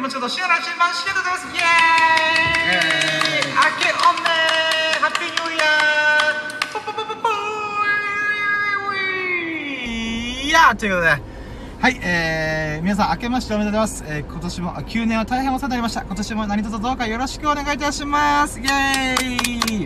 もちょっとシェアラシマンシェアでございます。イエーイ。明けおめハッピーニューイヤー。ポポポポポーいやーということで。はい、えー、皆さん明けましておめでとうございます。えー、今年も、あ9年は大変お世話になりました。今年も何卒どうかよろしくお願いいたします。イェーイ。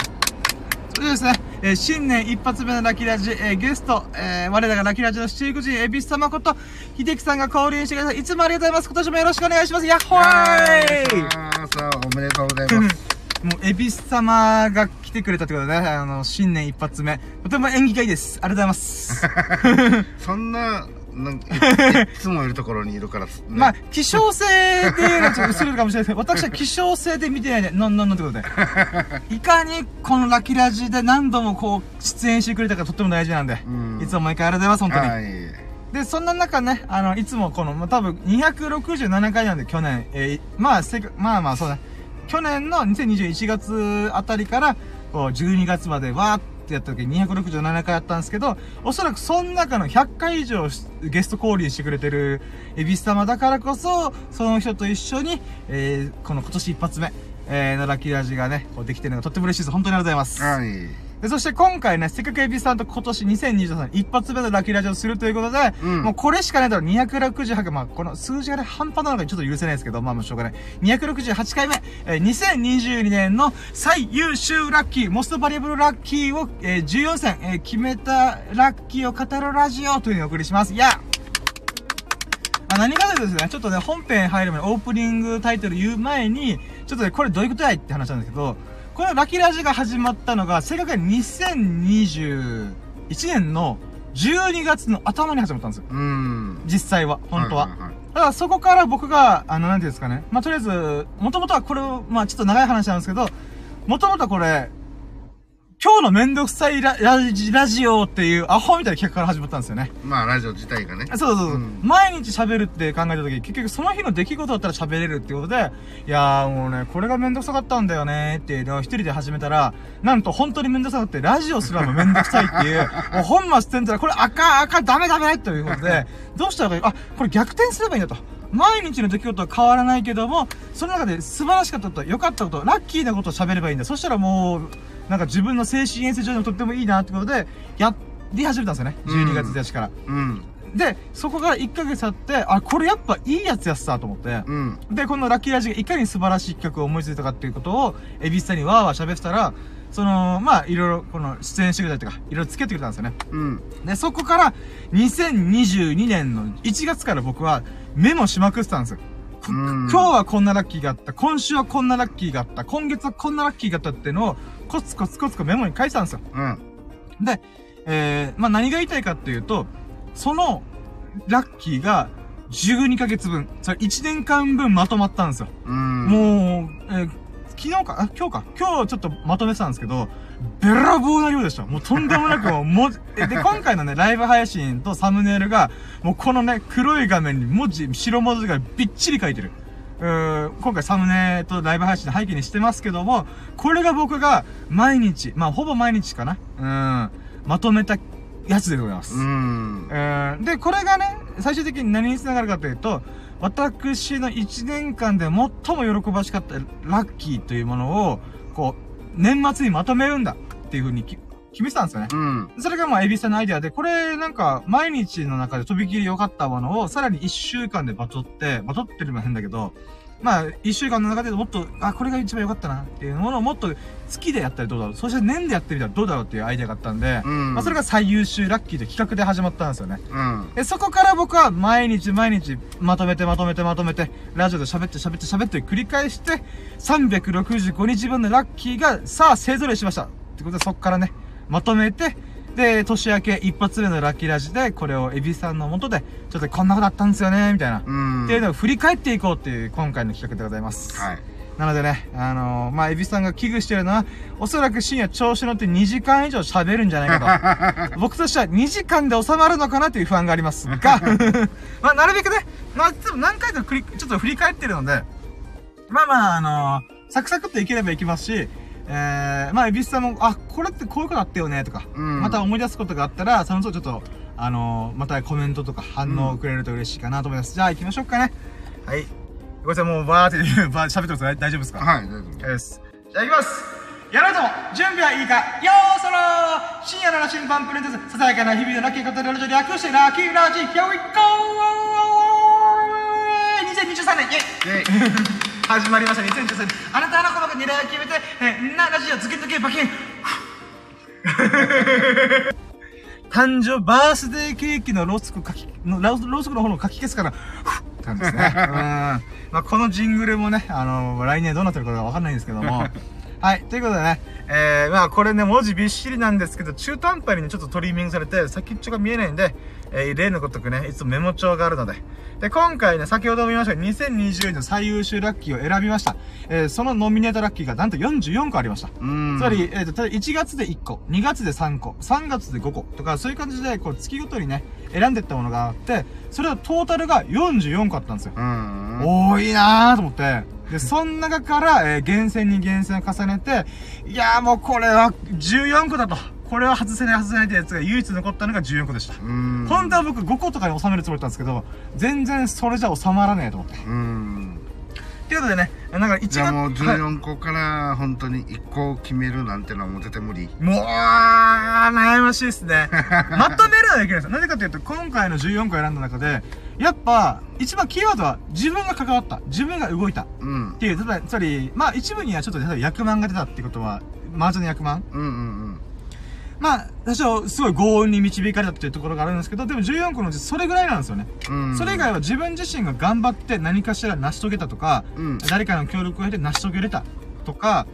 それでですね、えー新年一発目のラッキーラジ、えーゲスト、えー我らがラッキーラジの七福神、エビス様こと、秀樹さんが降臨してください。いつもありがとうございます。今年もよろしくお願いします。ヤッホーイさあ、おめでとうございます。もう、エビス様が来てくれたってことでね、あの、新年一発目。とても縁起がいいです。ありがとうございます。そんな、なんかい いつもいるところにいるから、ね、まあ、希少性で、ちょっとするかもしれないですけど、私は希少性で見てないね。のんのんのってことで。いかに、このラッキーラジで何度もこう、出演してくれたかとっても大事なんで、うんいつも毎回ありがとうございます、本当に。はい。で、そんな中ね、あの、いつもこの、まあ、多分267回なんで、去年、えーまあ、せか、まあまあ、そうだ。去年の2021月あたりから、こう、12月までわーってやった時に267回やったんですけど、おそらくその中の100回以上ゲスト降臨してくれてる、エビス様だからこそ、その人と一緒に、えー、この今年一発目、えー、のラッキーラジがね、こうできてるのがとっても嬉しいです。本当にありがとうございます。はい。で、そして今回ね、せっかくエビさんと今年2023一発目のラッキーラジオをするということで、うんもうこれしかないだろう、268回、まあこの数字がね、半端なのがちょっと許せないですけど、まあもうしょうがない。268回目、えー2022年の最優秀ラッキー、モストバリアブルラッキーを、えー14選、えー決めたラッキーを語るラジオというのをお送りします。いやまあ、何かというとですね、ちょっとね、本編入る前にオープニングタイトル言う前に、ちょっとね、これどういうことやいって話なんですけど、このラッキーラジが始まったのが、正確に2021年の12月の頭に始まったんですよ。うん。実際は、本当は。いいいだからそこから僕が、あの、なんていうんですかね。まあ、とりあえず、もともとはこれを、まあ、ちょっと長い話なんですけど、もともとはこれ、今日のめんどくさいララジラジオっていうアホみたいな企画から始まったんですよね。まあ、ラジオ自体がね。そうそうそう。うん毎日喋るって考えた時、結局その日の出来事だったら喋れるってことで、いやーもうね、これがめんどくさかったんだよねっていうのを一人で始めたら、なんと本当にめんどくさくって、ラジオすらもめんどくさいっていう、もう本末転倒これ赤赤ダメダメということで、どうしたらいいあ、これ逆転すればいいんだと。毎日の出来事は変わらないけども、その中で素晴らしかったこと、良かったこと、ラッキーなことを喋ればいいんだ。そしたらもう、なんか自分の精神衛生上にもとってもいいなってことで、やり始めたんですよね。12月1日から。うん。で、そこから1ヶ月経って、あ、これやっぱいいやつやつだと思って。うん。で、このラッキーラジがいかに素晴らしい企画を思いついたかっていうことを、エビスさんにわーわー喋ってたら、その、まあ、いろいろ、この、出演してくれたりとか、いろいろつけてくれたんですよね。うん。で、そこから、2022年の1月から僕は、メモしまくってたんですよ。今日はこんなラッキーがあった。今週はこんなラッキーがあった。今月はこんなラッキーがあったっていうのを、コツコツコツコツメモに書いてたんですよ。うん。で、えー、まあ、何が言いたいかっていうと、その、ラッキーが、12ヶ月分、それ1年間分まとまったんですよ。うん。もう、えー昨日か、あ、今日か？今日ちょっとまとめてたんですけど、べらぼうな量でした。もうとんでもなくもう、文字、えで、今回のね、ライブ配信とサムネイルが、もうこのね、黒い画面に文字、白文字がびっちり書いてる。うー今回サムネとライブ配信の背景にしてますけども、これが僕が毎日、まあほぼ毎日かな。うん、まとめたやつでございます。うん。えーで、これがね、最終的に何につながるかというと、私の1年間で最も喜ばしかったラッキーというものを、こう、年末にまとめるんだっていう風にき決めてたんですよね。うん。それがまあ、エビさんのアイデアで、これなんか、毎日の中でとびきり良かったものを、さらに1週間でバトって、バトってるのも変だけど、まあ、1週間の中でもっと、あ、これが一番良かったなっていうものをもっと月でやったらどうだろう。そして年でやってみたらどうだろうっていうアイデアがあったんで、うん。まあ、それが最優秀ラッキーという企画で始まったんですよね。うん。で、そこから僕は毎日毎日まとめてまとめてまとめて、ラジオで喋って喋って喋って繰り返して、365日分のラッキーが、さあ、勢ぞろいしました。ってことで、そこからね、まとめて、で、年明け一発目のラッキーラジで、これをエビさんのもとで、ちょっとこんなことあったんですよね、みたいな。うん。っていうのを振り返っていこうっていう今回の企画でございます。はい。なのでね、あのー、まあ、エビさんが危惧してるのは、おそらく深夜調子乗って2時間以上喋るんじゃないかと。僕としては2時間で収まるのかなという不安がありますが、まあ、なるべくね、まあ、でも何回かちょっと振り返ってるので、まあまあ、あのー、サクサクっといければいきますし、えー、まあ、エビスさんも、あ、これってこういうことあったよね、とか、うんまた思い出すことがあったら、その都度ちょっと、あのー、またコメントとか反応をくれると嬉しいかなと思います。じゃあ行きましょうかね。はい。ごめんなさい、もうバーってバーって喋ってます大丈夫ですか？はい、大丈夫。です。じゃあ行きますやろうとも準備はいいかよーそろー深夜の羅針盤プレゼントささやかな日々のラッキーことラジオ略してラッキーラジ Here we go! 2023年イェイで、始まりました。2013年あなたのこの狙いを決めてえーなラジオズキズキバキン。誕生バースデーケーキのロスクかきのローロスクの方のかき消すから感じですね。うん。まあこのジングルもねあの来年どうなってるかわかんないんですけども。はい。ということでね、えー、まあこれね、文字びっしりなんですけど、中途半端にね、ちょっとトリミングされて、先っちょが見えないんで、えー、例のごとくね、いつもメモ帳があるので。で、今回ね、先ほども言いましたが、2020年の最優秀ラッキーを選びました。えー、そのノミネートラッキーがなんと44個ありました。うん。つまり、えーと、例えば1月で1個、2月で3個、3月で5個とか、そういう感じで、こう、月ごとにね、選んでったものがあって、それはトータルが44個あったんですよ。うん。多いなーと思って。で、その中から、えー厳選に厳選を重ねて、いやーもうこれは14個だと。これは外せない外せないってやつが唯一残ったのが14個でした。うん。本当は僕5個とかに収めるつもりだったんですけど、全然それじゃ収まらねえと思って。うん。ということでね、なんか1月、もうはい14個から本当に1個決めるなんてのはもう絶対無理。もう、悩ましいですね。まとめるのはできるんですよ。なぜかというと、今回の14個選んだ中で、やっぱ、一番キーワードは自分が関わった。自分が動いた。っうん。ていう、つまり、つまり、まあ一部にはちょっと、例えば役満が出たってことは、麻雀の役満うんうんまあ、多少、すごい強引に導かれたっていうところがあるんですけど、でも14個のうちそれぐらいなんですよね。それ以外は自分自身が頑張って何かしら成し遂げたとか、うん。誰かの協力を得て成し遂げれたとか、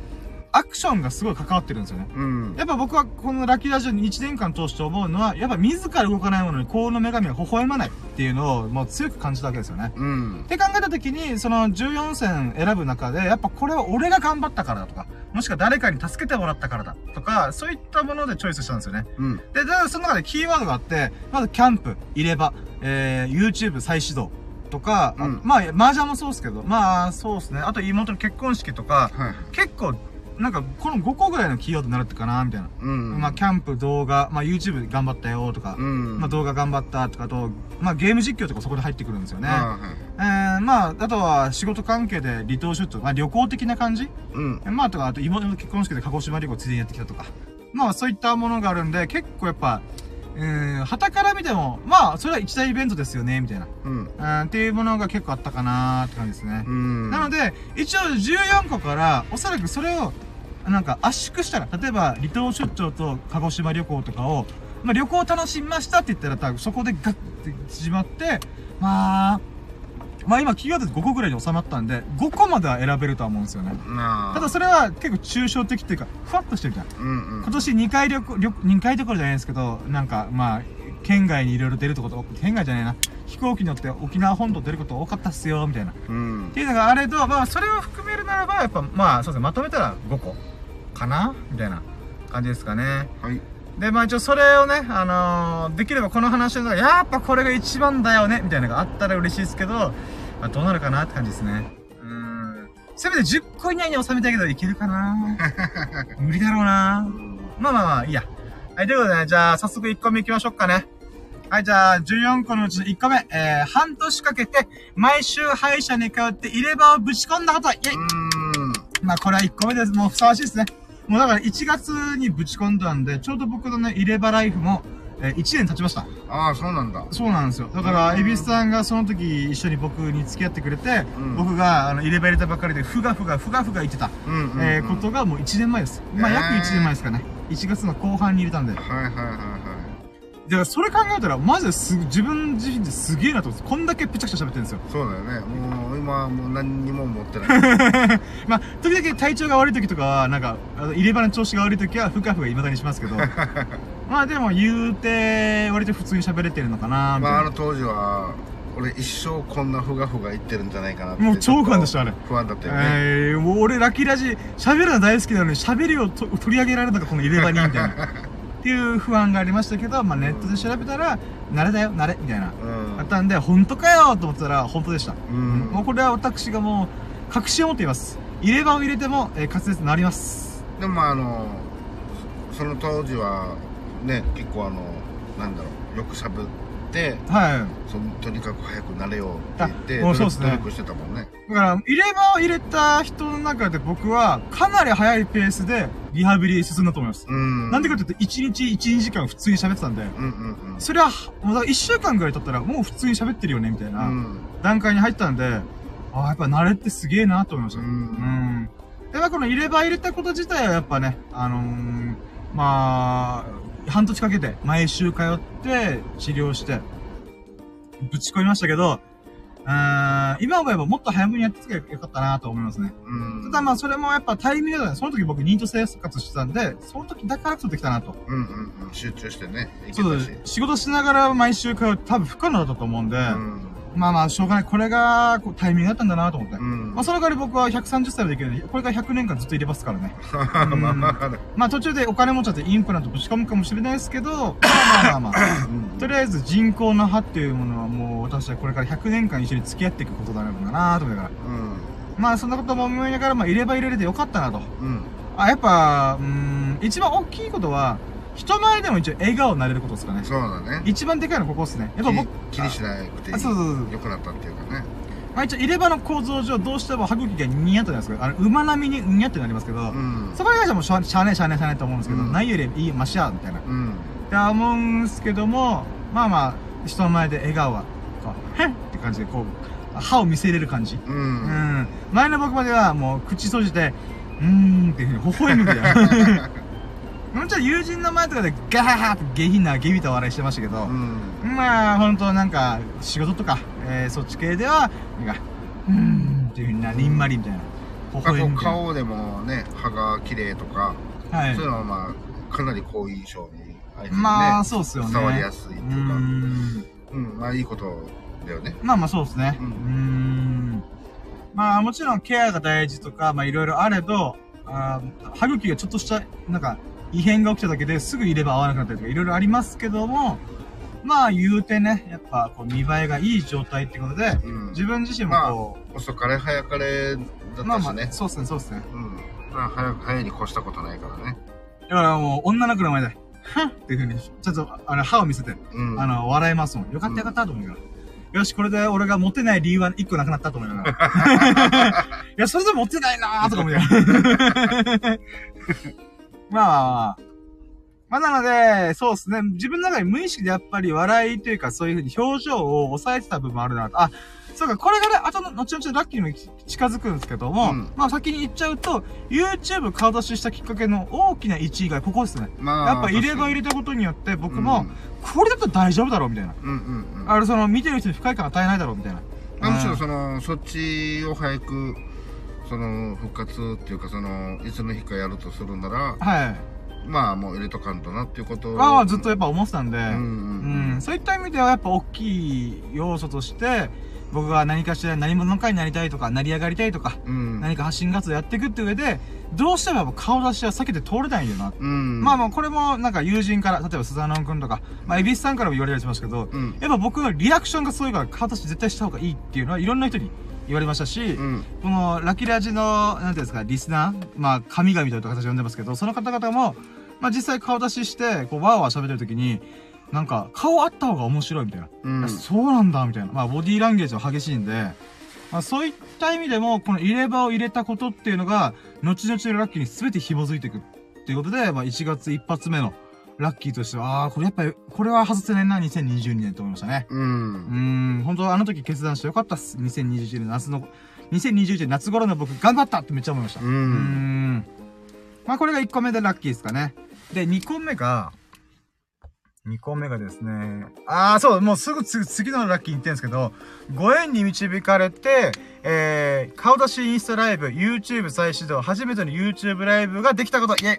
アクションがすごい関わってるんですよね。うん。やっぱ僕はこのラッキーラジオに1年間通して思うのは、やっぱ自ら動かないものに幸運の女神が微笑まないっていうのをもう強く感じたわけですよね。うんっ。て考えた時に、その14戦選ぶ中で、やっぱこれは俺が頑張ったからだとか、もしくは誰かに助けてもらったからだとか、そういったものでチョイスしたんですよね。うん。で、でその中でキーワードがあって、まずキャンプ、入れ歯、えー、YouTube 再始動とか、あうんまあ、麻雀もそうですけど、まあ、そうですね。あと妹の結婚式とか、はい。結構、なんか、この5個ぐらいのキーワードになるってかな、みたいな。うん。まあ、キャンプ、動画、まあ、YouTube 頑張ったよとか、うん。まあ、動画頑張ったとかあと、まあ、ゲーム実況とかそこで入ってくるんですよね。あえー、まあ、あとは仕事関係で離島出張、まあ、旅行的な感じ？うん。まあ、とか、あと妹の結婚式で鹿児島旅行ついでにやってきたとか。まあ、そういったものがあるんで、結構やっぱ、うん、旗から見ても、まあ、それは一大イベントですよね、みたいな。うん。うん、っていうものが結構あったかなーって感じですね。うん。なので、一応14個から、おそらくそれを、なんか圧縮したら、例えば離島出張と鹿児島旅行とかを、まあ旅行楽しみましたって言ったら、多分そこでガッて縮まって、まあ、まあ今キーワードで5個ぐらいに収まったんで、5個までは選べるとは思うんですよね。ただそれは結構抽象的っていうか、ふわっとしてるじゃん。うんうん。今年2回旅行、旅2回どころじゃないですけど、なんかまあ、県外にいろいろ出るとこと、県外じゃないな。飛行機に乗って沖縄本土出ること多かったっすよ、みたいな。うんっ。ていうのがあれと、まあ、それを含めるならば、やっぱ、まあ、そうですね、まとめたら5個かなみたいな感じですかね。はい。で、まあ一応それをね、あのーできればこの話のやっぱこれが一番だよねみたいなのがあったら嬉しいですけど、まあ、どうなるかなって感じですね。うーん。せめて10個以内に収めたいけど、いけるかな無理だろうなまあまあまあ、いいや。はい、ということでね、じゃあ、早速1個目行きましょうかね。はい、じゃあ、14個のうちの1個目。えー、半年かけて、毎週歯医者に通って入れ歯をぶち込んだこと。イェイうん。まあ、これは1個目です。もうふさわしいですね。もうだから1月にぶち込んだんで、ちょうど僕のね、入れ歯ライフも、えー、1年経ちました。ああ、そうなんだ。そうなんですよ。だから、エビスさんがその時一緒に僕に付き合ってくれて、うん僕が、あの、入れ歯入れたばっかりで、ふがふが、ふがふが言ってた、うんうんうん。えー、ことがもう1年前です。まあ、えー約1年前ですかね。1月の後半に入れたんで。はいはいはいはい。だから、それ考えたら、マジですぐ、自分自身ですげえなと思って、こんだけぺちゃくちゃ喋ってるんですよ。そうだよね。もう、今はもう何にも持ってない。まあ、時々体調が悪い時とかは、なんか、あの入れ歯の調子が悪い時は、ふかふか未だにしますけど、まあでも言うて、割と普通に喋れてるのかなみまあ、あたいの当時は、俺一生こんなふがふが言ってるんじゃないかなって。もう超不安でしたあれ不安だったな。よね。えー、もう俺ラッキーラジ、喋るの大好きなのに、喋りをと取り上げられるのがこの入れ歯に、みたいな。っていう不安がありましたけど、まあネットで調べたら、慣れだよ、慣れ、みたいな。うん。あったんで、本当かよと思ってたら、本当でした。うんもうこれは私がもう、確信を持っています。入れ歯を入れても、えー、滑舌なります。でもまああの、そその当時は、ね、結構あの、なんだろう、よくしゃべ、ってはい。そのとにかく早くなれよって言ってあもうそうっすね努力してたもんねだから、入れ歯を入れた人の中で僕は、かなり早いペースで、リハビリ進んだと思います。うんなんでかって言うと、1日1、2時間普通に喋ってたんで、うんうんうんそれは、もうだから1週間ぐらい経ったら、もう普通に喋ってるよね、みたいなうん段階に入ったんで、ああ、やっぱ慣れってすげえなと思いました。ううんん。やっぱこの入れ歯入れたこと自体はやっぱね、あのー、まあ、半年かけて毎週通って治療して、ぶち込みましたけど、うーん、今思えばもっと早めにやってつけばよかったなと思いますね。うんただまあそれもやっぱタイミングだね。その時僕ニート生活してたんで、その時だからこそできたなと。うんうんうん集中してねそうたし仕事しながら毎週通う多分不可能だったと思うんで、うんまあまあしょうがない。これがこうタイミングだったんだなと思って。うんまあその代わり僕は130歳までいけるんで、これから100年間ずっと入れますからね。まあまあまあ途中でお金持っちゃってインプラントぶち込むかもしれないですけど、まあまあまあまあ。とりあえず人工の歯っていうものはもう私はこれから100年間一緒に付き合っていくことだろうなと思いながら。うんまあそんなことも思いながら、まあ入れ歯入れれてよかったなと。うんあ、やっぱ、うーん、一番大きいことは、人前でも一応笑顔になれることですかね。そうだね一番でかいのはここですね。やっぱ僕、気にしなくていいあそうそうそう良くなったっていうかねまあ一応入れ歯の構造上どうしても歯茎がニヤッとなりますけど、あの、馬並みにニヤッとなりますけど、うんそこに関してはもうしゃしゃあねえしゃあねえしゃあねえと思うんですけど、うんないよりいい、マシや、みたいな。っうんて思うんですけども、まあまあ、人の前で笑顔は、こう、へんって感じで、こう、歯を見せれる感じ。ううんん。前の僕まではもう口閉じて、うーんっていうふうに微笑むみたいな。もちろん友人の前とかでガーって下品な下品な笑いしてましたけど、うんまあ本当なんか仕事とか、えー、そっち系では、なんか、うーんっていうふうにな、にんまりみたいな。微笑むみたいな。顔でもね歯が綺麗とかはいそういうのはまあかなり好印象に相手にねまあそうっすよね。伝わりやすいっていうかうーんうんまあいいことだよねまあまあそうですね。うん。まあもちろんケアが大事とか、まあいろいろあれど、あー歯茎がちょっとした、なんか、異変が起きただけですぐ入れ歯合わなくなったりとかいろいろありますけども、まあ言うてね、やっぱこう見栄えがいい状態ってことで、うん自分自身もこ遅かれ早かれだう、まあまあ、ったしねそうっすね、そうっすね。うんまあ早く早いに越したことないからねだからもう女の子の前で、はっっていうふうに、ちょっとあの歯を見せて、うんあの、笑えますもん。よかったよかったと思いながら。よし、これで俺がモテない理由は一個なくなったと思いながら。いや、それでもモテないなーとか思いながら。まあまあなので、そうですね。自分の中で無意識でやっぱり笑いというかそういうふうに表情を抑えてた部分もあるなと。あ、そうか、これがね、あとの、後々ラッキーに近づくんですけども、うんまあ先に言っちゃうと、YouTube 顔出ししたきっかけの大きな一位がここですね。まやっぱ入れ歯入れたことによって僕も、これだったら大丈夫だろうみたいな。うんうんうんあれ、その、見てる人に不快感与えないだろうみたいな。まあむしろうんそのそっちを早くその復活っていうかそのいつの日かやるとするならはい。まあもう入れとかんとなっていうこと。をまあ、ずっとやっぱ思ってたんで、うんそういった意味ではやっぱ大きい要素として、僕が何かしら何者かになりたいとか、成り上がりたいとか、うん。何か発信活動やっていくって上で、どうしてもやっぱ顔出しは避けて通れないんだよな。うん。まあまあ、これもなんか友人から、例えばスザノン君とか、まあ、エビスさんからも言われたりしましたけど、うん。やっぱ僕のリアクションがすごいから顔出し絶対した方がいいっていうのはいろんな人に言われましたし、うんこのラキラジの、なんていうんですか、リスナーまあ、神々という形で呼んでますけど、その方々も、まあ実際顔出しして、こう、わーわー喋ってる時に、なんか、顔あった方が面白いみたいな。うんそうなんだ、みたいな。まあ、ボディーランゲージは激しいんで、まあそういった意味でも、この入れ歯を入れたことっていうのが、後々のラッキーに全て紐づいていくっていうことで、まあ1月一発目のラッキーとしては、ああー、これやっぱり、これは外せないな、2022年と思いましたね。ううんーん、本当あの時決断してよかったっす。2021年夏の、2021年夏頃の僕頑張ったってめっちゃ思いました。ううーんん。まあこれが1個目でラッキーですかね。で、2個目が、2個目がですね、ああ、そう、もうすぐ次次のラッキーに言ってるんですけど、ご縁に導かれて、えー、顔出しインスタライブ、YouTube 再始動、初めての YouTube ライブができたこと、イェイあ、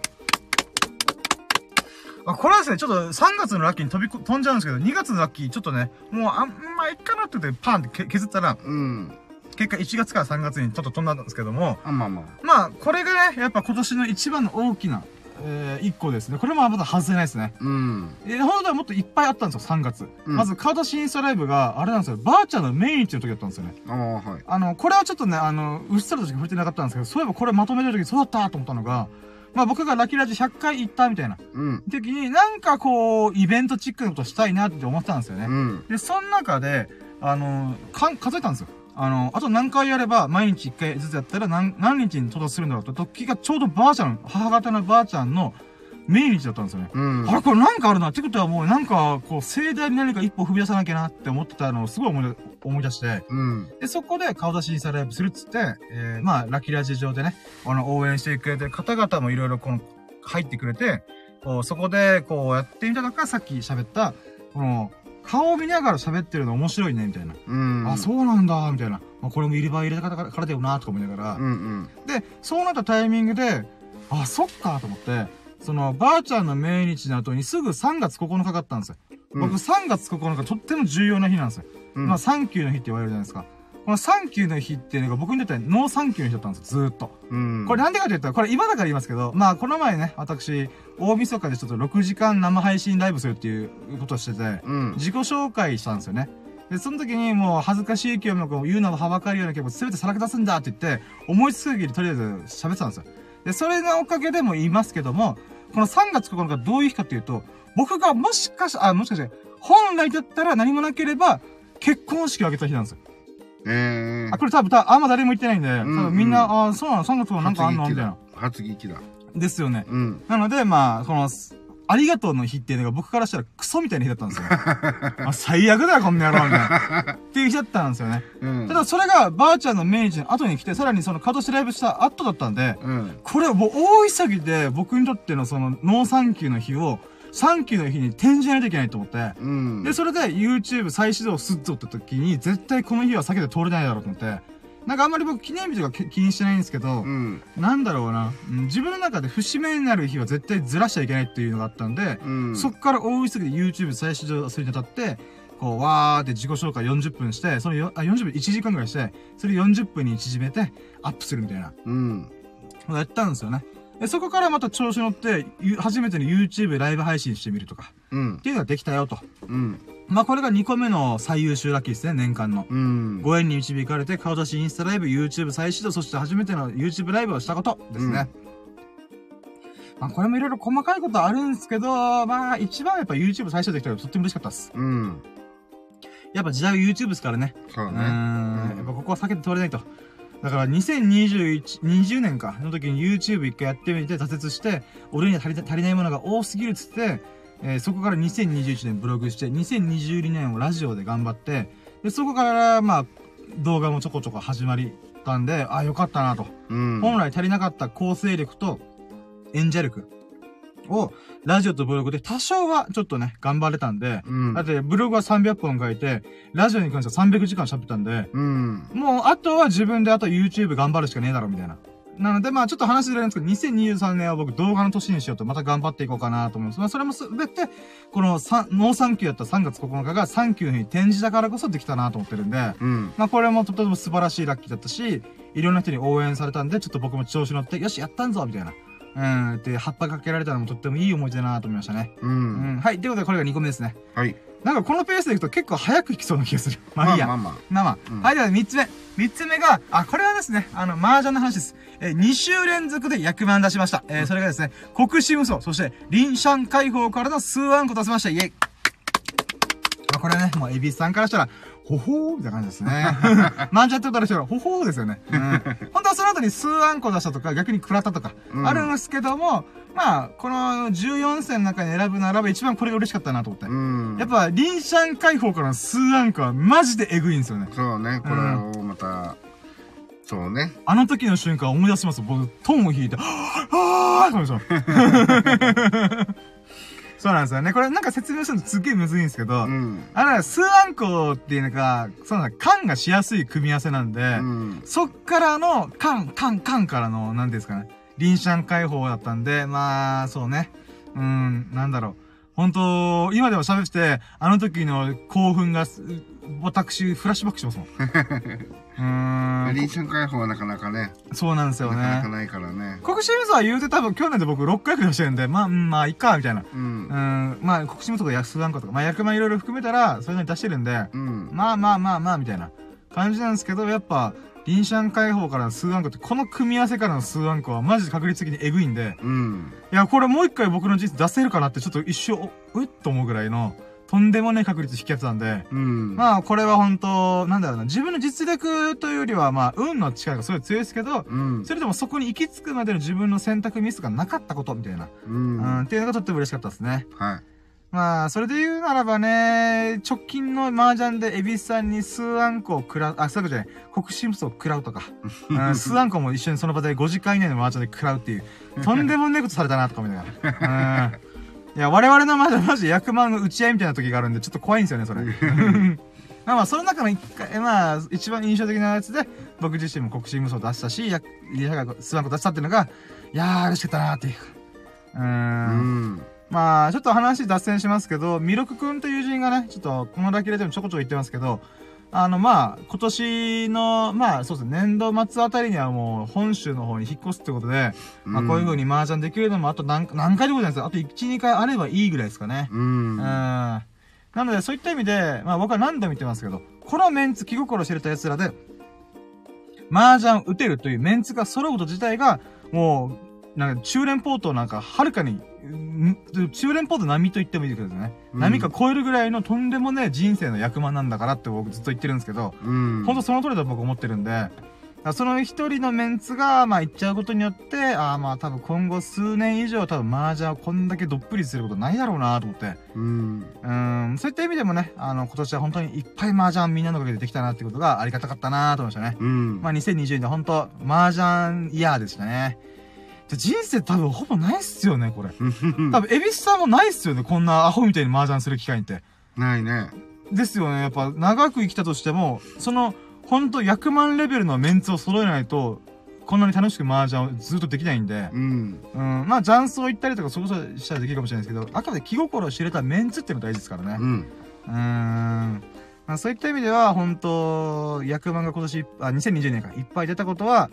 これはですね、ちょっと3月のラッキーに飛びこ、飛んじゃうんですけど、2月のラッキー、ちょっとね、もう、あんまあ、いっかなって言って、パンってけ削ったら、うん結果1月から3月にちょっと飛んだんですけども、あまあまあまあ、これがね、やっぱ今年の一番の大きな、えー、一個ですね。これもまだ外せないですね。うんえー、本当はもっといっぱいあったんですよ、3月。うんまず、顔出しインスタライブが、あれなんですよ、ばあちゃんの命日の時だったんですよね。ああはいあの、これはちょっとね、あの、うっすらとしか触れてなかったんですけど、そういえばこれまとめてる時そうだったと思ったのが、まあ僕がラッキーラジ100回行ったみたいなうん。時に、なんかこう、イベントチックなことしたいなって思ってたんですよね。うん。で、その中で、あの、かん、数えたんですよ。あの、あと何回やれば、毎日1回ずつやったら何、何日に到達するんだろうと、時がちょうどばあちゃん、母方のばあちゃんの命日だったんですよね。うん。あれこれなんかあるなってことはもうなんか、こう、盛大に何か一歩踏み出さなきゃなって思ってたのをすごい思い出思い出して、うん。で、そこで顔出しインスタライブするっつって、えー、まあ、ラッキーラジ上でね、あの、応援してくれてる方々もいろいろこの、入ってくれて、こう、そこで、こう、やってみたのが、さっき喋った、この、顔を見ながら喋ってるの面白いね、みたいな。うん。あ、そうなんだ、みたいな。まあ、これも入れ歯入れたからからだよな、とか思いながら。うんうん。で、そうなったタイミングで、あ、そっか、と思って、その、ばあちゃんの命日の後にすぐ3月9日があったんですよ。僕3月9日とっても重要な日なんですよ。うん、まあ、サンキューの日って言われるじゃないですか。このサンキューの日っていうのが僕にとってはノーサンキューの日だったんですよ、ずーっと。うん。これなんでかと言ったら、これ今だから言いますけど、まあこの前ね、私、大晦日でちょっと6時間生配信ライブするっていうことをしてて、うん。自己紹介したんですよね。で、その時にもう恥ずかしい気をもこう言うのもはばかるような気も全てさらけ出すんだって言って、思いつく限りとりあえず喋ってたんですよ。で、それのおかげでも言いますけども、この3月9日どういう日かっていうと、僕がもしかし、あ、もしかして、本来だったら何もなければ、結婚式を挙げた日なんですよ。えー。あ、これ多分、多分あんま誰も言ってないんで、多ん分みんな、あ、そうなの ?3 月9日なんかあんの？みたいな。衝撃だ。ですよね。うん。なので、まあ、この、ありがとうの日っていうのが僕からしたらクソみたいな日だったんですよ。あ最悪だよ、こんな野郎みたいな。っていう日だったんですよね。うん。ただ、それがばあちゃんの命日の後に来て、さらにその顔出しライブした後だったんで、うん。これはもう大急ぎで僕にとってのそのノーサンキューの日を、サンキューの日に転じないといけないと思って、うん。で、それで YouTube 再始動すっぞって時に、絶対この日は避けて通れないだろうと思って、なんかあんまり僕記念日とか気気にしてないんですけど、うん。なんだろうな、うん自分の中で節目になる日は絶対ずらしちゃいけないっていうのがあったんで、うん。そっから大急ぎで YouTube 再始動するにあたって、こう、わーって自己紹介40分して、そのよ、あ、40分1時間ぐらいして、それ40分に縮めて、アップするみたいな、うん。やったんですよね。で、そこからまた調子乗って、ゆ初めての YouTube ライブ配信してみるとか、うんっ。ていうのができたよと。うん。まあ、これが2個目の最優秀ラッキーですね、年間の。うん。ご縁に導かれて、顔出しインスタライブ、YouTube 再始動、そして初めての YouTube ライブをしたことですね。まあ、これもいろいろ細かいことあるんですけど、まあ、一番やっぱ YouTube 再始動できたらとっても嬉しかったです。うん。やっぱ時代は YouTube ですからね。そううね。やっぱここは避けて通れないと。だから2021、20年か、の時に YouTube 一回やってみて挫折して、俺には足りた足りないものが多すぎるっつって、えーそこから2021年ブログして、2022年をラジオで頑張って、で、そこから、まあ、動画もちょこちょこ始まりたんで、あ、よかったなと。うん。本来足りなかった構成力と演者力を、ラジオとブログで多少はちょっとね、頑張れたんで、うんだっ。て、ブログは300本書いて、ラジオに関しては300時間喋ったんで、うん。もう、あとは自分であと YouTube 頑張るしかねえだろ、みたいな。なので、まあちょっと話ずれるんですけど、2023年は僕動画の年にしようと、また頑張っていこうかなと思います。まあそれもすべて、この3、ノーサンキューだった3月9日がサンキューの日に転じたからこそできたなと思ってるんで、うん。まあこれもとても素晴らしいラッキーだったし、いろんな人に応援されたんで、ちょっと僕も調子乗って、よし、やったんぞみたいな。うん、って、発破かけられたのもとってもいい思い出だなと思いましたね。う。うんん、はい。ということで、これが2個目ですね。はい。なんかこのペースでいくと結構早くいきそうな気がする。まあいいや。まあまあまあまあ。うんはい、では3つ目。3つ目が、あ、これはですね、あの、麻雀の話です。えー、2週連続で役満出しました。えー、それがですね、国士無双、そして、臨シ解放からの数案個出せました。イェイ。まあ、これね、もう、エビスさんからしたら、ほほーみたいな感じですね。麻雀ってことからしたら、ほほーですよね。うん。本当はその後に数案個出したとか、逆に食らったとか、うんあるんですけども、まあ、この14戦の中に選ぶならば一番これが嬉しかったなと思って。うん。やっぱ、臨シャン解放からの数アンカーはマジでエグいんですよね。そうね、これをまた、そうね。あの時の瞬間思い出します。僕、トンを弾いて、はぁーって思いました。そうなんですよね。これなんか説明するのすっげえむずいんですけど、うん。あの、数アンコっていうのが、そうなんだ、缶がしやすい組み合わせなんで、うん。そっからの、缶、缶、缶からの、なんですかね、臨シャン解放だったんで、まあ、そうね。うん、なんだろう。本当今でも喋ってて、あの時の興奮がす、私、フラッシュバックしますもん。うーん。リーション解放はなかなかね、そうなんですよなかなかね。ないからね。国士無双は言うて多分去年で僕6回くらいしてるんで、まあ、うんまあ、いいか、みたいな。うんう。ん、まあ、国士無双とか安なんかとか、まあ、役満いろいろ含めたら、そういうのに出してるんで、うん。まあまあまあまあ、みたいな感じなんですけど、やっぱ、リンシャン解放からの数アンコって、この組み合わせからの数アンコはマジで確率的にエグいんで、うん。いや、これもう一回僕の実出せるかなってちょっと一瞬、おうっと思うぐらいの、とんでもない確率引きやつなんで、うん。まあ、これは本当なんだろうな、自分の実力というよりは、まあ、運の力がすごい強いですけど、うん。それでもそこに行き着くまでの自分の選択ミスがなかったこと、みたいな、うん。うん、っていうのがとっても嬉しかったですね。はい。まあ、それで言うならばね、直近の麻雀でエビスさんに数あんこを食らう、あ、そういうことじゃない、国士無双を食らうとか、うん、数あんこも一緒にその場で5時間以内の麻雀で食らうっていう、とんでもねえことされたなとか思いな。うん。いや、我々の麻雀マジで役満の打ち合いみたいな時があるんで、ちょっと怖いんですよね、それ。まあまあ、その中の一回、まあ、一番印象的なやつで、僕自身も国士無双出したし、や、リハが数あんこ出したっていうのが、いやー、嬉しかったなーっていう。うー。うんん。まあ、ちょっと話脱線しますけど、ミロク君という友人がね、ちょっと、このラキレでもちょこちょこ言ってますけど、あの、まあ、今年の、まあ、そうですね、年度末あたりにはもう、本州の方に引っ越すってことで、まあ、こういう風に麻雀できるのも、あと何、何回でもないですよ。あと1、2回あればいいぐらいですかね。ううん。ん。なので、そういった意味で、まあ、僕は何度も言ってますけど、このメンツ、気心知れた奴らで、麻雀打てるというメンツが揃うこと自体が、もう、なんか、中連ポートなんか、はるかに、ん中連ポート並みと言ってもいいですね。うん波か超えるぐらいのとんでもねえ人生の役満なんだからって僕ずっと言ってるんですけど、うん。ほんとその通りだと僕思ってるんで、その一人のメンツが、まあ、行っちゃうことによって、ああ、まあ、多分今後数年以上多分麻雀をこんだけどっぷりすることないだろうなと思って。うん。うーん、そういった意味でもね、あの、今年は本当にいっぱい麻雀みんなのおかげでできたなってことがありがたかったなと思いましたね。うん。まあ、2020年本当麻雀イヤーでしたね。で人生多分ほぼないっすよね、これ。多分、エビスさんもないっすよね、こんなアホみたいに麻雀する機会って。ないね。ですよね、やっぱ長く生きたとしても、その、ほんと100万レベルのメンツを揃えないと、こんなに楽しく麻雀をずっとできないんで、うん。うん、まあ、雀荘行ったりとか、そこそしたらできるかもしれないですけど、あくまで気心を知れたメンツっていうのが大事ですからね。うん。うーん。まあ、そういった意味では、本当役満が今年、あ、2020年か、いっぱい出たことは、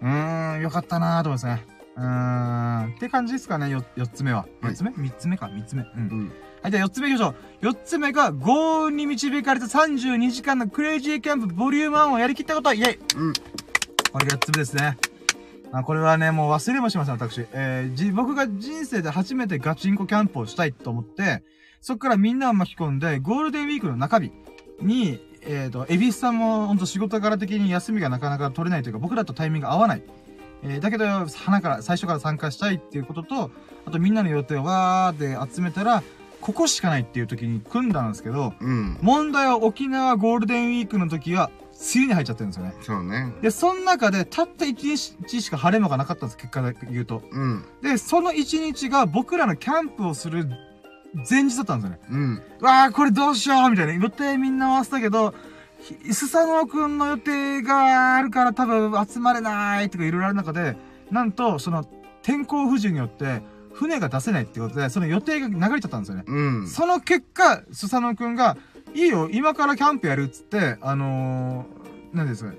うーん、よかったなーと思いますね。うーん。って感じですかね、よ、四つ目は。はい四つ目？三つ目か、三つ目。うん。うん。はい、じゃあ四つ目行きましょう。四つ目が、豪運に導かれた32時間のクレイジーキャンプボリューム1をやりきったこと、イェイうん。これが四つ目ですね。あ、これはね、もう忘れもしません、私。えー、じ、僕が人生で初めてガチンコキャンプをしたいと思って、そっからみんなを巻き込んで、ゴールデンウィークの中日に、えっ、と、エビスさんもほんと仕事柄的に休みがなかなか取れないというか、僕らとタイミングが合わない。えー、だけど、花から、最初から参加したいっていうことと、あとみんなの予定をわーって集めたら、ここしかないっていう時に組んだんですけど、うん。問題は沖縄ゴールデンウィークの時は、梅雨に入っちゃってるんですよね。そうね。で、その中で、たった1日しか晴れ間がなかったんです、結果で言うと。うん。で、その1日が僕らのキャンプをする前日だったんですよね。うん。うわー、これどうしようみたいな。予定みんな合わせたけど、ひスサノオくんの予定があるから多分集まれないとかいろいろある中で、なんと、その天候不順によって、船が出せないってことで、その予定が流れちゃったんですよね。うん。その結果、スサノオくんが、いいよ、今からキャンプやるっつって、あのー、なんですかね。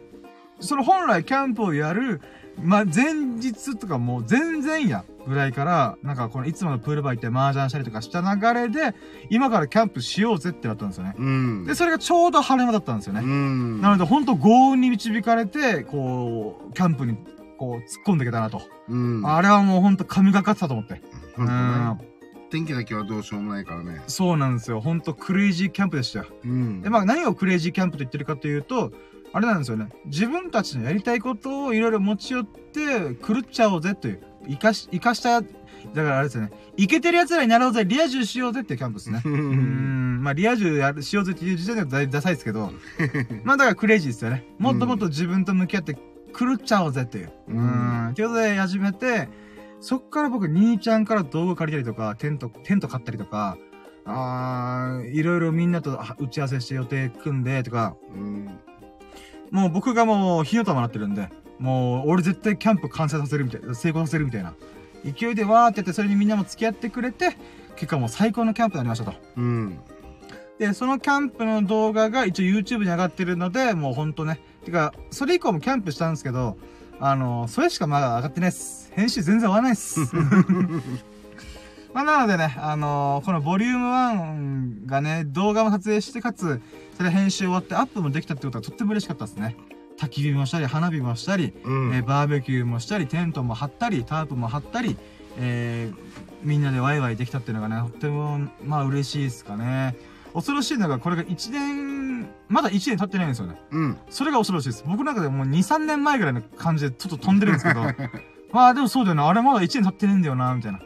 その本来キャンプをやる、ま、前日とかもう全然やぐらいから、なんかこのいつものプールバー行って麻雀したりとかした流れで、今からキャンプしようぜってなったんですよね。うん。で、それがちょうど晴れ間だったんですようね。ん。なので本当豪運に導かれて、こう、キャンプに、こう、突っ込んでいけたなと。うん。あれはもう本当神がかってたと思って。天気だけはどうしようもないからね。そうなんですよ。本当クレイジーキャンプでしたよ。うん。で、まあ何をクレイジーキャンプと言ってるかというと、あれなんですよね。自分たちのやりたいことをいろいろ持ち寄って狂っちゃおうぜという、生かし、生かした、だからあれですよね。イケてる奴らになろうぜ、リア充しようぜっていうキャンプですね。うーん、まあリア充やる、しようぜっていう時点ではだいぶダサいですけど、まあだからクレイジーですよね。もっともっと自分と向き合って狂っちゃおうぜっていう。ううんん。ということで始めて、そっから僕、兄ちゃんから道具借りたりとか、テント、テント買ったりとか、あー、いろいろみんなとあ打ち合わせして予定組んでとか、うん。もう僕がもう火の玉になってるんで、もう俺絶対キャンプ完成させるみたいな、成功させるみたいな。勢いでわーってやって、それにみんなも付き合ってくれて、結果もう最高のキャンプになりましたと。うん。で、そのキャンプの動画が一応 YouTube に上がってるので、もうほんとね。てか、それ以降もキャンプしたんですけど、あの、それしかまだ上がってないっす。編集全然終わらないっす。まあ、なのでね、あのこのボリューム1がね、動画も撮影して、かつ、それ編集終わってアップもできたってことはとっても嬉しかったですね。焚き火もしたり、花火もしたり、うん。えーバーベキューもしたり、テントも張ったり、タープも張ったり、えーみんなでワイワイできたっていうのがね、とっても、まあ嬉しいですかね。恐ろしいのが、これが1年、まだ1年経ってないんですよね。うん。それが恐ろしいです。僕の中でもう2、3年前ぐらいの感じでちょっと飛んでるんですけど、まあでもそうだよな、あれまだ1年経ってねえんだよな、みたいな。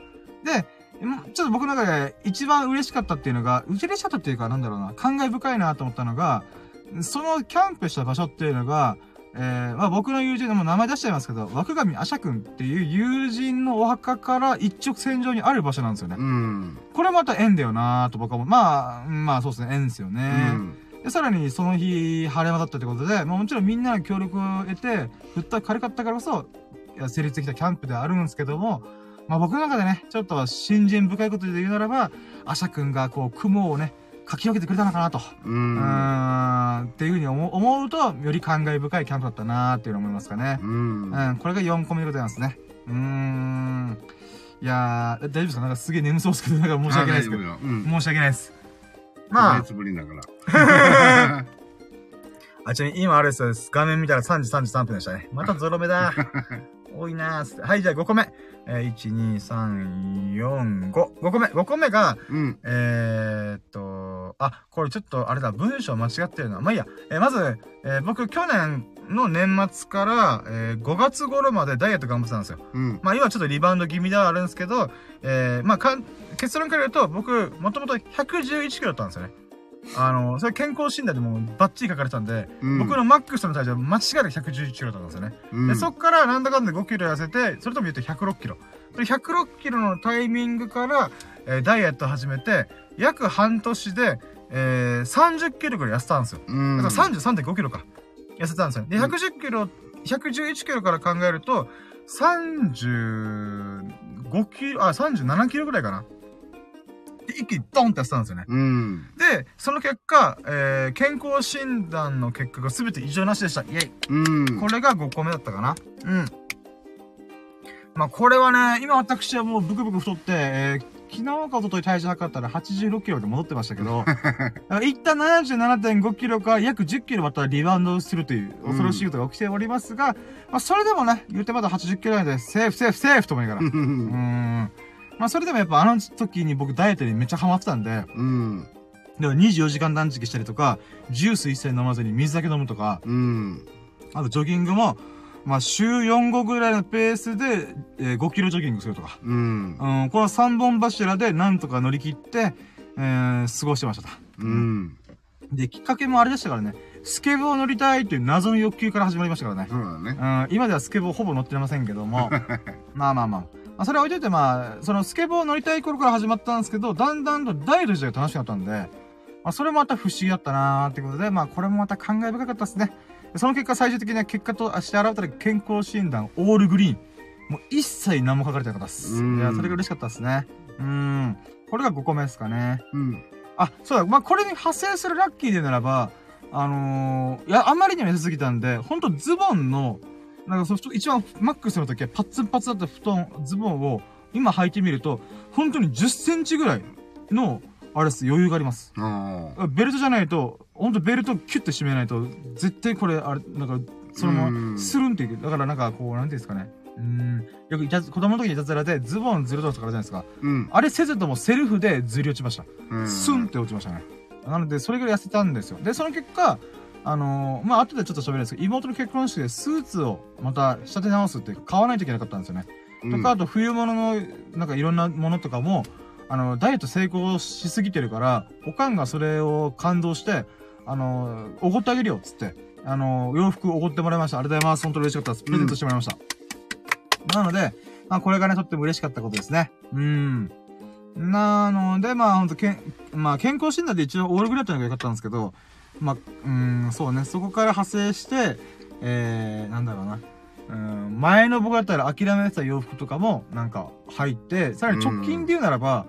で、んちょっと僕の中で一番嬉しかったっていうのが、嬉しかったっていうか、なんだろうな、感慨深いなと思ったのが、そのキャンプした場所っていうのが、えー、まあ僕の友人でも名前出しちゃいますけど、枠上アシャ君っていう友人のお墓から一直線上にある場所なんですよね。うん。これまた縁だよなと僕は思う。まあ、まあそうですね、縁ですよね。で、さらにその日、晴れ間だったってことで、まあもちろんみんなの協力を得て、ふった軽かったからこそ、成立できたキャンプではあるんですけども、まあ僕の中でね、ちょっと新人深いことで言うならば、アシャ君がこう、雲をね、かき分けてくれたのかなと。う。うんーん、っていうふうに思う思うと、より感慨深いキャンプだったなーっていうのを思いますかね。うん。うん、これが4個目でございますね。うーん。いやー、大丈夫ですか？なんかすげえ眠そうですけど、なんか申し訳ないですけど。ど。うん。申し訳ないです。まあ、別ぶりだから。あ、ちなみに今あれですよ画面見たら3時33分でしたね。またゾロ目だ。多いなー。はい、じゃあ5個目。えー、1、2、3、4、5。5個目。5個目が、うん。えー、っと、あ、これちょっとあれだ、文章間違ってるな。まあいいや。えーまず、えー僕去年の年末から、えー5月頃までダイエット頑張ってたんですよ。うん。まあ今ちょっとリバウンド気味ではあるんですけど、えー、まあかん、結論から言うと、僕、もともと111キロだったんですよね。あの、それ健康診断でもバッチリ書かれてたんで、うん僕のマックスの体重は間違いなく111キロだったんですよね。うんで、そっからなんだかんだ5キロ痩せて、それとも言って106キロ。で、106キロのタイミングから、えーダイエット始めて、約半年で、えー、30キロぐらい痩せたんですよ。うん。だから33.5キロか。痩せたんですよ。で、110キロ、111キロから考えると、35キロ、あ、37キロぐらいかな。で、一気にドンって痩せたんですよね。うん。で、その結果、えー、健康診断の結果が全て異常なしでした。イェイ。うん。これが5個目だったかな。うん。まあ、これはね、今私はもうブクブク太って、えー、昨日か一昨日体重測ったら86キロで戻ってましたけど、一旦77.5キロから約10キロまたリバウンドするという恐ろしいことが起きておりますが、まあ、それでもね、言うてまだ80キロなんで、セーフセーフセーフと思いながら。うーん。まあ、それでもやっぱあの時に僕ダイエットにめっちゃハマってたんで、うん。でも24時間断食したりとか、ジュース一切飲まずに水だけ飲むとか、うん。あとジョギングも、まあ週4、5ぐらいのペースで、えー5キロジョギングするとか。うん。うん、この3本柱でなんとか乗り切って、えー過ごしてましたと。うん。で、きっかけもあれでしたからね。スケボー乗りたいという謎の欲求から始まりましたからね。そうだね。うん、今ではスケボーほぼ乗ってませんけども。まあまあまあ。まあ、それは置いといて、まあ、そのスケボー乗りたい頃から始まったんですけど、だんだんとダイエット自体が楽しくなったんで、まあ、それもまた不思議だったなーってことで、まあ、これもまた感慨深かったですね。その結果、最終的には結果として現れた健康診断、オールグリーン。もう一切何も書かれてなかったです。うんいや、それが嬉しかったですね。うん。これが5個目ですかね。うん。あ、そうだ、まあ、これに派生するラッキーでならば、あのー、いや、あまりにも痩せすぎたんで、ほんとズボンの、なんかその、一番マックスの時はパッツンパツンだった布団、ズボンを、今履いてみると、本当に10センチぐらいの、あれです、余裕があります。ベルトじゃないと、ほんとベルトキュッと締めないと、絶対これ、あれ、なんか、そのまうま、んスルンっていく。だからなんか、こう、なんていうんですかね。うん。よくいたず、子供の時にいたずらで、ズボンずるとかあるじゃないですか。うん。あれせずともセルフでずり落ちました。うんスンって落ちましたね。なので、それぐらい痩せたんですよ。で、その結果、あのーまあ、後でちょっと喋るんですけど、妹の結婚式でスーツをまた仕立て直すっていうか、買わないといけなかったんですよね。とか、あと冬物の、なんかいろんなものとかも、あの、ダイエット成功しすぎてるから、おかんがそれを感動して、あの、おごってあげるよ、つって。あの、洋服おごってもらいました。ありがとうございます。本当に嬉しかったです。プレゼントしてもらいました。なので、まあ、これがね、とっても嬉しかったことですね。うん。なので、まあ、ほんと、けん、まあ、健康診断で一応オールグレートのが良かったんですけど、まあ、うん、そうね、そこから派生して、えー、なんだろうな。うん、前の僕だったら諦めてた洋服とかも、なんか、入って、さらに直近で言うならば、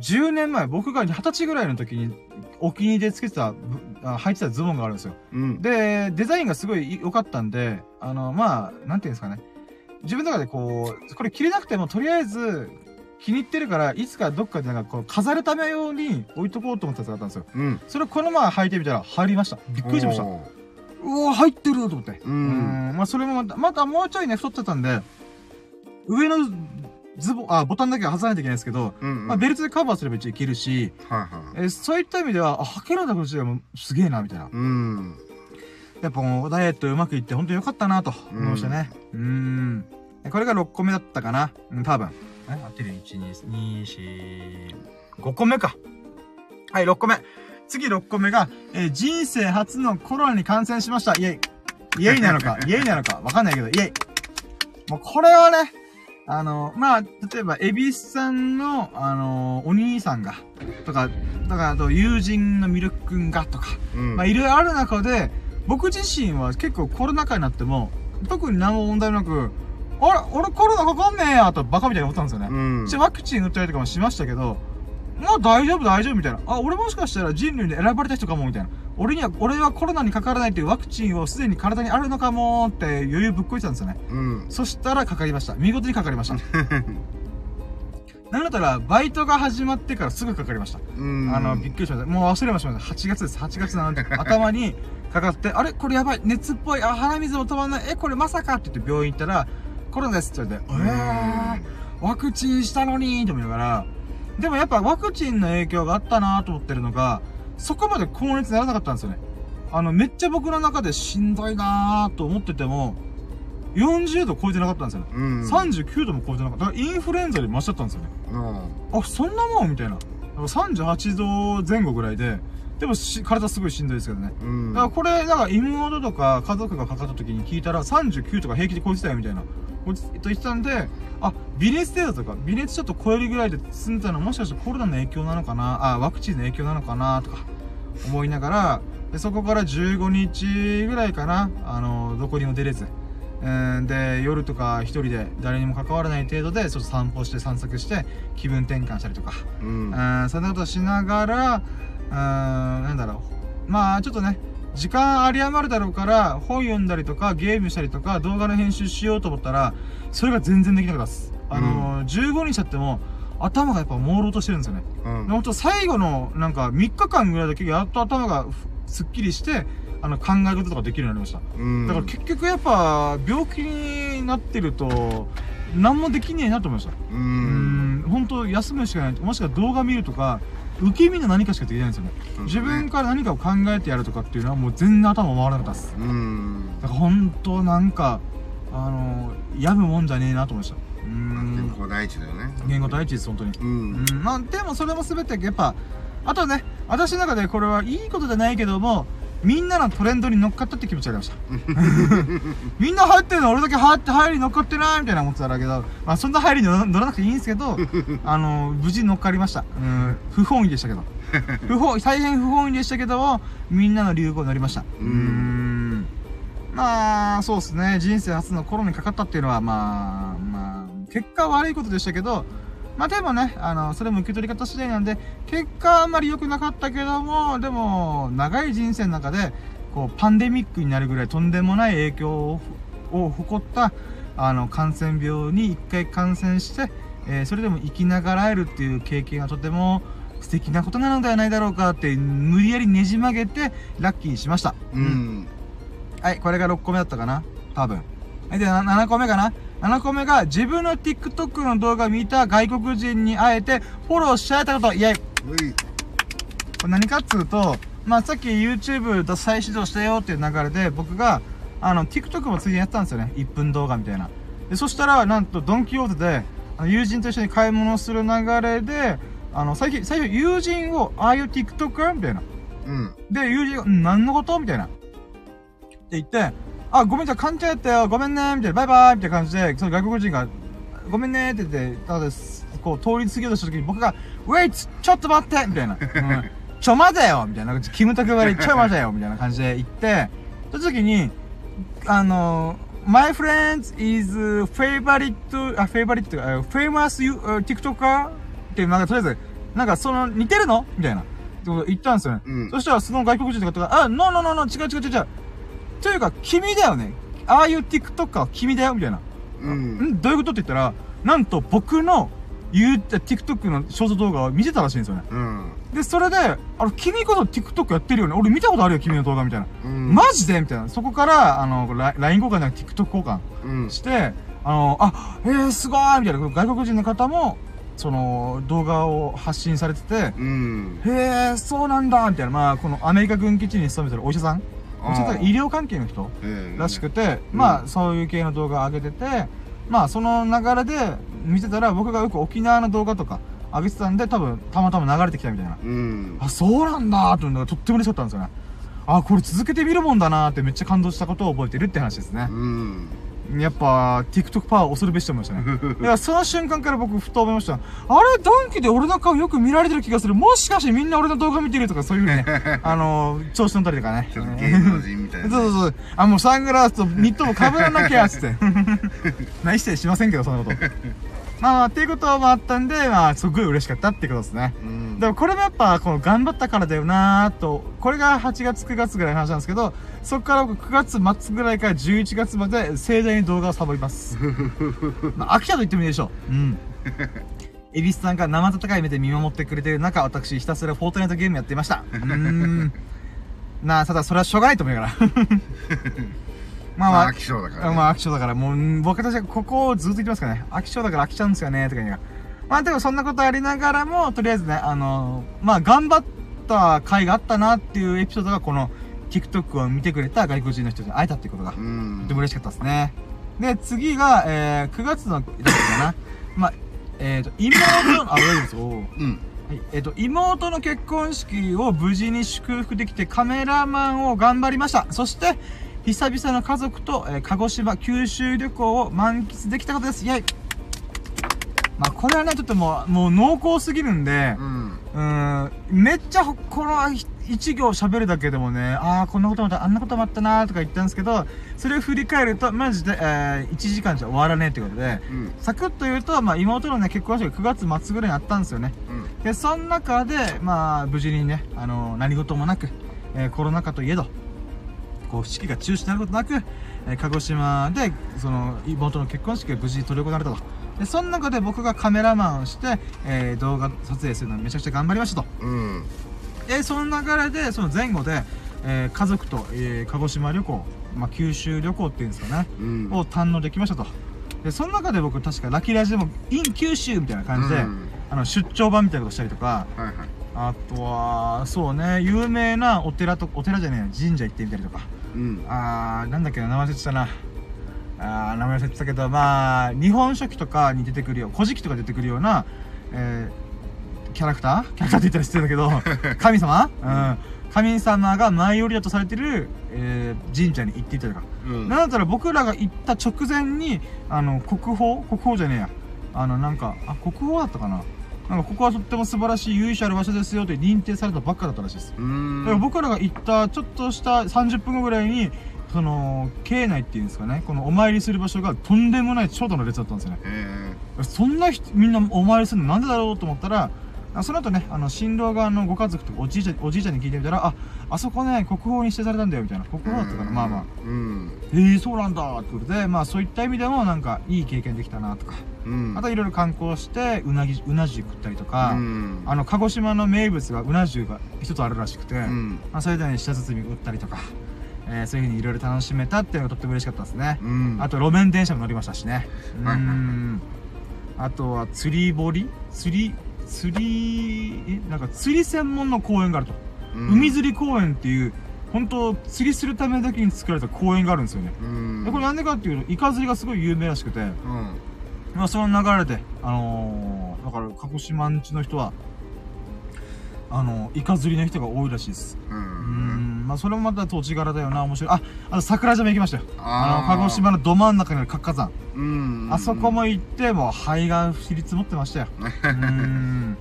10年前、僕が20歳ぐらいの時に、お気に入りでつけてた、履いてたズボンがあるんですよ。うん。で、デザインがすごい良かったんで、あの、まあ、なんていうんですかね。自分の中でこう、これ着れなくても、とりあえず、気に入ってるから、いつかどっかでなんかこう、飾るため用に置いとこうと思ったやつがあったんですよ。うん。それをこの前履いてみたら、入りました。びっくりしました。おーうわ、入ってると思って。うんんまあ、それもまた、またもうちょいね、太ってたんで、上のズボン、あ、ボタンだけは外さないといけないですけど、うんうん。まあ、ベルトでカバーすれば一応いけるし、はいはい。えーそういった意味では、あ、履けるんだ、こっちがもうすげえな、みたいな。うん。やっぱもう、ダイエットうまくいって、本当に良かったな、と思いましたね。うーん。これが6個目だったかな。うん、多分。え、合ってる ?1、2、2、4、5個目か。はい、6個目。次6個目が、えー人生初のコロナに感染しました。イェイ。イェイなのか、イェイなのか、わかんないけど、イェイ。もうこれはね、あの、まあ、例えば、エビスさんの、あの、お兄さんが、とか、だから、あと、友人のミルク君が、とか、うん。まあ、いろいろある中で、僕自身は結構コロナ禍になっても、特に何も問題なく、あれ俺コロナかかんねえやとバカみたいに思ったんですよね。うん。ワクチン打ったりとかもしましたけど、まあ大丈夫大丈夫みたいな。あ、俺もしかしたら人類で選ばれた人かもみたいな。俺には、俺はコロナにかからないっていうワクチンをすでに体にあるのかもって余裕ぶっこいてたんですよね。うん。そしたらかかりました。見事にかかりました。なんだったら、バイトが始まってからすぐかかりました。うん。あの、びっくりしました。もう忘れました。8月です。8月の 頭にかかって、あれ？これやばい。熱っぽい。あ、鼻水も止まんない。え、これまさかって言って病院行ったら、コロナですって言われて、えー、ワクチンしたのにと思いながら、でもやっぱワクチンの影響があったなと思ってるのが、そこまで高熱にならなかったんですよね。あの、めっちゃ僕の中でしんどいなと思ってても、40度超えてなかったんですよね。うん。39度も超えてなかった。だからインフルエンザで増しちゃったんですよね。うん。あ、そんなもんみたいな。38度前後ぐらいで、でもし、体すごいしんどいですけどね。うん。だからこれ、だから妹とか家族がかかった時に聞いたら39とか平気で超えてたよみたいな。と言ってたんで、あ、微熱程度とか、微熱ちょっと超えるぐらいで済んでたのはもしかしてコロナの影響なのかなあ、ワクチンの影響なのかなとか思いながら、でそこから15日ぐらいかな、あの、どこにも出れず。うんで、夜とか一人で誰にも関わらない程度で、ちょっと散歩して散策して気分転換したりとか。うん。うん、そんなことしながら、うん、なんだろう。まあ、ちょっとね、時間あり余るだろうから、本読んだりとか、ゲームしたりとか、動画の編集しようと思ったら、それが全然できなかったです。あのー、15日経っても、頭がやっぱ朦朧としてるんですよね。うん。ほんと最後の、なんか、3日間ぐらいだけ、やっと頭がふすっきりして、あの、考え事とかできるようになりました。うん。だから結局やっぱ、病気になってると、何もできねえなと思いました。う。うんん、本当休むしかない。もしくは動画見るとか、受け身の何かしかできないんですよね。自分から何かを考えてやるとかっていうのはもう全然頭回らなかったです。うん。だから本当なんか、あの病むもんじゃねえなと思いました。う健ん。康第一だよね。言語第一です、本当に。う。うんん、まあ、でもそれも全てやっぱ、あとね、私の中でこれはいいことじゃないけども、みんなのトレンドに乗っかったって気持ちがありました。みんな入ってるの俺だけ入って入り乗っかってないみたいな思ってたんだけど、まあそんな入りに乗らなくていいんですけど、あの、無事乗っかりました。うん、不本意でしたけど。不本意、大変不本意でしたけども、みんなの流行に乗りました。うんんまあ、そうですね。人生初のコロナにかかったっていうのは、まあ、まあ、結果は悪いことでしたけど、まあでもね、あの、それも受け取り方次第なんで、結果はあんまり良くなかったけども、でも、長い人生の中で、こう、パンデミックになるぐらいとんでもない影響をを誇った、あの、感染病に一回感染して、えーそれでも生きながらえるっていう経験がとても素敵なことなのではないだろうかって、無理やりねじ曲げて、ラッキーにしました。うん。はい、これが6個目だったかな多分。はい、で、な7個目かな ?7 個目が、自分の TikTok の動画を見た外国人に会えて、フォローしちゃえたこと、イェイこ。れ何かっつうと、まあ、さっき YouTube と再始動したよっていう流れで、僕が、あの、TikTok もついでにやったんですよね。1分動画みたいな。で、そしたら、なんと、ドンキホーテで、あの友人と一緒に買い物する流れで、あの、最近、最初、友人を、ああいう TikToker? みたいな。うん。で、友人が、ん何のこと？みたいな。って言って、あ、ごめん、じゃあ勘違いやったよ。ごめんね。みたいな、バイバイみたいな感じで、その外国人が、ごめんねって言って、ただです、こう、通り過ぎようとした時に僕が、Wait! ちょっと待ってみたいな。うん、ちょ待てよみたいな。キムタク割り、ちょ待てよみたいな感じで言って、その時に、あの、My friend is favorite, あ、favorite, あ famous you, あ TikToker? っていう、なんかとりあえず、なんかその、似てるの？みたいな。ってこと言ったんですよね。うんそしたらその外国人の方が、あ、no, no, no, no, 違う違う違う違う。というか、君だよね。ああいう TikToker は君だよみたいな。うん。ん？どういうことって言ったら、なんと僕の言う、TikTok のショート動画を見てたらしいんですよね。うん。で、それで、あの、君こそ TikTok やってるよね。俺見たことあるよ、君の動画みたいな。うん。マジで？みたいな。そこから、あの、ラ LINE 交換じゃなくて TikTok 交換うん。して、あの、あ、えー、すごいみたいな。外国人の方も、その、動画を発信されてて、うん。へえ、そうなんだみたいな。まあ、このアメリカ軍基地に勤めてるお医者さんお医者さんあー医療関係の人ええらしくて、まあ、そういう系の動画を上げてて、まあ、その流れで見てたら、僕がよく沖縄の動画とか上げてたんで、多分、たまたま流れてきたみたいな。うん。あ、そうなんだというのがとっても嬉しかったんですよね。あ、これ続けてみるもんだなってめっちゃ感動したことを覚えてるって話ですね。うん。やっぱ、TikTok パワー恐るべしと思いましたね。だからその瞬間から僕ふと思いました。あれ？ドンキで俺の顔よく見られてる気がする。もしかしてみんな俺の動画見てるとかそういうね、あのー、調子乗ったりとかね。ちょっと芸能人みたいな。そうそうそう。あ、もうサングラスとニットも被らなきゃ、つって。何してしませんけど、そんなこと。まあまあ、っていうこともあったんで、まあ、すごい嬉しかったってことですね。うん。でもこれもやっぱ、この頑張ったからだよなーと、これが8月9月ぐらいの話なんですけど、そこから僕9月末ぐらいから11月まで盛大に動画をサボります。まあ、飽きたと言ってもいいでしょう。うん。エビスさんが生温かい目で見守ってくれてる中、私ひたすらフォートナイトゲームやっていました。うーん。なあ、ただそれはしょうがないと思うから。まあまあまあ、飽、き性だからね。まあ飽き性だから、もう、僕たちはここをずっと言ってますからね。飽き性だから飽きちゃうんですよね、とか言いながら。まあでもそんなことありながらも、とりあえずね、あのまあ頑張った回があったなっていうエピソードがこの TikTok を見てくれた外国人の人に会えたっていうことが、とても嬉しかったですね。で、次が、えー、9月の、だったかな。まあ、えっ、ー、と、妹の、あ、大丈夫です。おーうん。はい、えっ、と、妹の結婚式を無事に祝福できてカメラマンを頑張りました。そして、久々の家族と、えー鹿児島、九州旅行を満喫できたことです。イェイまあ、これはね、ちょっともう、もう濃厚すぎるんでう、ん。うーん、めっちゃ、この一行喋るだけでもね、ああ、こんなこともあった、あんなこともあったなーとか言ったんですけど、それを振り返ると、マジで、えー、1時間じゃ終わらねえってことで、うん。サクッと言うと、まあ、妹のね、結婚式が9月末ぐらいにあったんですよね。うん。で、その中で、まあ、無事にね、あの何事もなく、えーコロナ禍といえど、こう、式が中止になることなく、えー鹿児島で、その、妹の結婚式が無事に執り行われたと。で、その中で僕がカメラマンをして、えー動画撮影するのにめちゃくちゃ頑張りましたと。うん。で、その流れで、その前後で、えー家族と、えー鹿児島旅行、まあ、九州旅行っていうんですかね、うん。を堪能できましたと。で、その中で僕確かラッキーラジでも、イン九州みたいな感じで、うんあの、出張版みたいなことしたりとか、はいはい。あとは、そうね、有名なお寺と、お寺じゃねえや神社行ってみたりとか。うん。あー、なんだっけな、名前忘れてたな。あー、名前忘れてたけど、まあ、日本書紀とかに出てくるよ、古事記とか出てくるような、えー、キャラクター？キャラクターって言ったら失礼だけど、神様？うん。神様が舞い降りだとされてる、えー、神社に行っていたりとか。うん。なんだったら僕らが行った直前に、あの、国宝？国宝じゃねえや。あの、なんか、あ、国宝だったかな？なんか、ここはとっても素晴らしい由緒ある場所ですよって認定されたばっかだったらしいです。だから僕らが行ったちょっとした30分後ぐらいに、その、境内っていうんですかね、このお参りする場所がとんでもない長蛇の列だったんですよね。えそんな人、みんなお参りするのなんでだろうと思ったら、あその後ね、あの、新郎側のご家族とかおじいちゃん、おじいちゃんに聞いてみたら、あ、あそこね、国宝に指定されたんだよ、みたいな。国え宝だったから、まあまあ。。うん。えー、そうなんだってことで、まあそういった意味でもなんかいい経験できたなとか、うん。あといろいろ観光して、うなぎ、うな重食ったりとか、うん。あの、鹿児島の名物がうな重が一つあるらしくて、うん。まあそれでね、舌包み売ったりとか、えーそういう風にいろいろ楽しめたっていうのがとっても嬉しかったですね。うん。あと路面電車も乗りましたしね。うん。あとは釣り堀？釣り、釣り、え？なんか釣り専門の公園があると。うん、海釣り公園っていう、本当釣りするためだけに作られた公園があるんですよね。うん。でこれなんでかっていうと、イカ釣りがすごい有名らしくて、うん。まあその流れで、あのー、だから鹿児島んちの人は、あのイカ釣りの人が多いらしいです。う。うんん、まあそれもまた土地柄だよな、面白い。あ、あの桜島行きましたよ。あの、鹿児島のど真ん中にある活火山。うん。あそこも行って、もう灰が降り積もってましたよ。うん。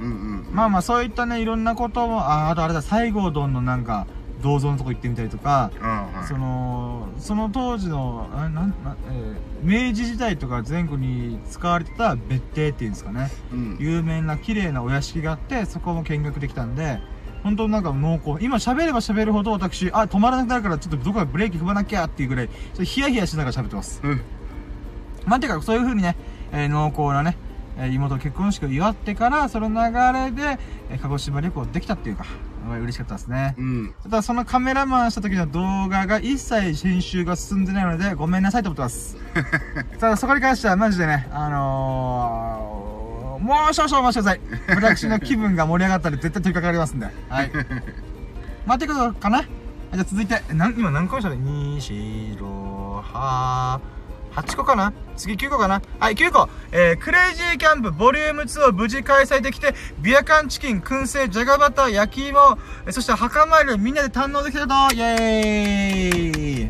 うんうん。まあまあそういったね、いろんなことも、あ、あとあれだ、西郷どんのなんか、銅像のとこ行ってみたりとか、はい。その、その当時の、あなん、なえー明治時代とか前後に使われてた別邸っていうんですかね。うん。有名な綺麗なお屋敷があって、そこも見学できたんで、本当なんか濃厚。今喋れば喋るほど私、あ、止まらなくなるからちょっとどこかブレーキ踏まなきゃっていうぐらい、ちょっとヒヤヒヤしながら喋ってます。うん。まあ、てか、そういう風にね、えー濃厚なね、えー妹の結婚式を祝ってから、その流れで、えー鹿児島旅行できたっていうか、嬉しかったですね。うん。ただそのカメラマンした時の動画が一切編集が進んでないのでごめんなさいと思ってます。ただそこに関してはマジでね、あのー、もう少々お待ちください。私の気分が盛り上がったら絶対取り掛かりますんで。はい。まあ、ってことかな？じゃあ続いて、なん今何個でした？ね ?2、4、6、8、8個かな次9個かなはい、9個えー、クレイジーキャンプボリューム2を無事開催できて、ビアカンチキン、燻製、じゃがバター、焼き芋、えーそして墓参りをみんなで堪能できたとイエーイ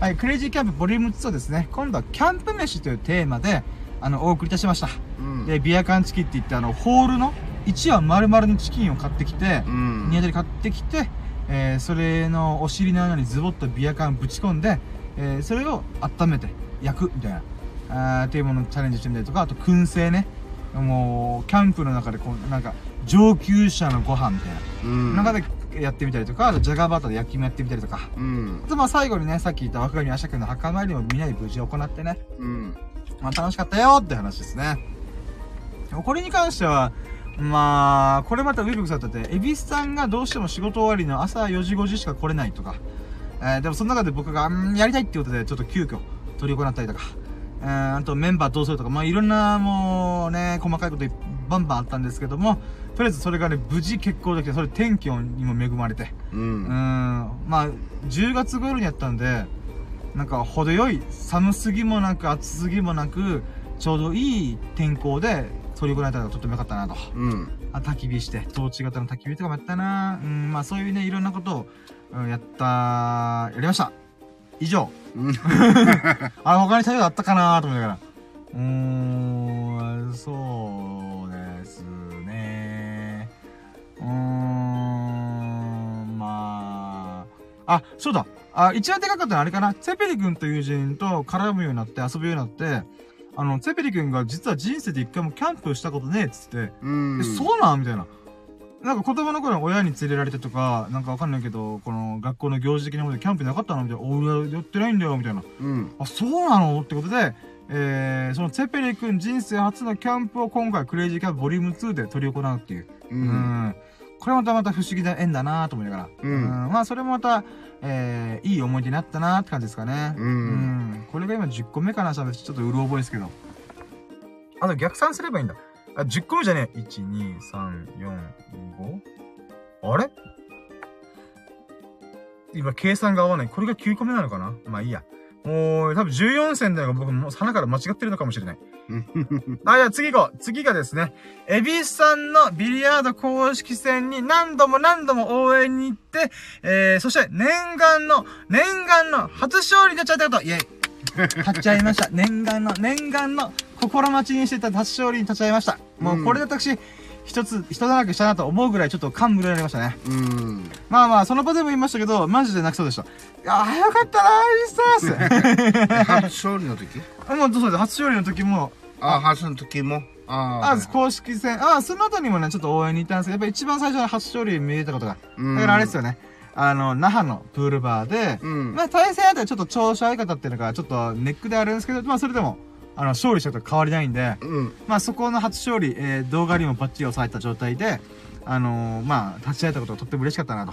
はい、クレイジーキャンプボリューム2はですね、今度はキャンプ飯というテーマで、あの、お送りいたしました。うん。で、ビアカンチキンって言って、あの、ホールの1羽丸々のチキンを買ってきて、うん。ニワトリ買ってきて、えー、それのお尻の穴にズボッとビア缶ぶち込んで、えー、それを温めて焼くみたいな、あーっていうものにチャレンジしてみたりとか、あと燻製ね。もう、キャンプの中でこう、なんか、上級者のご飯みたいうん。な。中でやってみたりとか、あとジャガーバターで焼き芋やってみたりとか。うんあ。とまあ最後にね、さっき言った若神明君の墓参りもみんなで無事行ってね。うん。まあ楽しかったよって話ですね。これに関しては、まあ、これまたウィルクさんだって、エビスさんがどうしても仕事終わりの朝4時5時しか来れないとか、えーでもその中で僕が、うんやりたいってことでちょっと急遽取り行ったりとか、えーあとメンバーどうするとか、まあいろんなもうね、細かいことバンバンあったんですけども、とりあえずそれがね、無事決行できて、それ天気にも恵まれて、う。うんん、まあ、10月頃にやったんで、なんか、程よい、寒すぎもなく、暑すぎもなく、ちょうどいい天候で取り行えたのがとっても良かったなと。うん。あ、焚き火して、トーチ型の焚き火とかもやったなうん、まあそういうね、いろんなことを、うんやった、やりました。以上。うん。あ、他に作業あったかなと思いながら。うーん、そうですね。うーん、まあ。あ、そうだ。あ、一番でかかったのはあれかな。ツェペリ君という友人と絡むようになって遊ぶようになって、あの、ツェペリ君が実は人生で一回もキャンプしたことねえっつって、うん。え、そうなん？みたいな。なんか子供の頃に親に連れられてとか、なんかわかんないけど、この学校の行事的なことでキャンプなかったのみたいな。俺やってないんだよ、みたいな。うん。あ、そうなの？ってことで、えー、そのツェペリ君人生初のキャンプを今回クレイジーキャンプボリューム2で取り行うっていう。う。うんん。これまたまた不思議な縁だなと思いながら。うんまあそれもまた、えー、いい思い出になったなって感じですかね。うんうんこれが今10個目かな、喋ってちょっとうる覚えですけど。あと逆算すればいいんだ。あ、10個目じゃねえ。1、2、3、4、5? あれ？今計算が合わない。これが9個目なのかな？まあいいや。もう、多分14戦だが僕もう鼻から間違ってるのかもしれない。あ、じゃあ次行こう。次がですね、エビスさんのビリヤード公式戦に何度も何度も応援に行って、えー、そして念願の、念願の初勝利になっちゃったこと、イェイ。立っちゃいました。念願の、念願の心待ちにしてた初勝利に立ち会いました。もうこれで私、一つ、一だらけしたなと思うぐらいちょっと感無量になりましたね。うん。まあまあ、その場でも言いましたけど、マジで泣きそうでした。いやー、早かったなー、エビスタース。初勝利の時？も うそうです。初勝利の時も、あ、初の時も？ああ、公式戦、あ、その後にもね、ちょっと応援に行ったんですけど、やっぱ一番最初の初勝利見れたことが。うんだからあれですよね。あの、那覇のプールバーで、うんまあ対戦相手はちょっと調子悪かっていうのが、ちょっとネックであるんですけど、まあそれでも、あの、勝利したと変わりないんで、うん。まあそこの初勝利、えー、動画にもバッチリ押さえた状態で、あのーまあ、立ち会えたことがとっても嬉しかったなと。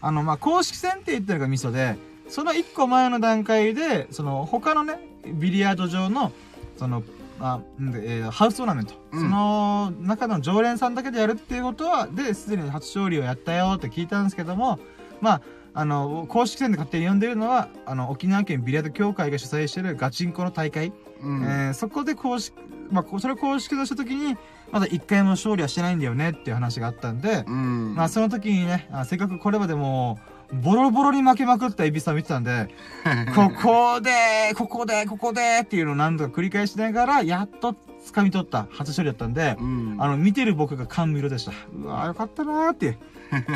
あの、まあ、公式戦って言ってるのがミソで、その一個前の段階で、その、他のね、ビリヤード場の、その、あ、えーハウストーナメント。うんその中の常連さんだけでやるっていうことは、で、すでに初勝利をやったよって聞いたんですけども、まあ、あの、公式戦で勝手に呼んでるのは、あの、沖縄県ビリヤード協会が主催してるガチンコの大会。うん。えーそこで公式、まあ、こそれを公式とした時に、まだ一回も勝利はしてないんだよねっていう話があったんで、うん。まあ、その時にね、あせっかくこれまでもう、ボロボロに負けまくったエビさん見てたんで、ここで、ここで、ここでっていうのを何度か繰り返しながら、やっと掴み取った初勝利だったんで、うん。あの、見てる僕が感無色でした。うわーよかったなーっていう。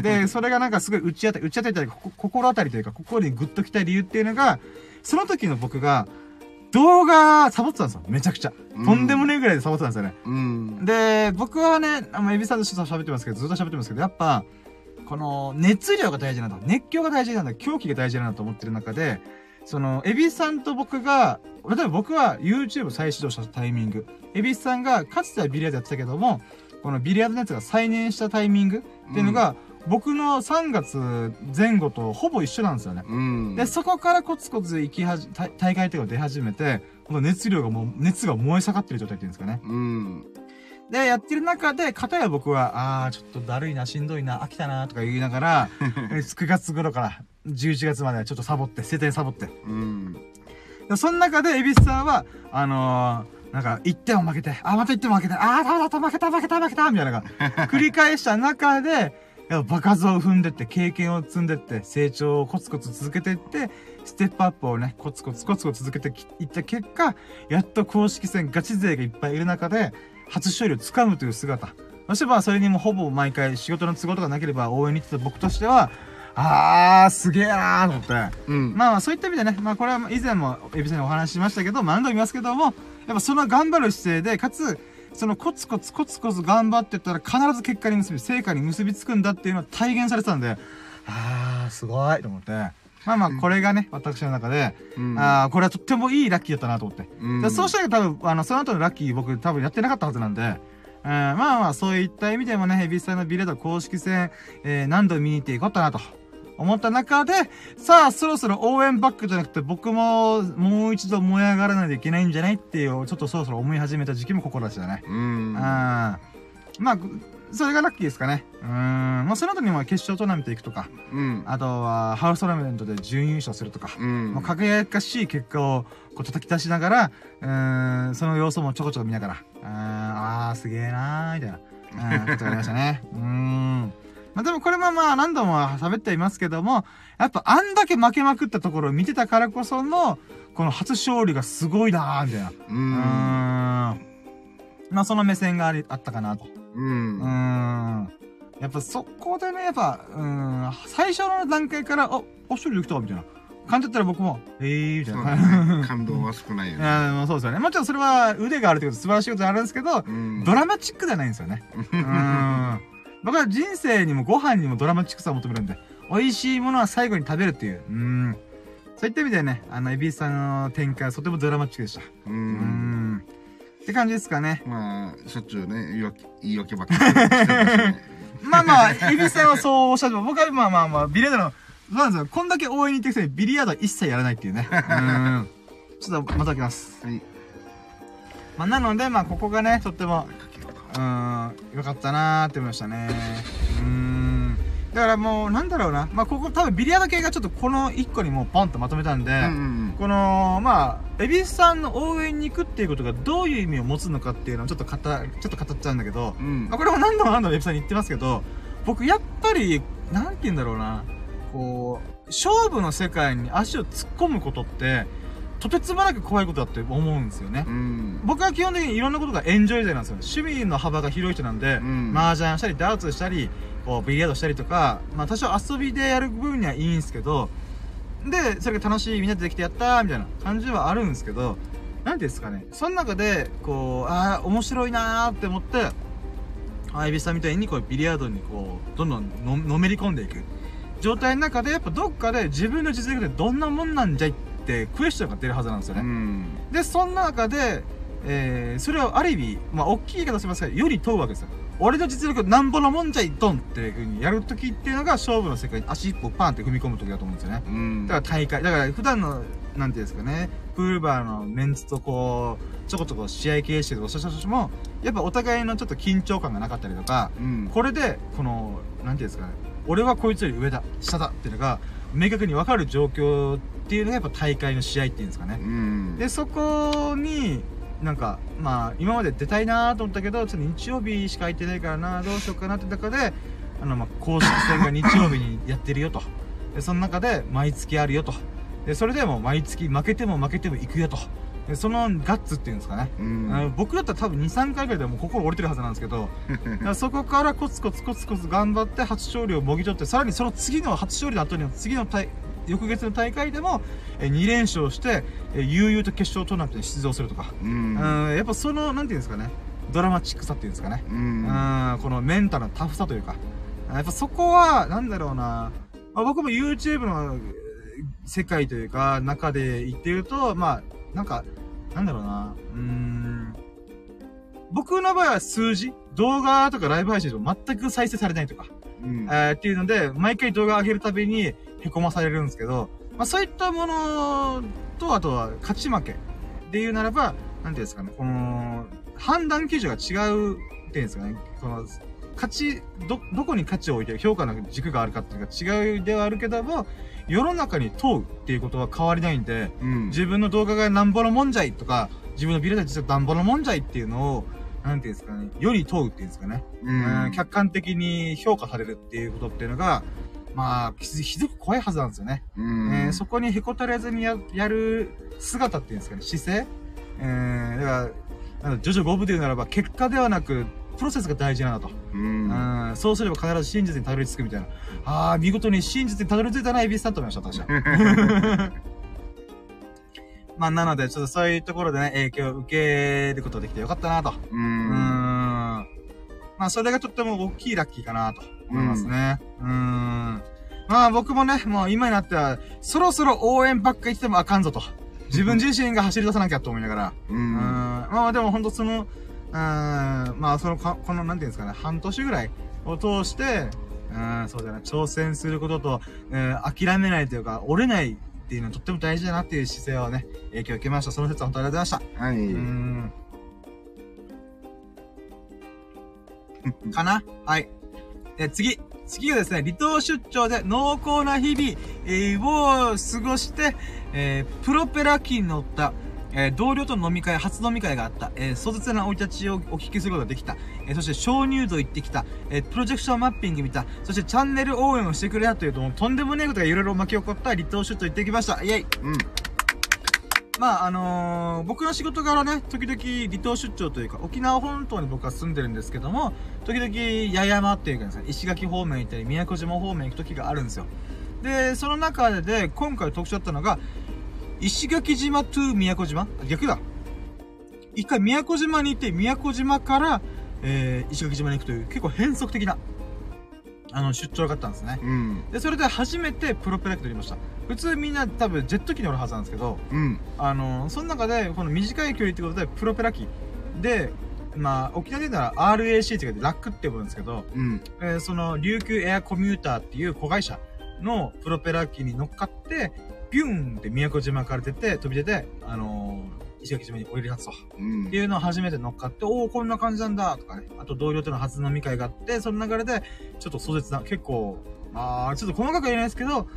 で、それがなんかすごい打ち当たり、打ち当たりというか、こ心当たりというか、心にグッときた理由っていうのが、その時の僕が、動画サボってたんですよ。めちゃくちゃ。とんでもねえぐらいでサボってたんですよね。うん。で、僕はね、あの、エビさんとちょっと喋ってますけど、ずっと喋ってますけど、やっぱ、この、熱量が大事なんだ。熱狂が大事なんだ。狂気が大事なんだと思ってる中で、その、エビスさんと僕が、例えば僕は YouTube 再始動したタイミング、エビスさんがかつてはビリヤードやってたけども、このビリヤードのやつが再燃したタイミングっていうのが、僕の3月前後とほぼ一緒なんですよね。うん。で、そこからコツコツ行きはじ、大大会とか出始めて、この熱量がもう、熱が燃え盛ってる状態っていうんですかね。うん。で、やってる中で、片や僕は、あー、ちょっとだるいな、しんどいな、飽きたな、とか言いながら、え9月頃から11月まではちょっとサボって、生体サボって。うん。でその中で、エビスさんは、あのー、なんか、1点を負けて、あー、また1点も負けて、あー、ダメだった、負けた、負けた、負けた、みたいなのが、繰り返した中で、やっぱ爆発を踏んでって、経験を積んでって、成長をコツコツ続けていって、ステップアップをね、コツコツコツコツ続けてきいった結果、やっと公式戦ガチ勢がいっぱいいる中で、初勝利をつかむという姿。そしてまあ、それにもほぼ毎回仕事の都合とかなければ応援に行ってた僕としては、あー、すげえなーと思って。うん。まあまあそういった意味でね、まあこれは以前もエビさんにお話ししましたけど、まあ何度も言いますけども、やっぱその頑張る姿勢で、かつ、そのコツコツコツコツ頑張ってったら必ず結果に結び、成果に結びつくんだっていうのを体現されてたんで、あー、すごいと思って。まあまあこれがね、私の中で、うん。あー、これはとってもいいラッキーだったなと思って。うんでそうしたら多分、あの、その後のラッキー僕多分やってなかったはずなんで、えーまあまあ、そういった意味でもね、ヘビスタのビレード公式戦、えー何度見に行っていこうかなと思った中で、さあ、そろそろ応援バックじゃなくて、僕ももう一度燃え上がらないといけないんじゃないっていう、ちょっとそろそろ思い始めた時期もここらしだね。うん。うん。まあ、それがラッキーですかね。うん。まあ、その後にも決勝トーナメント行くとか、うん。あとは、ハウストーナメントで準優勝するとか、うん。もう輝かしい結果をこう叩き出しながら、うーん、その様子もちょこちょこ見ながら、うーん、あー、すげえなー、みたいな、うん、ことがありましたね。うーん。まあでもこれもまあ何度も喋っていますけども、やっぱあんだけ負けまくったところを見てたからこその、この初勝利がすごいなー、みたいな。う。ん。まあその目線がありあったかなと。う。うんーん。やっぱそこでね、やっぱ、うーん、最初の段階から、あ、あ、勝利できたみたいな。感じだったら僕も、えー、みたいな。だね。感動は少ないよいね。やもうそうですよね。もちろんそれは腕があるってこと素晴らしいことであるんですけど、うん。ドラマチックではないんですよね。うーん。僕は人生にもご飯にもドラマチックさを求めるんで、美味しいものは最後に食べるっていう。うーん。そういった意味でね、あの、エビスさんの展開はとてもドラマチックでした。う。ん。って感じですかね。まあ、しょっちゅうね、言い訳言い訳ばっかりしてるしね。まあまあ、エビスさんはそうおっしゃっても、僕はまあまあまあ、ビリヤードの、なんですよ。こんだけ応援に行ってるくせにビリヤードは一切やらないっていうね。うーん。ちょっとまた開きます。はい。まあ、なので、まあ、ここがね、とっても、うん、よかったなーって思いましたね。うーん。だからもう、なんだろうな。まあ、ここ多分ビリヤード系がちょっとこの一個にもうポンとまとめたんで、うんうんこの、まあ、エビスさんの応援に行くっていうことがどういう意味を持つのかっていうのをちょっと語、ちょっと語っちゃうんだけど、うん。うんまあ、これも何度も何度もエビさんに言ってますけど、僕やっぱり、なんて言うんだろうな、こう、勝負の世界に足を突っ込むことって、とてつもなく怖いことだって思うんですよね。うん。僕は基本的にいろんなことがエンジョイ勢なんですよ。趣味の幅が広い人なんで、うん麻雀したり、ダーツしたり、こう、ビリヤードしたりとか、まあ多少遊びでやる部分にはいいんですけど、で、それが楽しい、みんなでできてやったーみたいな感じはあるんですけど、なんていうんですかね、その中で、こう、ああ、面白いなーって思って、あエビさんみたいにこう、ビリヤードにこう、どんどんののめり込んでいく状態の中で、やっぱどっかで自分の実力でどんなもんなんじゃいって、クエスチョンが出るはずなんですよね。うん。で、そんな中で、えー、それをある意味、まあ、大きい言い方しますが、より問うわけですよ。俺の実力なんぼのもんじゃい、ドンっていう風にやるときっていうのが、勝負の世界に足一歩パンって踏み込むときだと思うんですよね。うん。だから大会、だから普段の、なんていうんですかね、プールバーのメンツとこう、ちょこちょこ試合形式とかした人たちも、やっぱお互いのちょっと緊張感がなかったりとか、うん。これで、この、なんていうんですかね、俺はこいつより上だ、下だっていうのが、明確に分かる状況っていうのがやっぱ大会の試合っていうんですかね。うん。で、そこに、なんか、まあ、今まで出たいなと思ったけど、ちょっと日曜日しか空いてないからなどうしようかなって中で、あの、まあ、公式戦が日曜日にやってるよと。で、その中で、毎月あるよと。で、それでも毎月負けても負けても行くよと。で、そのガッツっていうんですかね。うん。僕だったら多分2、3回ぐらいでもう心折れてるはずなんですけど、そこからコツコツコツコツ頑張って初勝利をもぎ取って、さらにその次の初勝利の後には次の大翌月の大会でも、え2連勝して、え悠々と決勝トーナメントに出場するとか。う。うんん、やっぱその、なんていうんですかね、ドラマチックさっていうんですかね。ううん、ん。このメンタルのタフさというか。やっぱそこは、なんだろうな、まあ、僕も YouTube の世界というか、中で言ってると、まあ、なんか、なんだろうな、うーん、僕の場合は数字動画とかライブ配信でも全く再生されないとか、うん。えーっていうので、毎回動画上げるたびに凹まされるんですけど、まあそういったものと、あとは勝ち負けで言うならば、なんていうんですかね、この、判断基準が違うっていうんですかね、その、価値、ど、どこに価値を置いて評価の軸があるかっていうか違うではあるけども、世の中に問うっていうことは変わりないんで、うん。自分の動画がなんぼのもんじゃいとか、自分のビルダー実はなんぼのもんじゃいっていうのを、なんていうんですかね、より問うっていうんですかね。ううんん。客観的に評価されるっていうことっていうのが、まあ、ひひどく怖いはずなんですよね。うん。えーそこにへこたれずにややる姿っていうんですかね、姿勢えー、だから、なんだジョジョ5部で言うならば、結果ではなく、プロセスが大事なんだと。うん。うん、そうすれば必ず真実にたどり着くみたいな。ああ、見事に真実にたどり着いたな、エビスさんと思いました、私は。まあ、なので、ちょっとそういうところでね、影響を受けることができてよかったなと。う。ん。まあ、それがとっても大きいラッキーかなと思いますね。うーん。まあ、僕もね、もう今になっては、そろそろ応援ばっか言ってもあかんぞと。自分自身が走り出さなきゃと思いながら。うん。ん。まあ、でも本当その、うーん、まあ、そのか、この、なんていうんですかね、半年ぐらいを通して、うん、そうだな、挑戦することと、えー諦めないというか、折れないっていうのはとっても大事だなっていう姿勢をね、影響を受けました。その説は本当にありがとうございました。はい。うーん。かな？はい。で、次。次がですね、離島出張で濃厚な日々、えを過ごして、えープロペラ機に乗った、えー同僚との飲み会、初飲み会があった、えー壮絶な生い立ちをお聞きすることができた、えーそして鍾乳洞行ってきた、えープロジェクションマッピング見た、そしてチャンネル応援をしてくれたというと、もうとんでもねえことがいろいろ巻き起こった離島出張行ってきました。イェイうん。まああのー僕の仕事柄ね、時々離島出張というか、沖縄本島に僕は住んでるんですけども、時々八重山っていうかですね、石垣方面行ったり、宮古島方面行く時があるんですよ。で、その中で、今回特徴だったのが、石垣島 to 宮古島？逆だ。一回宮古島に行って、宮古島から、えー、石垣島に行くという、結構変則的な、あの、出張があったんですね。うん。で、それで初めてプロペラ機乗りました。普通みんな多分ジェット機に乗るはずなんですけど、うん。あの、その中で、この短い距離ってことで、プロペラ機で、まあ、沖縄で言うなら RAC って言ってラックって呼ぶんですけど、うん。えーその、琉球エアコミューターっていう子会社のプロペラ機に乗っかって、ビューンって宮古島から出て、飛び出て、あのー石垣島に降り立つと。うんっていうのを初めて乗っかって、おおこんな感じなんだとかね。あと同僚との初飲み会があって、その流れで、ちょっと壮絶な、結構、まあ、ちょっと細かくは言えないですけど、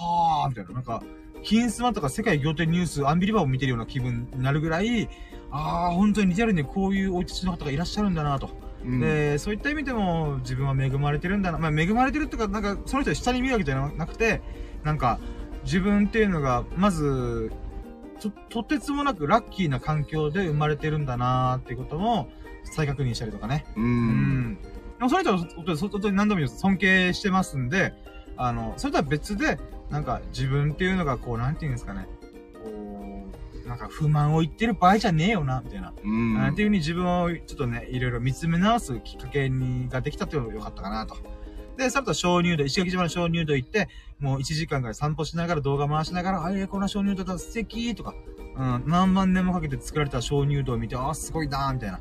はあみたいな、なんか、金スマとか世界仰天ニュース、アンビリバーを見てるような気分になるぐらい、ああ、本当にリアルにこういうお家の方がいらっしゃるんだなと。うん。で、そういった意味でも自分は恵まれてるんだな。まあ、恵まれてるっていうか、なんか、その人を下に見るわけじゃなくて、なんか、自分っていうのが、まず、と、とてつもなくラッキーな環境で生まれてるんだなーっていうことも、再確認したりとかね。う。うんん。でもその人は、本当に、何度も言うと尊敬してますんで、あの、それとは別で、なんか、自分っていうのが、こう、なんていうんですかね。こう、なんか不満を言ってる場合じゃねえよな、みたいな。うん。あっていうふうに自分をちょっとね、いろいろ見つめ直すきっかけにができたっていうのが良かったかなと。で、さっと鍾乳洞、石垣島の鍾乳洞行って、もう1時間ぐらい散歩しながら動画回しながら、あえー、この鍾乳洞だ、素敵とか、うん、何万年もかけて作られた鍾乳洞を見て、あー、すごいなーみたいな、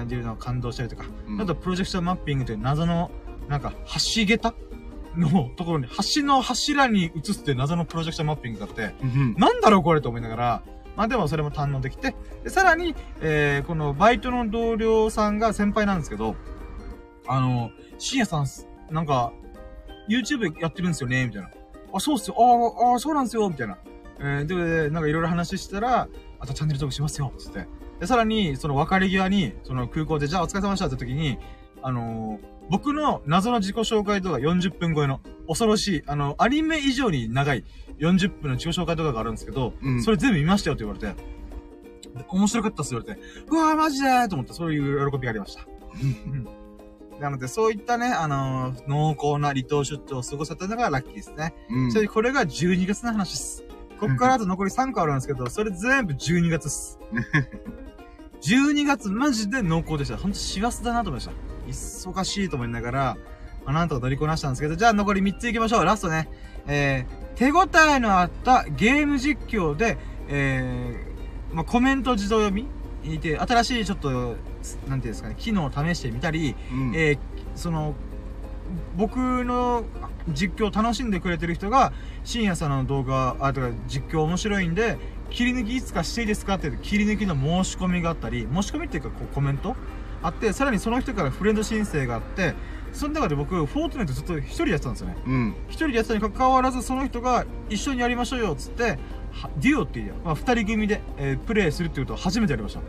うん、っていうのを感動したりとか、うんあとプロジェクションマッピングという謎の、なんか、橋桁のところに、橋の柱に映すっていう謎のプロジェクションマッピングがあって、うん。なんだろうこれと思いながら、まあでもそれも堪能できて、で、さらに、えー、このバイトの同僚さんが先輩なんですけど、あの、深夜さんす、なんか、YouTube やってるんですよねみたいな。あ、そうっすよ。あーあー、そうなんですよみたいな。えー、で、なんかいろいろ話したら、あとチャンネル登録しますよつって。で、さらに、その別れ際に、その空港で、じゃあお疲れ様でしたって時に、あのー僕の謎の自己紹介動画40分超えの、恐ろしい、あの、アニメ以上に長い40分の自己紹介動画があるんですけど、うんそれ全部見ましたよって言われて、で面白かったっす言われて、うわーマジでーと思って、そういう喜びがありました。うんなので、そういったね、あのー濃厚な離島出張を過ごせたのがラッキーですね。うん。それで、これが12月の話です。こっからあと残り3個あるんですけど、それ全部12月っす。12月マジで濃厚でした。ほんと幸せだなと思いました。忙しいと思いながら、まあ、なんとか乗りこなしたんですけど、じゃあ残り3つ行きましょう。ラストね。えー、手応えのあったゲーム実況で、えー、まあ、コメント自動読みいて、新しいちょっと、なんていうんですかね、機能を試してみたり、うん。えー、その、僕の実況を楽しんでくれてる人が、深夜さんの動画、あ、とか実況面白いんで、切り抜きいつかしていいですかって切り抜きの申し込みがあったり、申し込みっていうかこうコメント？あって、さらにその人からフレンド申請があって、その中で僕、フォートナイトずっと一人でやってたんですよね。うん。一人でやってたにかかわらず、その人が一緒にやりましょうよ、つって、はデュオっていう、まあ、二人組で、えープレイするっていうことを初めてやりました。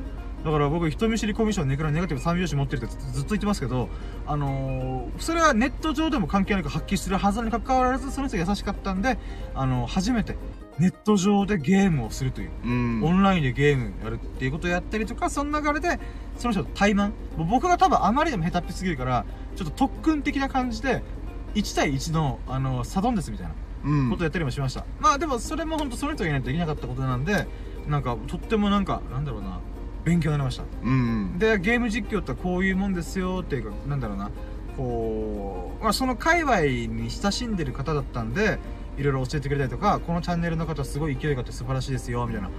だから僕、人見知りコミュ障ネクラネガティブ三拍子持ってるってずずっと言ってますけど、あのーそれはネット上でも関係なく発揮するはずにかかわらず、その人が優しかったんで、あのー初めてネット上でゲームをするという。うん。オンラインでゲームやるっていうことをやったりとか、その流れで、その人と対マン。もう僕が多分あまりにも下手っぴすぎるから、ちょっと特訓的な感じで、1対1の、あの、サドンデスみたいなうん。ことをやったりもしました。まあでもそれも本当その人がいないとできなかったことなんで、なんか、とってもなんか、なんだろうな、勉強になりました。うん。で、ゲーム実況ってこういうもんですよっていうか、なんだろうな、こう、まあその界隈に親しんでる方だったんで、いろいろ教えてくれたりとか、このチャンネルの方すごい勢いがあって素晴らしいですよ、みたいな。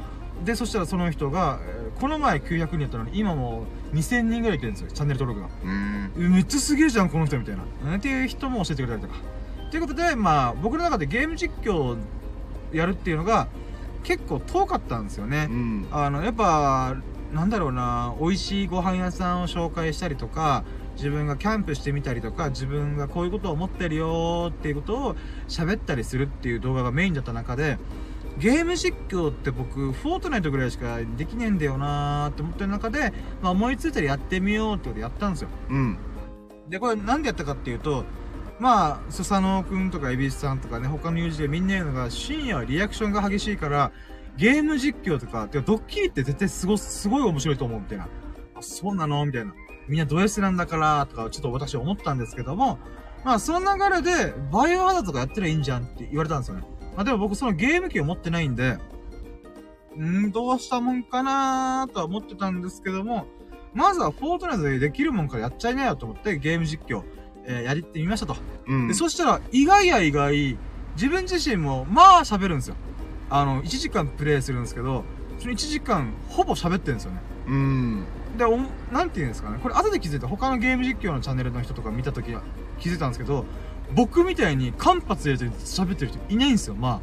で、そしたらその人が、えーこの前900人やったのに、今もう2000人ぐらいいてるんですよ、チャンネル登録が。うん。えめっちゃすげえじゃん、この人みたいな。うんっていう人も教えてくれたりとか。ということで、まあ、僕の中でゲーム実況をやるっていうのが、結構遠かったんですよねう。ん。あの、やっぱ、なんだろうな、美味しいご飯屋さんを紹介したりとか、自分がキャンプしてみたりとか、自分がこういうことを思ってるよーっていうことを喋ったりするっていう動画がメインだった中で、ゲーム実況って僕、フォートナイトぐらいしかできねえんだよなーって思ってる中で、まあ思いついたらやってみようってことでやったんですよ。うん。で、これなんでやったかっていうと、まあ、スサノオくんとかエビスさんとかね、他の友人でみんな言うのが、深夜はリアクションが激しいから、ゲーム実況とか、てかドッキリって絶対すご、すごい面白いと思うみたいな。あ、そうなの？みたいな。みんなド S なんだから、とか、ちょっと私思ったんですけども、まあ、その流れで、バイオハザードとかやったらいいんじゃんって言われたんですよね。まあ、でも僕そのゲーム機を持ってないんで、んー、どうしたもんかなーとは思ってたんですけども、まずはフォートナイトでできるもんからやっちゃいなよと思ってゲーム実況、えーやりってみましたと。うん。で、そしたら、意外や意外、自分自身も、まあ喋るんですよ。あの、1時間プレイするんですけど、その1時間、ほぼ喋ってるんですよね。うん。で、おなんて言うんですかね。これ後で気づいた、他のゲーム実況のチャンネルの人とか見たときは気づいたんですけど、僕みたいに間髪入れて喋ってる人いないんですよ、ま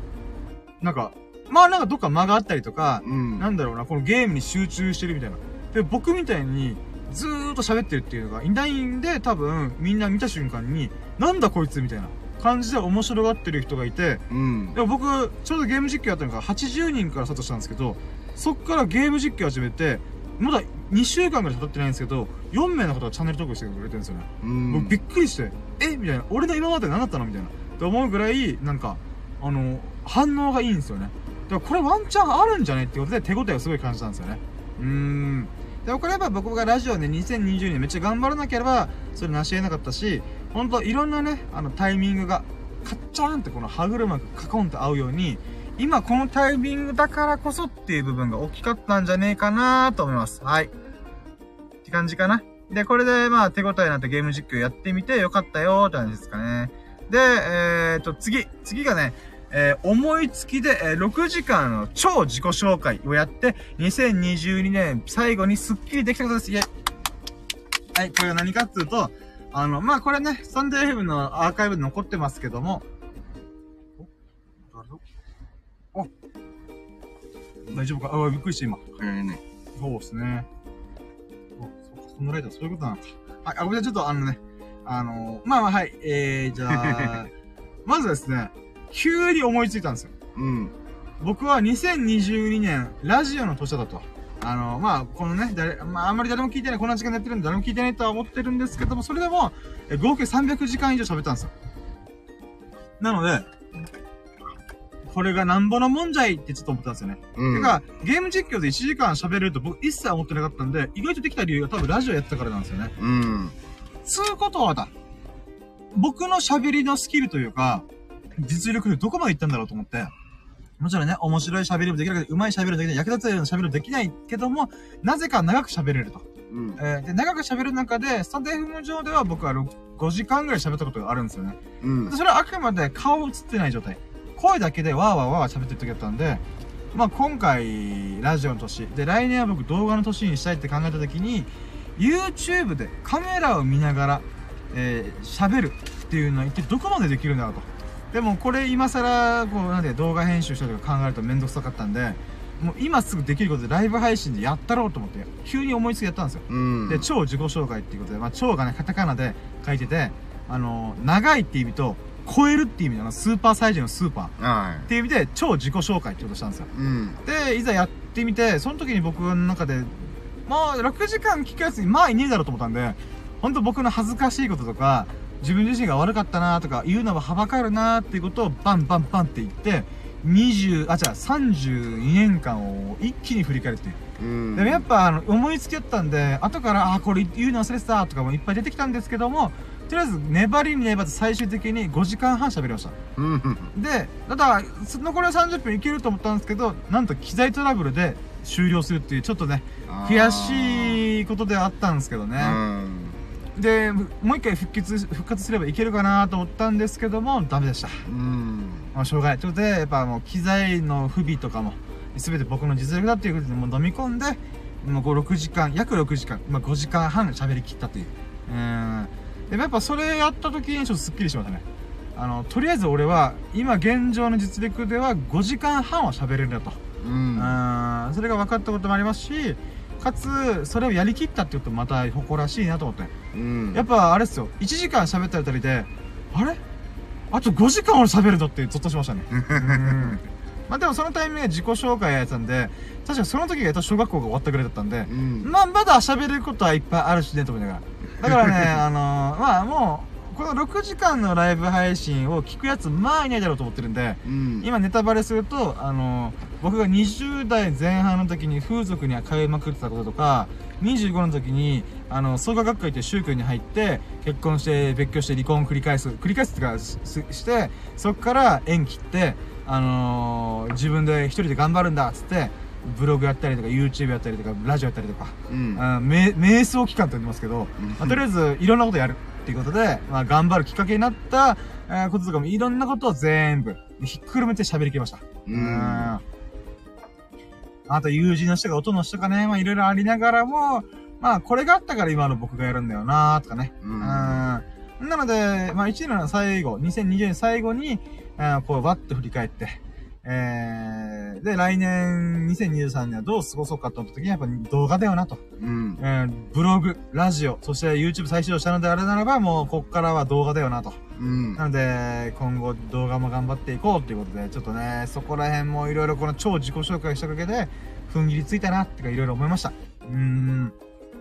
あ。なんか、まあなんかどっか間があったりとか、うん。なんだろうな、このゲームに集中してるみたいな。で、僕みたいに、ずーっと喋ってるっていうのがいないんで、多分、みんな見た瞬間に、なんだこいつみたいな感じで面白がってる人がいて、うん。でも僕、ちょうどゲーム実況やったのが80人からスタートしたんですけど、そっからゲーム実況始めて、まだ2週間ぐらい経ってないんですけど、4名の方がチャンネル登録してくれてるんですよね。うん僕び。っくりして、え？みたいな。俺の今まで何だったの？みたいな。って思うぐらい、なんか、あの、反応がいいんですよね。だからこれワンチャンあるんじゃないってことで手応えをすごい感じたんですよね。うーん。でもこれやっぱ僕がラジオで2020年めっちゃ頑張らなければ、それ成し得なかったし、ほんといろんなね、あのタイミングが、カッチャーンってこの歯車がカコンと合うように、今このタイミングだからこそっていう部分が大きかったんじゃねえかなと思います。はい。って感じかな。で、これでまあ手応えになってゲーム実況やってみてよかったよって感じですかね。で、えーと、次。次がね、えー思いつきで、えー6時間の超自己紹介をやって、2022年最後にスッキリできたことです。イェイはい、これが何かっていうと、あの、まあ、これね、サンデーヘブンのアーカイブに残ってますけども、お誰だ？お大丈夫か？あ、びっくりした今。早いね。そうですね。お、そうか、そのライダーそういうことなのか。はい、あ、ごめんなさい、ちょっとあのね、あのまあまあはい、えー、じゃあ、まずですね、急に思いついたんですよ。うん。僕は2022年、ラジオの年だと。あの、まあ、このね、誰、まあ、あんまり誰も聞いてない、こんな時間でやってるんで誰も聞いてないとは思ってるんですけども、それでも、え合計300時間以上喋ったんですよ。なので、これがなんぼのもんじゃいってちょっと思ったんですよね。うん。てか、ゲーム実況で1時間喋れると僕一切思ってなかったんで、意外とできた理由が多分ラジオやってたからなんですよね。うん。つうことはだ。僕の喋りのスキルというか、実力でどこまで行ったんだろうと思って。もちろんね、面白い喋りもできるけど、上手い喋りもできない、役立つような喋りもできないけども、なぜか長く喋れると。うん。えーで、長く喋る中で、スタンド FM 上では僕は5時間ぐらい喋ったことがあるんですよね。うんで。それはあくまで顔映ってない状態。声だけでわーわーわー喋ってる時だったんで、まあ今回、ラジオの年。で、来年は僕動画の年にしたいって考えた時に、YouTube でカメラを見ながら、えー喋るっていうのは一体どこまでできるんだろうと。でもこれ今更、こう、なんで動画編集したりとか考えるとめんどくさかったんで、もう今すぐできることでライブ配信でやったろうと思って、急に思いつきやったんですよ。うん。で、超自己紹介っていうことで、まあ、超がね、カタカナで書いてて、あの、長いっていう意味と、超えるっていう意味で、スーパーサイズのスーパーはっていう意味で、超自己紹介ってことしたんですよ。い。うん。で、いざやってみて、その時に僕の中で、まあ、6時間聞くやつに、まあいねえだろうと思ったんで、本当僕の恥ずかしいこととか、自分自身が悪かったなとか、言うのははばかるなっていうことをバンバンバンって言って、20、あ、じゃあ32年間を一気に振り返るっていう。うん。でもやっぱあの思いつきだったんで、後から、あ、これ言うの忘れてたとかもいっぱい出てきたんですけども、とりあえず粘りに粘って最終的に5時間半喋りました。うん。で、ただ、そ残りの30分いけると思ったんですけど、なんと機材トラブルで終了するっていう、ちょっとね、悔しいことではあったんですけどいね。うん。で、もう一回復活、復活すればいけるかなと思ったんですけども、ダメでした。うん。まあ、しょうがない。ということで、やっぱもう機材の不備とかも、すべて僕の実力だっていうことでもう飲み込んで、もう5、6時間、約6時間、まあ5時間半喋り切ったという。うん。でもやっぱそれやった時にちょっとスッキリしましたね。あの、とりあえず俺は、今現状の実力では5時間半は喋れるんだと。うん。うん。それが分かったこともありますし、かつ、それをやりきったってこともまた誇らしいなと思って。うん。やっぱあれっすよ、1時間喋ったあたりで、あれ？あと5時間俺喋るのってゾッとしましたね。うんまあでもそのタイミングで自己紹介やったんで、確かその時が小学校が終わったぐらいだったんでう、ん。まあまだ喋ることはいっぱいあるしねと思いながら。だからね、あのーまあもう、この6時間のライブ配信を聞くやつまあいないだろうと思ってるんで、うん。今ネタバレすると、あのー僕が20代前半の時に風俗に通いまくってたこととか、25の時に、あの、創価学会っていう宗教に入って、結婚して、別居して離婚を繰り返す、繰り返すっていうか、しして、そっから縁切って、あのー自分で一人で頑張るんだっつって、ブログやったりとか、YouTube やったりとか、ラジオやったりとか、うん。瞑想期間と言いますけど、まあとりあえずいろんなことやるっていうことで、まあ、頑張るきっかけになった、えーこととかもいろんなことを全部ひっくるめて喋りきりました。うんあと友人の人が音の人がね、まあいろいろありながらも、まあこれがあったから今の僕がやるんだよなとかね。うんなので、まあ1年の最後、2020年最後に、あーこうバッと振り返って、えー、で、来年2023年はどう過ごそうかと思った時にやっぱ動画だよなと。うん。えーブログ、ラジオ、そして YouTube 再始動したのであれならば、もうこっからは動画だよなと。うん。なので、今後動画も頑張っていこうということで、ちょっとね、そこら辺もいろいろこの超自己紹介したおかげで、踏ん切りついたなってかいろいろ思いました。うーん。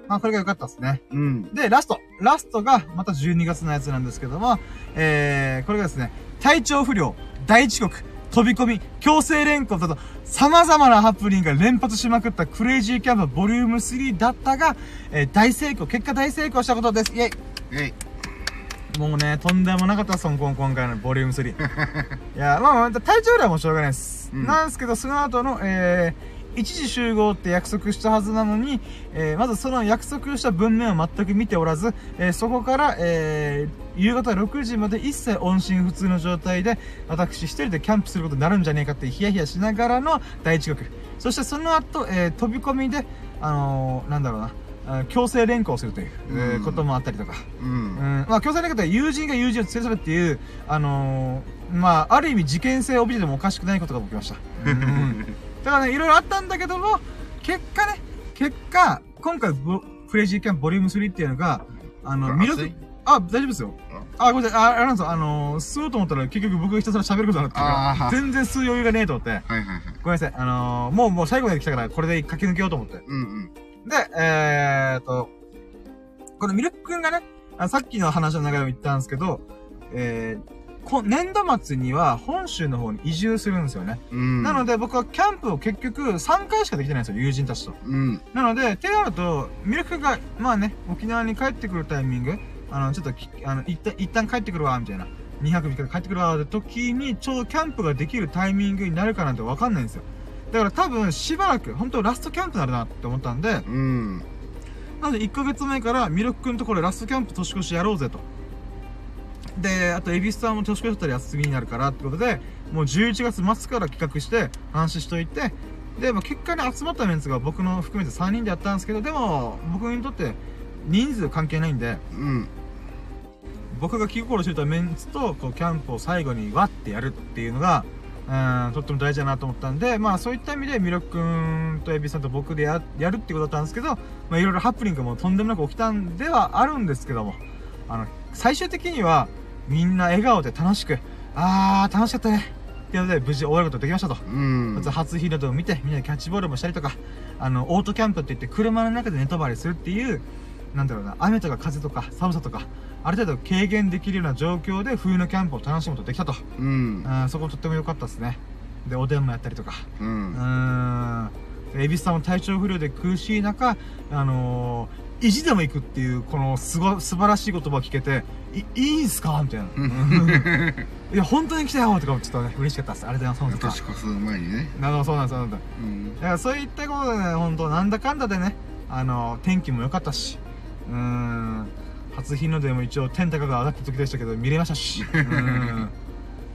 まあこれが良かったですね。うん。で、ラスト。ラストがまた12月のやつなんですけども、えー、これがですね、体調不良、大遅刻、飛び込み、強制連行など、様々なハプニングが連発しまくったクレイジーキャンプボリューム3だったが、えー大成功、結果大成功したことです。イェイえい。もうね、とんでもなかったです、今今回のボリューム3。いや、まあまあ、体調不良はもうしょうがないです。うんなんですけど、その後の、えー、一時集合って約束したはずなのに、えー、まずその約束した文面を全く見ておらず、えー、そこから、えー、夕方6時まで一切音信不通の状態で、私一人でキャンプすることになるんじゃねえかってヒヤヒヤしながらの第一刻。そしてその後、えー、飛び込みで、あのー、なんだろうな、強制連行するという、えーうんこともあったりとか。う。うんん、まあ、強制連行って友人が友人を連れ去るっていう、あのー、まあ、ある意味事件性を帯びててもおかしくないことが起きました。うん だからね、いろいろあったんだけども、結果ね、結果、今回ボ、クレイジーキャンプボリューム3っていうのが、あの、魅力あ、大丈夫ですよ。あ、ごめんなさい、あ、あれなんですよ、あのー、吸おうと思ったら結局僕がひたすら喋ることになってるか全然吸う余裕がねえと思って、はいはいはい。ごめんなさい、あのー、もうもう最後まで来たから、これで駆け抜けようと思って。うんうん。で、えーっと、このミルクくんがね、あさっきの話の中でも言ったんですけど、えー、こ年度末には本州の方に移住するんですよね。うん。なので僕はキャンプを結局3回しかできてないんですよ、友人たちと。うん。なので、ってなると、ミルクが、まあね、沖縄に帰ってくるタイミング、あの、ちょっとき、あの、一旦、一旦帰ってくるわ、みたいな。2泊3日で帰ってくるわ、って時に、ちょうどキャンプができるタイミングになるかなんてわかんないんですよ。だから多分、しばらく、本当ラストキャンプになるなって思ったんで、うん。なので、1ヶ月前から、ミルクくんとこれラストキャンプ年越しやろうぜと。で、あと、エビスさんも年越しだったら休みになるからってことで、もう11月末から企画して、話しといて、で、まあ、結果に集まったメンツが僕の含めて3人でやったんですけど、でも、僕にとって、人数関係ないんで、うん。僕が気心してたメンツと、こう、キャンプを最後にわってやるっていうのが、うん、とっても大事だなと思ったんで、まあそういった意味で、ミロくんとエビさんと僕でややるってことだったんですけど、まあいろいろハプニングもとんでもなく起きたんではあるんですけども、あの、最終的には、みんな笑顔で楽しく、あー、楽しかったね。っていうので、無事終わることができましたと。うんまず初日の出を見て、みんなでキャッチボールもしたりとか、あの、オートキャンプって言って車の中で寝泊まりするっていう、なんだろうな、雨とか風とか寒さとか、ある程度軽減できるような状況で冬のキャンプを楽しむことができたと。うんうん、そことっても良かったですね。で、おでんもやったりとか。ううんーん。で、エビスさんも体調不良で苦しい中、あのー、意地でも行くっていう、このすご、素晴らしい言葉を聞けて、い、いいんすか？みたいな。うん いや、本当に来たよとか、ちょっとね、嬉しかったです。ありがとうございます。年越す前にねなるほど、そうなんです、そうなんです。うんだからそういったことでね、本当なんだかんだでね、あの、天気も良かったし、うーん、初日の出も一応天高が上がった時でしたけど、見れましたし、うーん。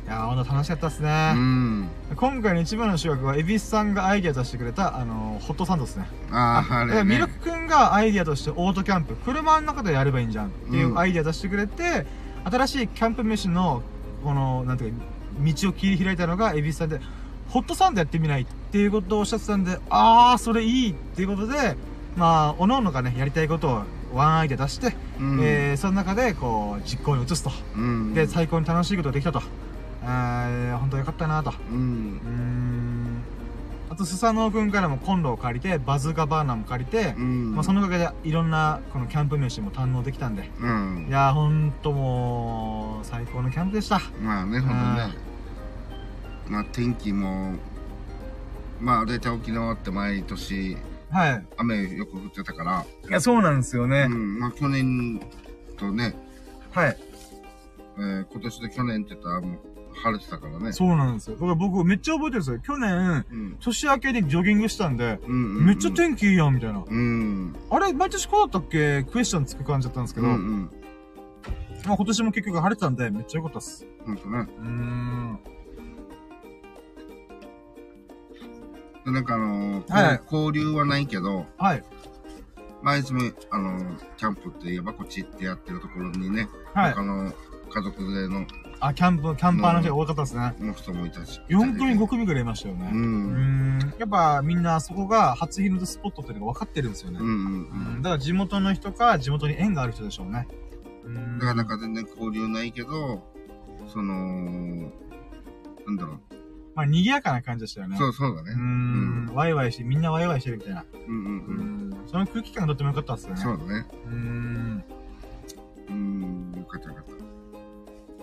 いやー、ほんと楽しかったですうね。ん今回の一番の主役は、エビスさんがアイディア出してくれた、あの、ホットサンドですね。あああれねミルクくんがアイディアとしてオートキャンプ、車の中でやればいいんじゃんっていううんアイディア出してくれて、新しいキャンプ飯の、この、なんていうか、道を切り開いたのがエビスさんで、ホットサンドやってみないっていうことをおっしゃってたんで、あー、それいいっていうことで、まあ、おのおのがね、やりたいことをワンアイデア出して、うんえー、その中で、こう、実行に移すと。うんで、最高に楽しいことができたと。えー、本当よかったなと。うん。あと、スサノオくんからもコンロを借りて、バズーカバーナーも借りて、うんまあ、そのおかげでいろんなこのキャンプ飯も堪能できたんで。うんいやー、ほんともう、最高のキャンプでした。まあねほんとねまあ天気もまあ大体沖縄って毎年はい。雨よく降ってたからいや、そうなんですよね。うんまあ去年とね、はい。えー今年と去年って言ったらもう晴れてたからねそうなんですよ。だから僕めっちゃ覚えてるんですよ。去年、うん年明けにジョギングしたんで、うんうんうんめっちゃ天気いいやん、みたいな。うんあれ、毎年こうだったっけ？クエスチョンつく感じだったんですけど、うんうんまあ今年も結局晴れてたんで、めっちゃ良かったっす。ほんとねうーん。でなんかあのーはい交流はないけどはい。まあいつもあのーキャンプって言えばこっちってやってるところにね、はい。他の家族でのあ、キャンプ、キャンパーの人が多かったですね。の人もいたし4組、5組ぐらいいましたよね。ううんーん。やっぱみんなそこが初日の出スポットっていうのが分かってるんですよね。うんうんうんだから地元の人か地元に縁がある人でしょうね。うんだからなんか全然交流ないけど、その、なんだろう。まあ賑やかな感じでしたよね。そうそうだねうー。ん。ワイワイして、みんなワイワイしてるみたいな。うんうんううん。ん。その空気感がとっても良かったですよね。そうだね。うーん。うん、よかったよかっ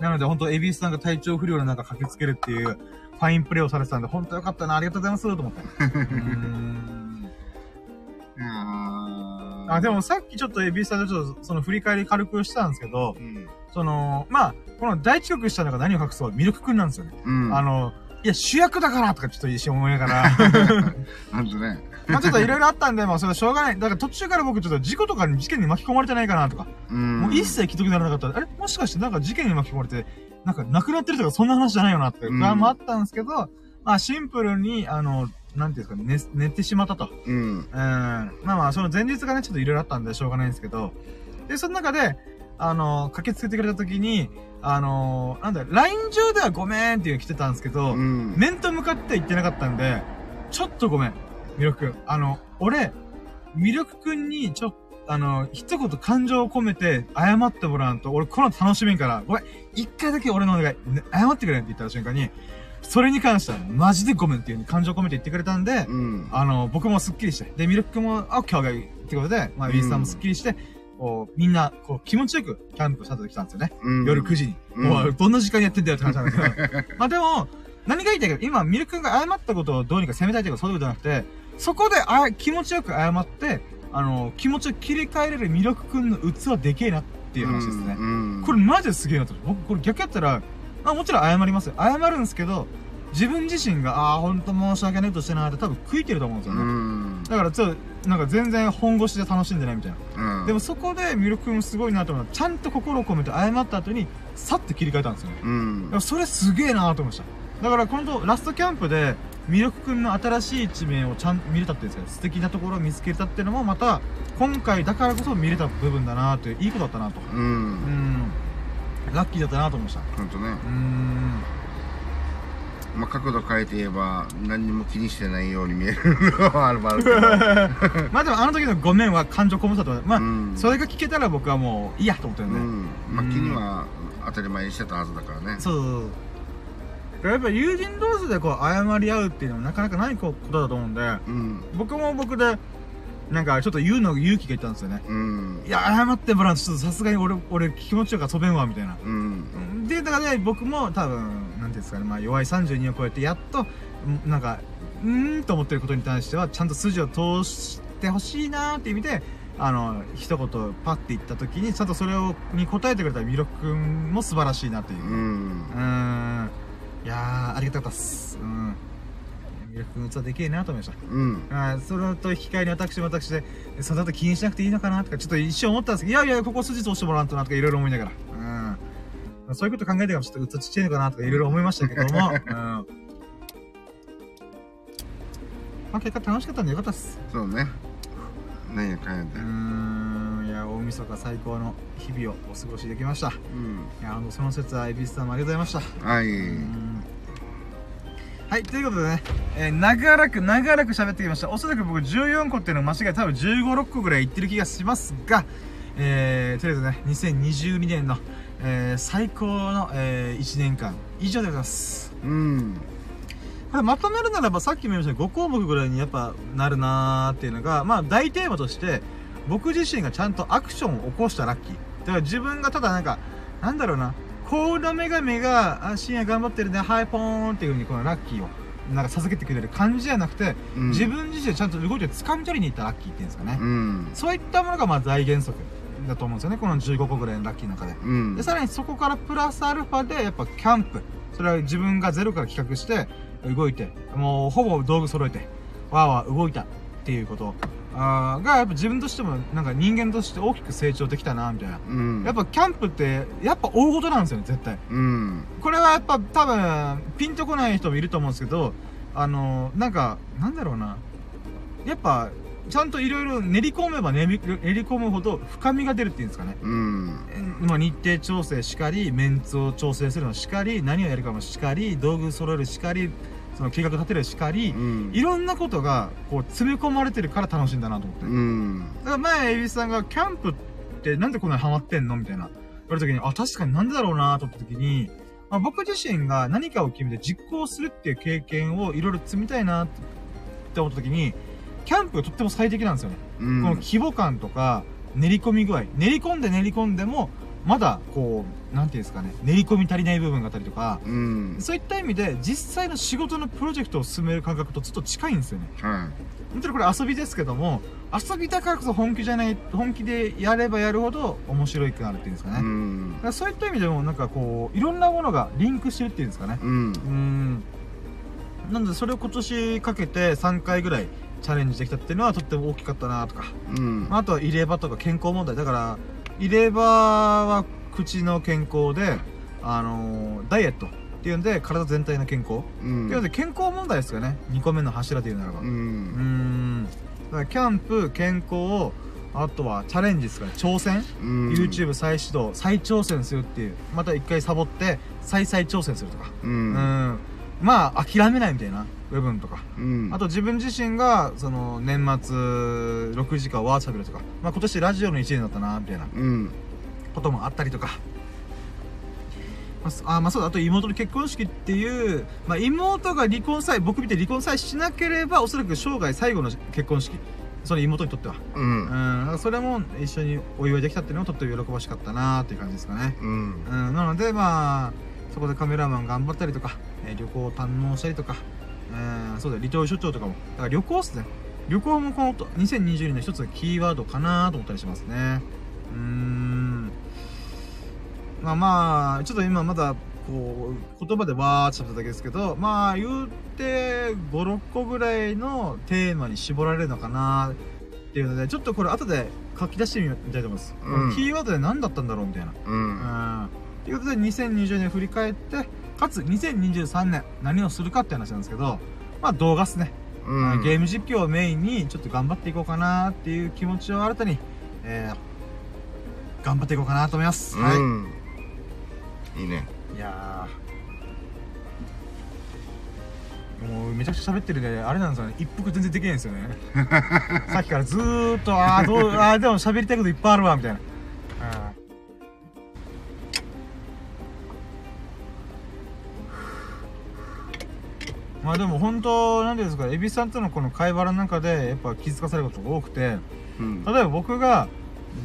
なので本当エビスさんが体調不良の中駆けつけるっていうファインプレーをされてたんで、本当良かったな、ありがとうございます、と思って。あ、でもさっきちょっとエビスさんでちょっとその振り返り軽くしたんですけど、うん。その、まあ、この大遅刻したのが何を隠そう、ミルクくんなんですよね。うん。あの、いや、主役だからとかちょっと一瞬思いながら、なんとね。まあちょっといろいろあったんで、まあそれはしょうがない。だから途中から僕ちょっと事故とかに事件に巻き込まれてないかなとか、うん。もう一切既得にならなかった。あれ？もしかしてなんか事件に巻き込まれて、なんか亡くなってるとかそんな話じゃないよなって不安もあったんですけど、まあシンプルに、あの、なんていうんですかね、寝、寝てしまったと。うん。うん。まあまあ、その前日がね、ちょっといろいろあったんでしょうがないんですけど、で、その中で、あの、駆けつけてくれた時に、あの、なんだよ、LINE 上ではごめんっていうの来てたんですけど、うん。面と向かって言ってなかったんで、ちょっとごめん、ミルクくん。あの、俺、ミルクくんに、ちょっと、あの、一言感情を込めて謝ってもらわんと、俺この後楽しめんから、ごめん、一回だけ俺のお願い、ね謝ってくれんって言った瞬間に、それに関してはマジでごめんっていう風に感情を込めて言ってくれたんで、うん。あの、僕もスッキリして、で、ミルクくんも、あ、今日がいいってことで、まあ、ウィスさんもスッキリして、こう、みんな、こう、気持ちよくキャンプスタートできたんですよね。うん。夜9時に。うんもう、どんな時間にやってんだよって話なんですけど。まあでも、何が言いたいか、今、ミルク君が謝ったことをどうにか責めたいというか、そういうことじゃなくて、そこであ気持ちよく謝って、あの、気持ちを切り替えれるミルク君の器でけえなっていう話ですね。うん。これマジですげえなと。僕、これ逆やったら、まあもちろん謝りますよ。謝るんですけど、自分自身が、ああ、ほんと申し訳ないとしてなーって多分悔いてると思うんですうよね。んだからちょっと、なんか全然本腰で楽しんでないみたいな。うんでもそこでミルク君すごいなと思うのは、ちゃんと心を込めて謝った後に、さって切り替えたんですよね。それすげえなと思いました。だからこのラストキャンプで、ミルク君の新しい一面をちゃんと見れたっていうんですか素敵なところを見つけたっていうのもまた、今回だからこそ見れた部分だなという、いいことだったなと。ううんん。ラッキーだったなと思いました。ほんとねうーん。まあ角度変えて言えば何にも気にしてないように見えるのはあるもあるけど まあでもあの時のごめんは感情込めたと思う。まあ、うんそれが聞けたら僕はもういいやと思ってるんで。うんまあ気には当たり前にしてたはずだからねそうそうそう。やっぱ友人同士でこう謝り合うっていうのもなかなかないことだと思うんで、うん僕も僕で、なんかちょっと言うの勇気がいったんですよね。うんいや、謝ってもらうとちょっとさすがに俺、俺気持ちよく遊べんわ、みたいな。うんで、だからね、僕も多分、なんていうんですかね、まあ弱い32を超えて、やっと、んなんか、うーんと思ってることに対しては、ちゃんと筋を通してほしいなーっていう意味で、あの、一言パッて言った時に、ちゃんとそれを、に答えてくれたミロくんも素晴らしいなっていう。うん。いやー、ありがたかったっす。うん。ミルク君器でけえなと思いました。うんあーそれと引き換えに私も私で、その後気にしなくていいのかなとか、ちょっと一瞬思ったんですけど、いやいや、ここ筋通してもらわんとなとかいろいろ思いながら。うん。そういうこと考えてからちょっと器ちっちゃいのかなとかいろいろ思いましたけども、うん。まあ結果楽しかったんでよかったっす。そうね何やかんやでうーん。いや、大晦日最高の日々をお過ごしできました。いうんや、あの、その説は、エビスさんもありがとうございました。はいうんはい、ということでね、えー長らく長らく喋ってきました。おそらく僕14個っていうのを間違え多分15、6個ぐらい言ってる気がしますが、えー、とりあえずね、2022年の、えー、最高の、えー、1年間以上でございます。うんこれまとめるならばさっきも言いましたように5項目ぐらいにやっぱなるなーっていうのが、まあ大テーマとして、僕自身がちゃんとアクションを起こしたラッキー。だから自分がただなんか、なんだろうな、コーダ女神が、あ、深夜頑張ってるね、はいポーンっていう風にこのラッキーを、なんか授けてくれる感じじゃなくて、うん自分自身でちゃんと動いて掴み取りに行ったラッキーっていうんですかね。うんそういったものがまあ大原則だと思うんですよね、この15個ぐらいのラッキーの中で。うんで、さらにそこからプラスアルファで、やっぱキャンプ。それは自分がゼロから企画して、動いて、もうほぼ道具揃えて、わーわー動いたっていうことあーが、やっぱ自分としても、なんか人間として大きく成長できたな、みたいな。うんやっぱキャンプって、やっぱ大事なんですよね、絶対。うんこれはやっぱ多分、ピンとこない人もいると思うんですけど、あのなんか、なんだろうな。やっぱ、ちゃんといろいろ練り込めば練り練り込むほど深みが出るっていうんですかね。うんえまあ、日程調整しかり、メンツを調整するのしかり、何をやるかもしかり、道具揃えるしかり、その計画立てるしかり、うんいろんなことが、こう、詰め込まれてるから楽しいんだなと思って。うんだから前、エビスさんが、キャンプってなんでこんなにハマってんのみたいな。言われた時に、あ、確かになんでだろうなと思った時に、まあ、僕自身が何かを決めて実行するっていう経験をいろいろ積みたいなって思った時に、キャンプがとっても最適なんですよね。うんこの規模感とか、練り込み具合。練り込んで練り込んでも、まだ、こう、なんていうんですかね、練り込み足りない部分があったりとか、うんそういった意味で、実際の仕事のプロジェクトを進める感覚とちょっと近いんですよね。は本当にこれ遊びですけども、遊びだからこそ本気じゃない、本気でやればやるほど面白いくなるっていうんですかね。いうだんからそういった意味でも、なんかこう、いろんなものがリンクしてるっていうんですかね。うん。なので、それを今年かけて3回ぐらいチャレンジできたっていうのはとっても大きかったなとか。うんまああとは入れ歯とか健康問題。だから、入れ歯は口の健康で、あのーダイエットっていうんで、体全体の健康。うっていうんので、健康問題ですよね。2個目の柱で言うならば。うん。だから、キャンプ、健康、あとはチャレンジですから、挑戦、うん YouTube 再始動、再挑戦するっていう。また一回サボって、再再挑戦するとか。ううんん。まあ、諦めないみたいな部分とか。うんあと自分自身が、その、年末、6時間ワーチャベルとか、まあ今年ラジオの1年だったな、みたいなうんこともあったりとか。まあまあそうだ、あと妹の結婚式っていう、まあ妹が離婚さえ、僕見て離婚さえしなければ、おそらく生涯最後の結婚式。その妹にとっては。ううんん。だからそれも一緒にお祝いできたっていうのもとっても喜ばしかったなっていう感じですかね。うんうん。なので、まあ、そこでカメラマン頑張ったりとか、えー旅行を堪能したりとか、うん、そうだよ、離島出張とかも。だから旅行っすね。旅行もこの2022年の一つのキーワードかなと思ったりしますね。うーん。まあまあ、ちょっと今まだこう、言葉でわーって喋っただけですけど、まあ、言うて、5、6個ぐらいのテーマに絞られるのかなっていうので、ちょっとこれ後で書き出してみたいと思います。うんキーワードで何だったんだろうみたいな。う。うんん。ということで、2020年振り返って、かつ2023年何をするかって話なんですけど、まあ動画っすね。うん。ゲーム実況をメインにちょっと頑張っていこうかなっていう気持ちを新たに、えー、頑張っていこうかなと思います。はい。うん。いいね。いやーもうめちゃくちゃ喋ってるんで、あれなんですよね。一服全然できないんですよね。さっきからずーっと、あーどう、あーでも喋りたいこといっぱいあるわ、みたいな。うんまあでも本当、なんですか、エビさんとのこの会話の中で、やっぱ気づかされることが多くて、うん。例えば僕が、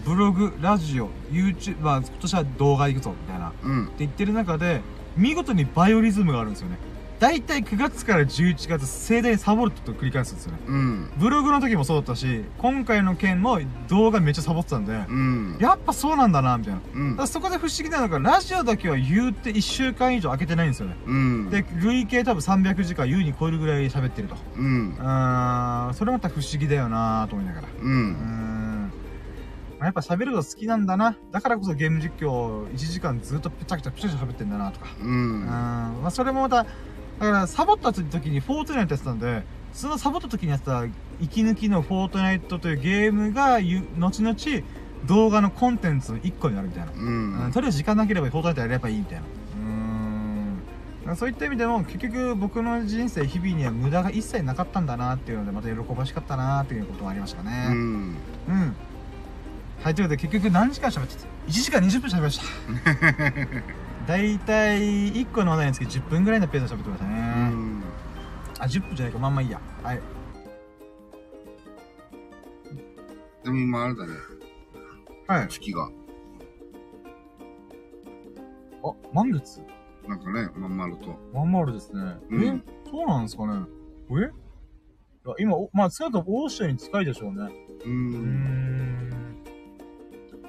ブログ、ラジオ、YouTube、まあ今年は動画行くぞ、みたいな。うん。って言ってる中で、見事にバイオリズムがあるんですよね。だいたい9月から11月、盛大にサボると繰り返すんですよね。うん。ブログの時もそうだったし、今回の件も動画めっちゃサボってたんで、うん。やっぱそうなんだな、みたいな。うんだそこで不思議なのが、ラジオだけは言うて1週間以上開けてないんですよね。うん。で、累計多分300時間優に超えるぐらい喋ってると。うんそれまた不思議だよなと思いながら。う。ん。まあやっぱ喋るの好きなんだな。だからこそゲーム実況1時間ずっとぺちゃくちゃぺちゃくちゃ喋ってんだなとか。ううん。ん。まあそれもまた、だからサボった時にフォートナイトやってたんで、そのサボった時にやってた息抜きのフォートナイトというゲームがゆ、後々動画のコンテンツの1個になるみたいな。ううんん。とりあえず時間なければフォートナイトやればいいみたいな。そういった意味でも結局僕の人生日々には無駄が一切なかったんだなっていうのでまた喜ばしかったなっていうこともありましたうね。ん。うん。はい、ということで結局何時間喋ってた ?1 時間20分喋りました。だいたい1個の話題につき10分ぐらいのペースで喋ってましたうね。ん。あ、10分じゃないか、まあまあいいや。はい。でも今あれだね。はい。月が。あ、満月？なんかね、まん丸と。まん丸ですね。うんえそうなんですかねえ？今、おまあ、少なくともオーシャンに近いでしょうね。う。うーん。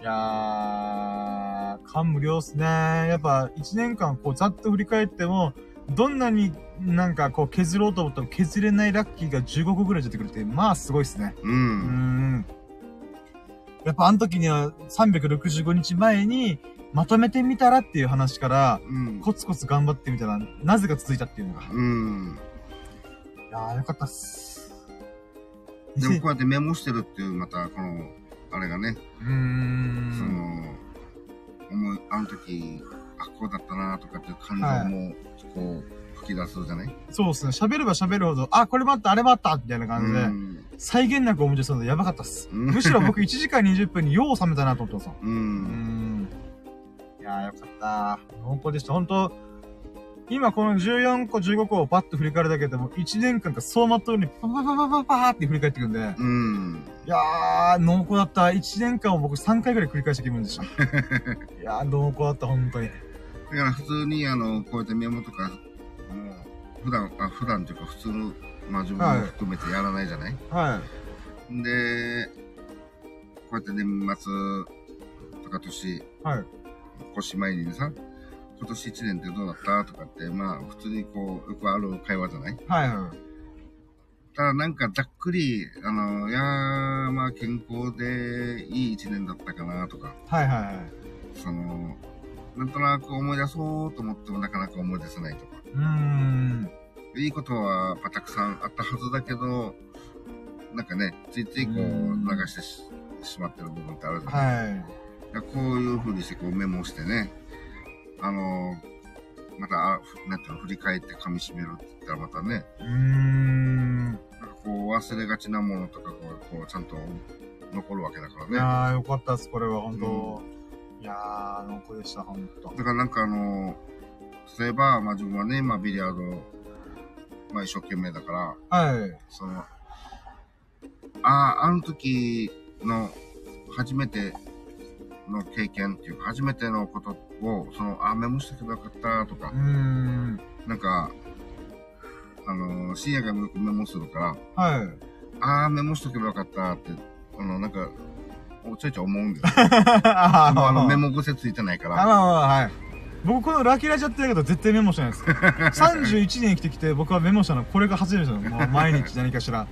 いやー、感無量っすね。やっぱ、一年間、こう、ざっと振り返っても、どんなになんか、こう、削ろうと思っても削れないラッキーが15個ぐらい出てくるって、まあ、すごいっすね。う。うーんん。やっぱ、あの時には365日前に、まとめてみたらっていう話から、うん。コツコツ頑張ってみたら、なぜか続いたっていうのが。いうん。やー、よかったっす。でもこうやってメモしてるっていう、また、この、あれがね、うーん。その、思い、あの時、あ、こうだったなとかっていう感情も、こう、吹き出すじゃない？そうですね。喋れば喋るほど、あ、これもあった、あれもあったみたいな感じで、うん。再現なく思い出すのでやばかったっす。うんむしろ僕1時間20分によう冷めたなと思ってますう。もん。うーん。いやーよかった。濃厚でした。本当今この14個15個をパッと振り返るだけでも1年間が走馬灯にパパパパパパーって振り返っていくんで、うん。いやー、濃厚だった。1年間を僕3回ぐらい繰り返した気分でした。いやー、濃厚だった、本当に。だから普通に、あの、こうやってメモとか、もう、普段、あ、普段というか普通の、まあ自分も含めてやらないじゃない、はい。で、こうやって年末とか年、はい。越し前にさ、今年1年ってどうだった？とかって、まあ普通にこう、よくある会話じゃない？はいはい。ただなんかざっくり、あの、いやー、まあ健康でいい1年だったかなとか、はいはいはい。その、なんとなく思い出そうと思ってもなかなか思い出せないとか。うーん。いいことはたくさんあったはずだけど、なんかね、ついついこううん流してししまってる部分ってあるじゃない？はい。いやこういう風にしてこうメモしてね、あのまた、なんていうの、振り返って噛み締めるって言ったらまたね、うーん。なんかこう忘れがちなものとかこう、こうちゃんと残るわけだからね。いやー、よかったです、これは、本当、いやー、濃厚でした、本当だからなんかあの、例えば、まあ自分はね、まあビリヤード、まあ一生懸命だから、はい。その、ああ、あの時の初めての経験っていうか、初めてのことを、その、あ、メモしてけばよかったとかん。なんか、あの、深夜からよくメモするから、はい。ああ、メモしとけばよかったって、あの、なんか、ちょいちょい思うんですよ。あのメモ。モ癖ついてないかあ、まら、あまあ、はい。僕このラッキーラジやってるけど絶対メモしてないです。31年生きてきて僕はメモしたのこれが初めてですよ。もう毎日何かしら。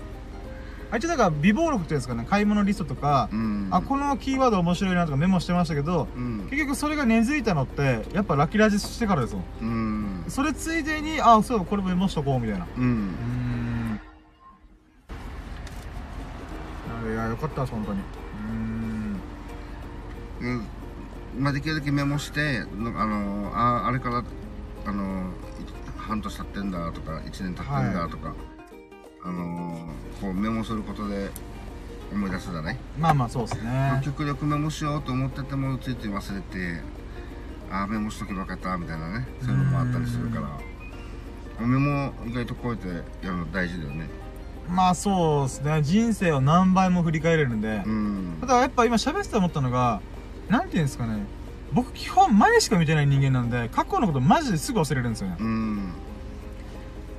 あ一応だから微暴録っていうんですかね、買い物リストとか、うん。あ、このキーワード面白いなとかメモしてましたけど、うん。結局それが根付いたのって、やっぱラッキーラジしてからですよ。うん。それついでに、あ、そう、これもメモしとこうみたいな。う。うんん。いや、よかったです、本当に。うん。うんまあ、できるだけメモして、なんかあの、あ、あれから、あの、い半年経ってんだとか、1年経ってんだとか、あの、こうメモすることで思い出すじゃない？まあまあ、そうですね。極力メモしようと思っててもついつい忘れてああメモしとけばよかったみたいなねそういうのもあったりするからメモ意外とこうやってやるの大事だよねまあそうですね。人生を何倍も振り返れるんで。うんただやっぱ今喋ってて思ったのが、なんていうんですかね。僕基本前しか見てない人間なんで、過去のことマジですぐ忘れるんですよね。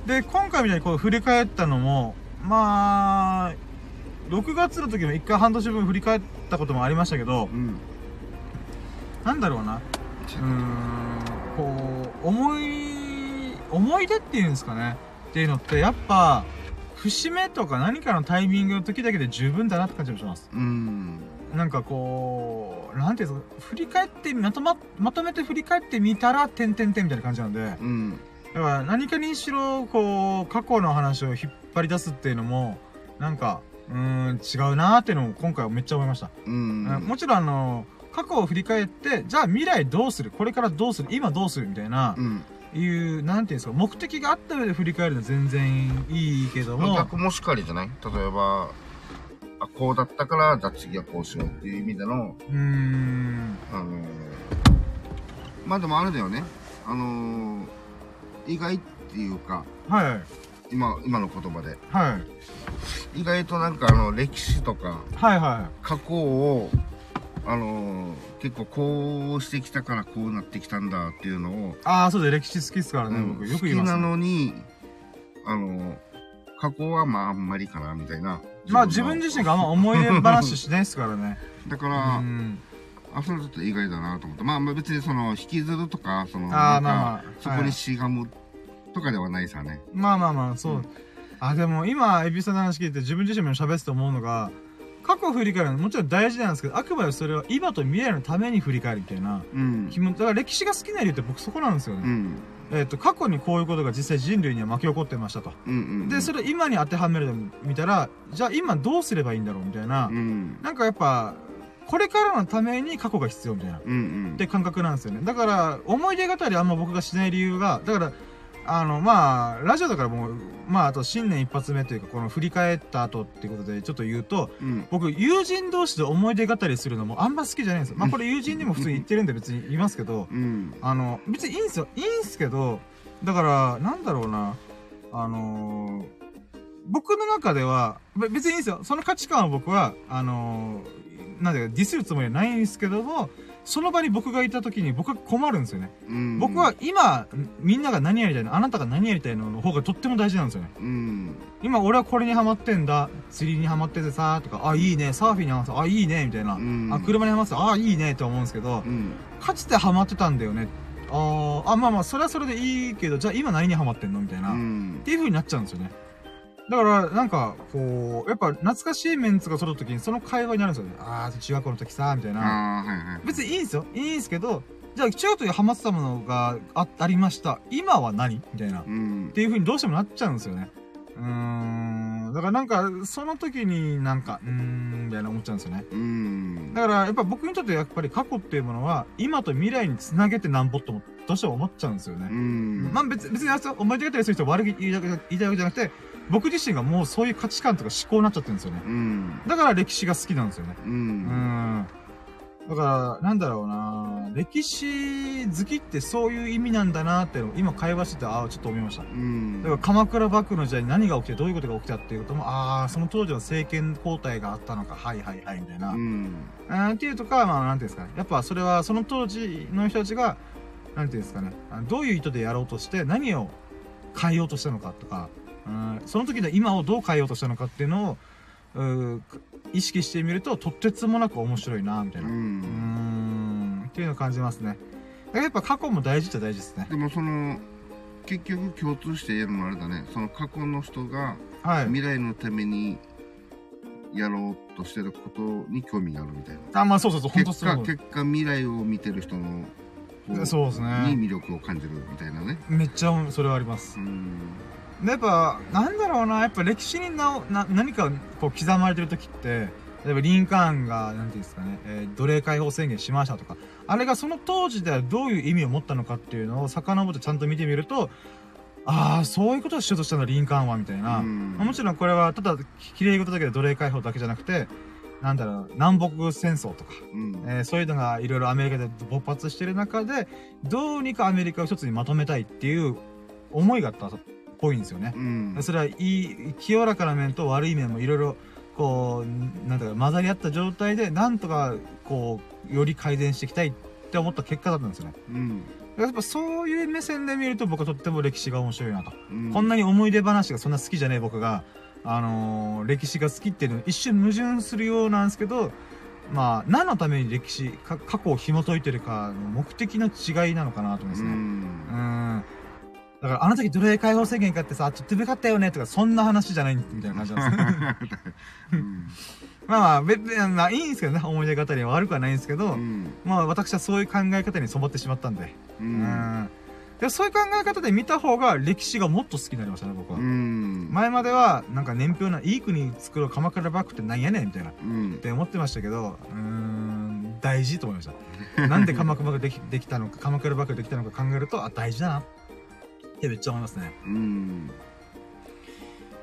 うんで、今回みたいにこう振り返ったのも、まあ、6月の時も一回半年分振り返ったこともありましたけどう、んなんだろうな。うーん、こう、思い、思い出っていうんですかね。っていうのって、やっぱ、節目とか何かのタイミングの時だけで十分だなって感じもします。うんなんかこう、なんていうんですか、振り返って、まとま、まとめて振り返ってみたら、てんてんてんみたいな感じなんで、うんだから何かにしろ、こう、過去の話を引っ張り出すっていうのも、なんか、うーん、違うなーっていうのを今回はめっちゃ思いました。うん。うんもちろんあの、過去を振り返って、じゃあ未来どうする？これからどうする？今どうする？みたいなう、ん。いう、なんていうんですか、目的があった上で振り返るのは全然いいけども、逆もしかりじゃない？例えばあこうだったからじゃあ次はこうしようっていう意味でのうーん、あのーまあでもあれだよね。あのー意外っていうかはい、今今の言葉ではい、意外となんかあの歴史とかはいは過去をあのー結構こうしてきたからこうなってきたんだっていうのを、い。ああ、そうで歴史好きっすからね、うん僕。よく言います、好きなのにあのー過去はまああんまりかなみたいなまあ自分自身があんま思い出話しないっすからね。だかうら、ん。あそれちょっと意外だなと思ってまあまあ別にその引きずるとかそのああ、なんか。そこにはいしがむとかではないさね、まあまあまあ、そう。うんあ、でも今、エビさんの話聞いて自分自身も喋ってて思うのが、過去を振り返るのもちろん大事なんですけど、あくまでそれは今と未来のために振り返るみたいな。うん気持ちだから歴史が好きな理由って僕そこなんですよね。うんえっ、と、過去にこういうことが実際人類には巻き起こってましたと。うんうんで、それを今に当てはめると見たら、じゃあ今どうすればいいんだろうみたいな。うんなんかやっぱ、これからのために過去が必要みたいな。っうんうんて感覚なんですよね。だから、思い出語りあんま僕がしない理由が、だから、あの、まあ、ラジオだからもう、まあ、あと新年一発目というか、この振り返った後っていうことでちょっと言うと、うん僕、友人同士で思い出語りするのもあんま好きじゃないんですよ。まあ、これ友人にも普通に言ってるんで別に言いますけど、うんあの、別にいいんですよ。いいんすけど、だから、なんだろうな。あのー僕の中では、べ別にいいんですよ。その価値観を僕は、あのーなんでディスるつもりはないんですけども、その場に僕がいた時に僕は困るんですよね。うん僕は今、みんなが何やりたいの、あなたが何やりたいのの方がとっても大事なんですよね。うん今俺はこれにハマってんだ、釣りにハマっててさ、とか、あ、いいね、サーフィンにハマってたあ、いいね、みたいな。うんあ、車にハマってたあ、いいね、と思うんですけど、うんかつてハマってたんだよね。あーあ、まあまあ、それはそれでいいけど、じゃあ今何にハマってんの？みたいな。うっんていう風になっちゃうんですよね。だから、なんか、こう、やっぱ懐かしいメンツが揃った時にその会話になるんですよね。ああ、中学校の時さ、みたいな。ああはいはい別にいいんですよ。いいんですけど、じゃあ中学校にハマってたものがあありました。今は何？みたいな。っうんていう風にどうしてもなっちゃうんですよね。うーん。だからなんか、その時になんか、うーん、みたいな思っちゃうんですよね。うんだから、やっぱ僕にとってやっぱり過去っていうものは、今と未来につなげてなんぼっとも、どうしても思っちゃうんですよね。うんまあ別別に思い出語りする人は悪い言いたいわけじゃなくて、僕自身がもうそういう価値観とか思考になっちゃってるんですよね。うんだから歴史が好きなんですよね。ううんん。だから、なんだろうな歴史好きってそういう意味なんだなっていうのを今会話してて、ああ、ちょっと思いました。うんだから鎌倉幕府の時代に何が起きてどういうことが起きたっていうことも、ああ、その当時の政権交代があったのか、はいはいはい、みたいな。うんっていうとか、まあ、なんていうんですかね。やっぱそれはその当時の人たちが、なんていうんですかね。どういう意図でやろうとして、何を変えようとしたのかとか、うんその時で今をどう変えようとしたのかっていうのを、意識してみると、とってつもなく面白いな、みたいうな。んうーん、っていうのを感じますね。やっぱ過去も大事っちゃ大事ですね。でもその結局共通して言えるのはあれだねその過去の人がはい。未来のためにやろうとしてることに興味があるみたいなあ、まあそうそうそう。結果結果未来を見てる人のこそうですにね。魅力を感じるみたいなねめっちゃそれはありますう。んでやっぱ、なんだろうな、やっぱ歴史になおな何かこう刻まれてる時って、例えばリンカーンが、なんていうんですかね、えー奴隷解放宣言しましたとか、あれがその当時ではどういう意味を持ったのかっていうのを遡ってちゃんと見てみると、ああ、そういうことをしようとしたの、リンカーンは、みたいな。うん。まあもちろんこれはただ綺麗事だけで奴隷解放だけじゃなくて、なんだろう、南北戦争とか、うん。えーそういうのがいろいろアメリカで勃発してる中で、どうにかアメリカを一つにまとめたいっていう思いがあった。っぽいんですよね。うんそれはいい、清らかな面と悪い面もいろいろ、こう、なんだか混ざり合った状態で、なんとか、こう、より改善していきたいって思った結果だったんですよね。うんやっぱそういう目線で見ると僕はとっても歴史が面白いなと。うんこんなに思い出話がそんな好きじゃねえ僕が、あのー歴史が好きっていうの一瞬矛盾するようなんですけど、まあ、何のために歴史、か過去を紐解いてるかの目的の違いなのかなと思いますね。うんうん。だから、あの時奴隷解放宣言買ってさ、ちょっとよかったよねとか、そんな話じゃないみたいな感じなんですよ。うんまあまあ、別に、まあいいんですけどね、思い出語りは悪くはないんですけど、うんまあ私はそういう考え方に染まってしまったんで。ううんん。でそういう考え方で見た方が歴史がもっと好きになりましたね、僕は。うん前までは、なんか年表な、いい国作ろう鎌倉幕府ってなんやねんみたいな、っうんて思ってましたけど、うーん、大事と思いました。なんで鎌倉幕府できできたのか、鎌倉幕府できたのか考えると、あ、大事だな。ってめっちゃ思いますね。うん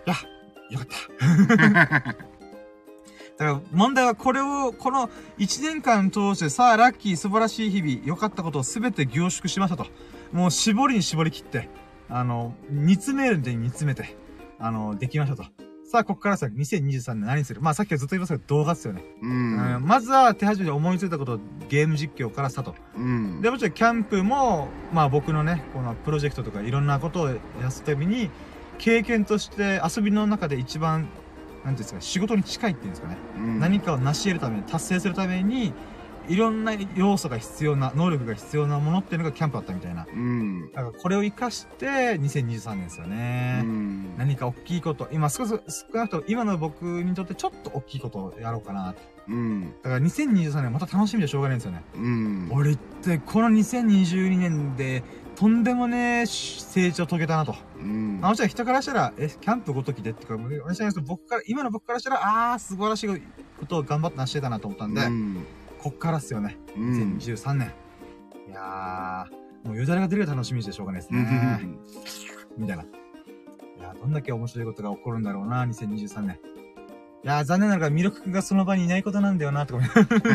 いや、よかった。だから問題はこれを、この1年間通してさあ、ラッキー、素晴らしい日々、良かったことを全て凝縮しましたと。もう絞りに絞り切って、あの、煮詰めるんで煮詰めて、あの、できましたと。さあ、ここからさ、2023年何する？まあさっきはずっと言いましたけど、動画っすよね。ううんんまずは手始めに思いついたことをゲーム実況からスタート。うんで、もちろんキャンプも、まあ僕のね、このプロジェクトとかいろんなことをやすたびに、経験として遊びの中で一番、なんていうんですか、仕事に近いっていうんですかね。うん何かを成し得るために、達成するために、いろんな要素が必要な、能力が必要なものっていうのがキャンプだったみたいな。うんだからこれを活かして、2023年ですよね。うん何か大きいこと、今少し、少なくとも今の僕にとってちょっと大きいことをやろうかな。うんだから2023年また楽しみでしょうがないんですよね。うん俺ってこの2022年でとんでもねえ成長遂げたなと。うんあもちろん人からしたら、え、キャンプごときでってか、私は僕から、今の僕からしたら、あー、素晴らしいことを頑張って成してたなと思ったんで、うんこっからっすよね。うん2023年。いやー、もうよだれが出るが楽しみでしょうがないですうね。んみたいな。いやーどんだけ面白いことが起こるんだろうな、2023年。いやー、残念ながらミルク君がその場にいないことなんだよな、とか。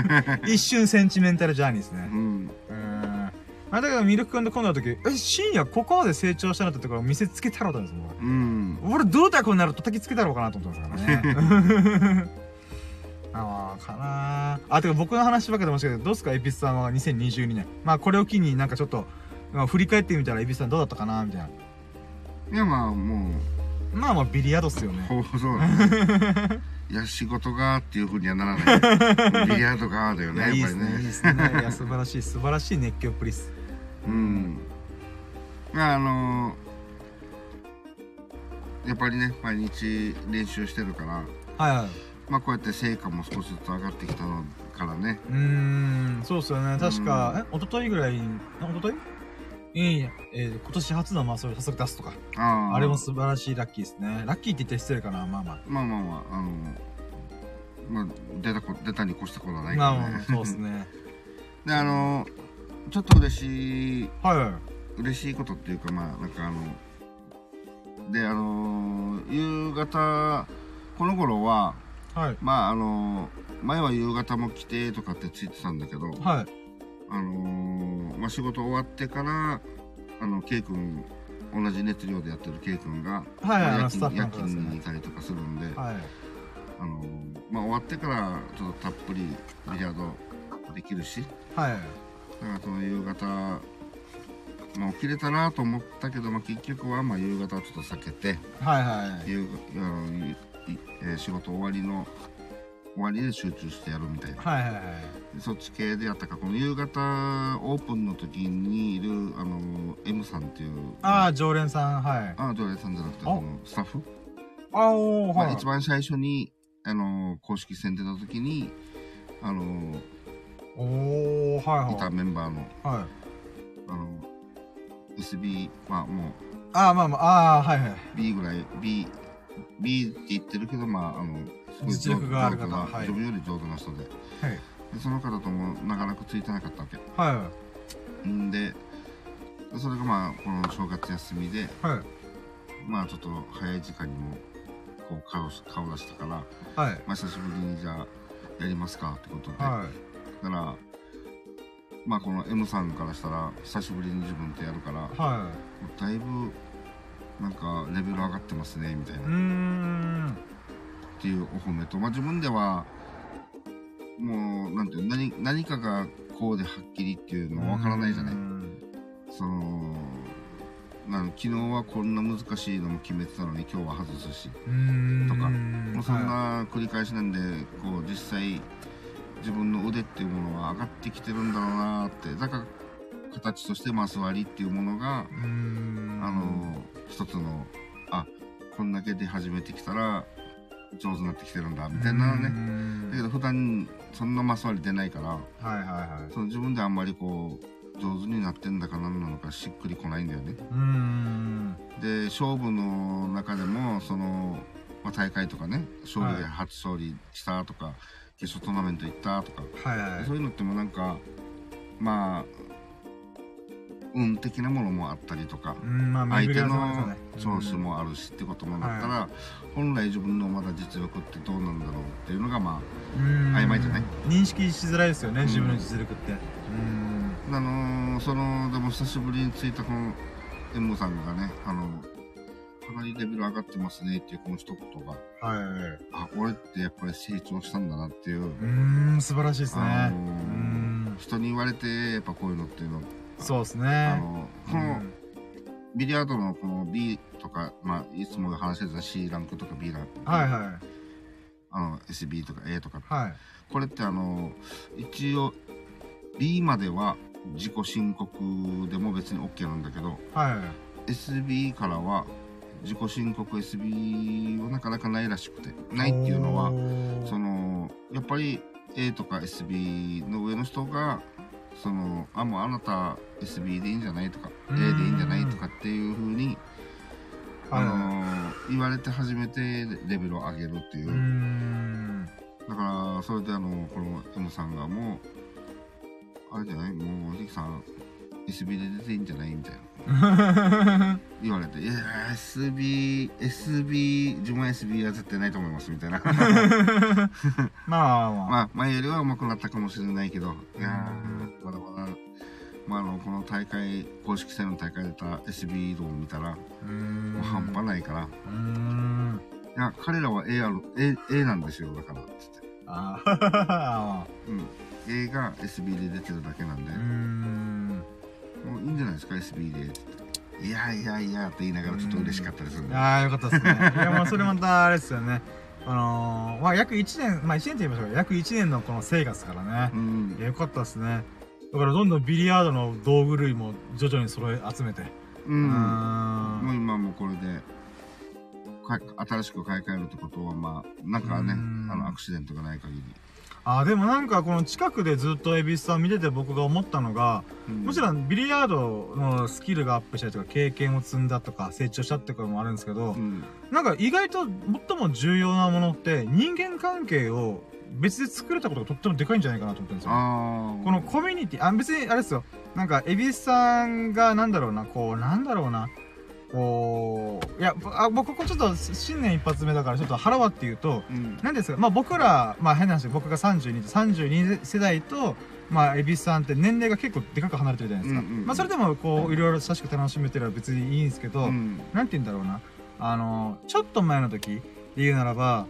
一瞬センチメンタルジャーニーですね。うんうーん。まあ、だけどミルク君と今度の時、え、深夜ここまで成長したなってところを見せつけたろうと思ったんですよ。うん俺俺どうだこうなると叩きつけたろうかなと思ってますからね。ああ、かなーあ、てか僕の話ばっかでもしかして、どうですかエピスさんは？2022年。まあこれを機になんかちょっと、まあ、振り返ってみたらエピスさんどうだったかなみたいな。いやまあもまあまあビリヤードっすよね。うそうそうだね いや仕事がっていうふうにはならない ビリヤードがだよねやっぱりいいですね。いいねですね。いや、素晴らしい、素晴らしい熱狂っぷりっす。うんまああのやっぱりね毎日練習してるからはいはい。まあこうやって成果も少しずつ上がってきたのからねうーん、そうっすよね。確か、え、一昨日ぐらい、あ一昨日？いいや、えー今年初のまあそれ早速出すとか。あれも素晴らしいラッキーですね。ラッキーって言ったら失礼かな、まあまあ。まあまあまああのまあ出たこ出たに越したことはないけどねまあまあまあ、そうですね。であのちょっと嬉しいはい。嬉しいことっていうかまあなんかあのであの夕方この頃ははい。まああの前は夕方も来てとかってついてたんだけど、はい。あのまあ、仕事終わってからあの K 君同じ熱量でやってる K 君が、はい、あ夜の、スタッフ勤夜勤にいね。たりとかするんで、はい。あのまあ、終わってからちょっとたっぷりビリヤードできるしはい。だからその夕方、まあ、起きれたなと思ったけど、まあ、結局はまあ夕方はちょっと避けてはいはい。夕えー仕事終わりの終わりで集中してやるみたいな。はいはいはい。そっち系でやったか、この夕方オープンの時にいる、あの、M さんっていう。ああ、常連さん、はい。ああ、常連さんじゃなくて、あ？そのスタッフ、あおー、まあ、はい。一番最初に、あの、公式戦出た時に、あの、おー、はいいたはい。メンバーの、はい。あの、SB、まあもう、ああ、まあまあ、ああ、はいはい。B ぐらい、B、B って言ってるけど、まあ、あの、すごい実力がある方上手なはい自分より上手な人で。はい。でその方ともなかなかついてなかったわけ。はいで、それがまあ、この正月休みで、はい。まあちょっと早い時間にも、こう顔し、顔出したから、はい。まあ久しぶりにじゃあ、やりますかってことで。はい。だから、まあこの M さんからしたら、久しぶりに自分とやるから、もはうだいぶ、なんかレベル上がってますね、みたいな。っていうお褒めと、まあ、自分では、もう、なんていうの、何、何かがこうではっきりっていうのはわからないじゃない。うんその、なん昨日はこんな難しいのも決めてたのに今日は外すし。とかもうそんはな繰り返しなんで、こう実際自分の腕っていうものは上がってきてるんだろうなって、だから形としてまあ座りっていうものが。あの、一つの、あ、こんだけ出始めてきたら上手になってきてるんだ、みたいなね。ねだけど普段そんなマス割り出ないから、はいはいはい。その自分であんまりこう、上手になってんだか何なのかしっくりこないんだよね。で、勝負の中でも、その、まあ、大会とかね、勝利で初勝利したとか、決勝トーナメント行ったとか、はいはい。そういうのってもなんか、まあ、運的なものもあったりとか、うん、まあ、相手のですよね調子。もあるしってこともなったら、本来自分のまだ実力ってどうなんだろうっていうのがまうん曖昧じゃない？認識しづらいですよね、うん自分の実力って。うん。あ、あのーその、でも久しぶりについたこの M さんがね、あの、かなりレベル上がってますねっていうこの一言が、はいはいはい。あ、俺ってやっぱり成長したんだなっていう、うーん、素晴らしいですね。あのーうん。人に言われてやっぱこういうのっていうの、そうですね。あの、この、うんビリヤードのこの B とか、まあ、いつも話してた C ランクとか B ランク、はいはい。あの、SB とか A とか、はい。これってあの、一応、B までは自己申告でも別に OK なんだけど、はい。SB からは自己申告 SB はなかなかないらしくて、ないっていうのは、はその、やっぱり A とか SB の上の人が、その、あ、もうあなた SB でいいんじゃないとか、う A んでいいんじゃないとかっていう風に、あはい。の、言われて初めてレベルを上げるっていう。だから、それであの、この M さんがもう、あれじゃない？もう、リキさん、SB で出ていいんじゃない？みたいな。言われて、いや、SB、SB、自分は SB は絶対ないと思います、みたいな。まあまあまあ。まあ、前よりは上手くなったかもしれないけど、いやー、まだまだ、まあ、あの、この大会、公式戦の大会で出た SB 論を見たら、もう半端ないから。いや、彼らは A A、A なんですよ、だから、つって。ああ。うん。A が SB で出てるだけなんでうー、ん。もういいんじゃないですか、SB で。いやいやいやって言いながらちょっと嬉しかったりするんで。ああ、よかったですね。いや、まあ、それまた、あれですよね。あのー、まあ、約1年、まあ、1年って言いましょうか。約1年のこの生活からねう。んい。や、よかったですね。だから、どんどんビリヤードの道具類も徐々に揃え、集めて。う。うんもう今もうこれで、か新しく買い替えるってことは、まあ、なんかね、うんあの、アクシデントがない限り。あ、でもなんか、この近くでずっとエビスさん見てて僕が思ったのが、うんもちろんビリヤードのスキルがアップしたりとか、経験を積んだとか、成長したってこともあるんですけどう、ん。なんか意外と最も重要なものって、人間関係を別で作れたことがとってもでかいんじゃないかなと思ってるんですよ。このコミュニティ、あ、別にあれですよ。なんか、エビスさんがなんだろうな、こう、なんだろうな。こう、いや、ぼあ僕、ちょっと新年一発目だからちょっと腹割って言うと、うん。なんですか、まあ僕ら、まあ変な話、僕が32で、32世代と、まあ、エビスさんって年齢が結構でかく離れてるじゃないですか。うんうんうんまあそれでも、こう、いろいろ親しく楽しめてるのは別にいいんですけど、うん。なんて言うんだろうな。あの、ちょっと前の時で言うならば、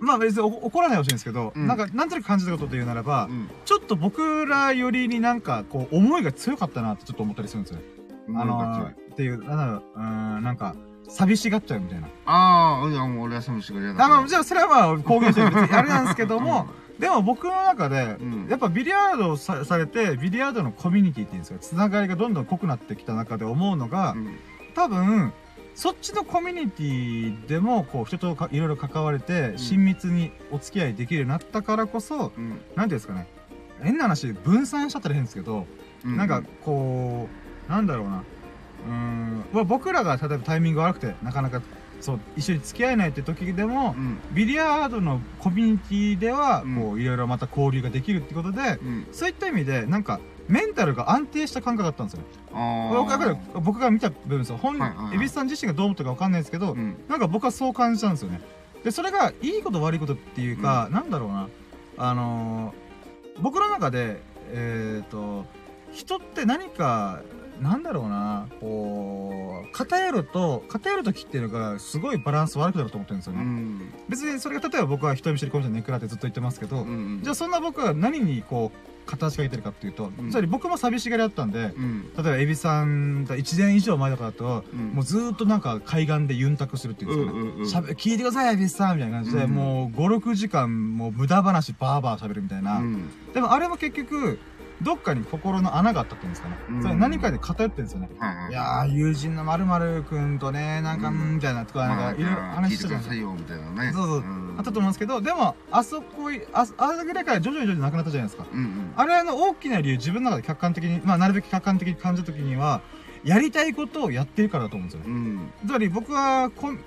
まあ別にお怒らないでほしいんですけど、うんなんか、なんとなく感じたことで言うならば、うん。ちょっと僕らよりになんか、こう、思いが強かったなってちょっと思ったりするんですよ。あのー、っていう、なんだろう、ん、なんか、寂しがっちゃうみたいな。ああ、いや、もう俺は寂しがり屋だあ、まあ、じゃあ、それはまあ、公言して るあれなんですけども、うでも僕の中で、うんやっぱビリヤードをさされて、ビリヤードのコミュニティっていうんですか、つながりがどんどん濃くなってきた中で思うのが、ん。多分、そっちのコミュニティでも、こう、人とかいろいろ関われて、ん親密にお付き合いできるようになったからこそ、うん。なんていうんですかね、変な話、分散しちゃったら変ですけど、うん。なんか、こう、なんだろうな。うーん、まあ僕らが例えばタイミング悪くて、なかなか、そう、一緒に付き合えないって時でも、うん。ビリヤードのコミュニティでは、うんこう、いろいろまた交流ができるってことで、うん。そういった意味で、なんか、メンタルが安定した感覚だったんですよ。あ僕が僕が見た部分ですよ。本、はいはいはいエビスさん自身がどう思ったかわかんないですけど、うん。なんか僕はそう感じたんですよね。で、それが、いいこと悪いことっていうか、なんだろうな。あのー僕の中で、えっ、と、人って何か、なんだろうな、こう、偏ると、偏る時っていうのが、すごいバランス悪くなると思ってるんですようね。ん。別にそれが例えば僕は人見知りコミュニティネクラってずっと言ってますけど、うん。じゃあそんな僕は何にこう、片足がいてるかっていうと、うんつまり僕も寂しがりだったんで、うん。例えばエビさんが1年以上前とかだと、うん。もうずーっとなんか海岸でユンタクするっていうんですかね。聞いてください、エビさんみたいな感じで、うんもう5、6時間もう無駄話バーバー喋るみたいな。うん。でもあれも結局、どっかに心の穴があったっていうんですかね。うんそれ何かで偏ってるんですよね。はいやー、友人の〇〇くんとね、なんか、みたいな、とか、なんか、いろいろ話してたじゃないですよ、みたいなね。そうそうあったと思うんですけど、でも、あそこい、あ、あれぐらいから徐々に徐々になくなったじゃないですか。うんうん。あれの大きな理由、自分の中で客観的に、まあ、なるべく客観的に感じた時には、やりたいことをやってるからだと思うんですよね。うん。つまり僕はこん、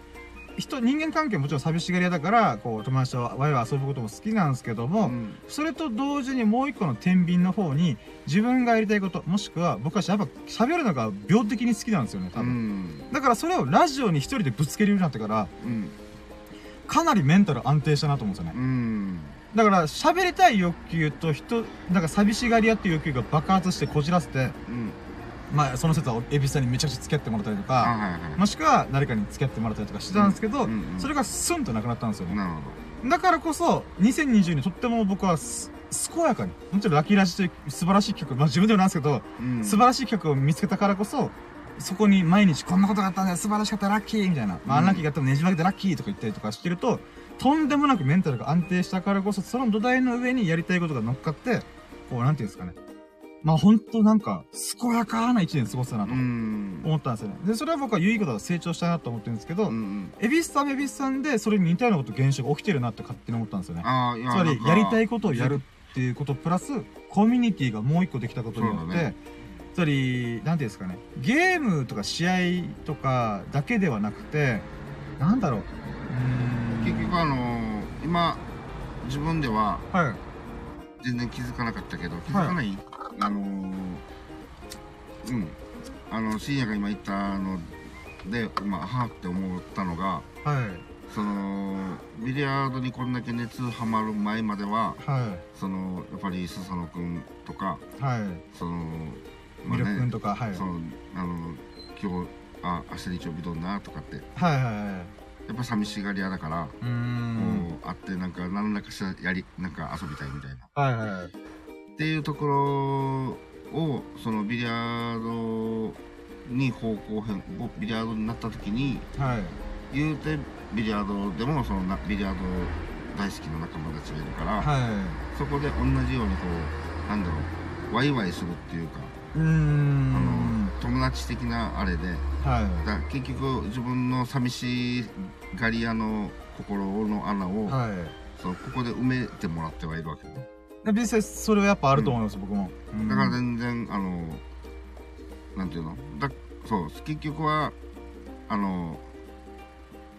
人、人間関係もちろん寂しがり屋だから、こう、友達とワイワイ遊ぶことも好きなんですけども、うんそれと同時にもう一個の天秤の方に、自分がやりたいこと、もしくは僕はやっぱ喋るのが病的に好きなんですよね、多う分。ん。だからそれをラジオに一人でぶつけるようになってから、うん。かなりメンタル安定したなと思うんですよね。うん。だから喋りたい欲求と人、なんか寂しがり屋っていう欲求が爆発してこじらせて、うん。まあその説はエビさんにめちゃくちゃ付き合ってもらったりとあ、か、はいはい。もしくは誰かに付き合ってもらったりとかしてたんですけど、うんうんそれがスンとなくなったんですよね。なるほだからこそ、2020にとっても僕はす、健やかに、もちろんラッキーラジという素晴らしい企画、まあ自分でもなんですけど、ど。うん素晴らしい企画を見つけたからこそ、そこに毎日こんなことがあったんだよ、素晴らしかった、ラッキーみたいな。まあ、アンラッキーがあってもねじ曲げてラッキーとか言ったりとかしてると、とんでもなくメンタルが安定したからこそ、その土台の上にやりたいことが乗っかって、こう、なんていうんですかね。まあ、ほんとなんか、健やかな一年過ごせたなとうん。思ったんですよね。で、それは僕は有意義ことが成長したなと思ってるんですけど。エビスさんエビスさんで、それに似たようなこと、現象が起きてるなって勝手に思ったんですよね。つまり、やりたいことをやる。るっていうことプラス、コミュニティがもう一個できたことによって、つまり、なんていうんですかね、ゲームとか試合とかだけではなくて、なんだろう。う結局あのー、今、自分でははい。全然気づかなかったけど、気づかない、あのー、うん。あの、深夜が今言ったので、まあ、はあって思ったのが、はい。その、ビリヤードにこんだけ熱ハマる前までは、はその、やっぱりスサノくんとか、い。はい。その、ミルク君とか、はい。その、あの、今日、あ、明日日曜日どんなとかって、はいはいはい。やっぱ寂しがり屋だから、うーん。会ってなんか、何らかしらやり、なんか遊びたいみたいな。はいはいはい。っていうところを、そのビリヤードに方向変、ビリヤードになった時に、はい。言うて、ビリヤードでも、そのな、ビリヤード大好きな仲間たちがいるから、はそこで同じようにこう、なんだろう、ワイワイするっていうか、い。うーあん。の、友達的なあれで、はだ結局自分の寂しがり屋の心の穴を、い。はい。そうここで埋めてもらってはいるわけね。で実際それはやっぱあると思います、僕も。うんだから全然、あの、なんていうの？だそう、結局は、あの、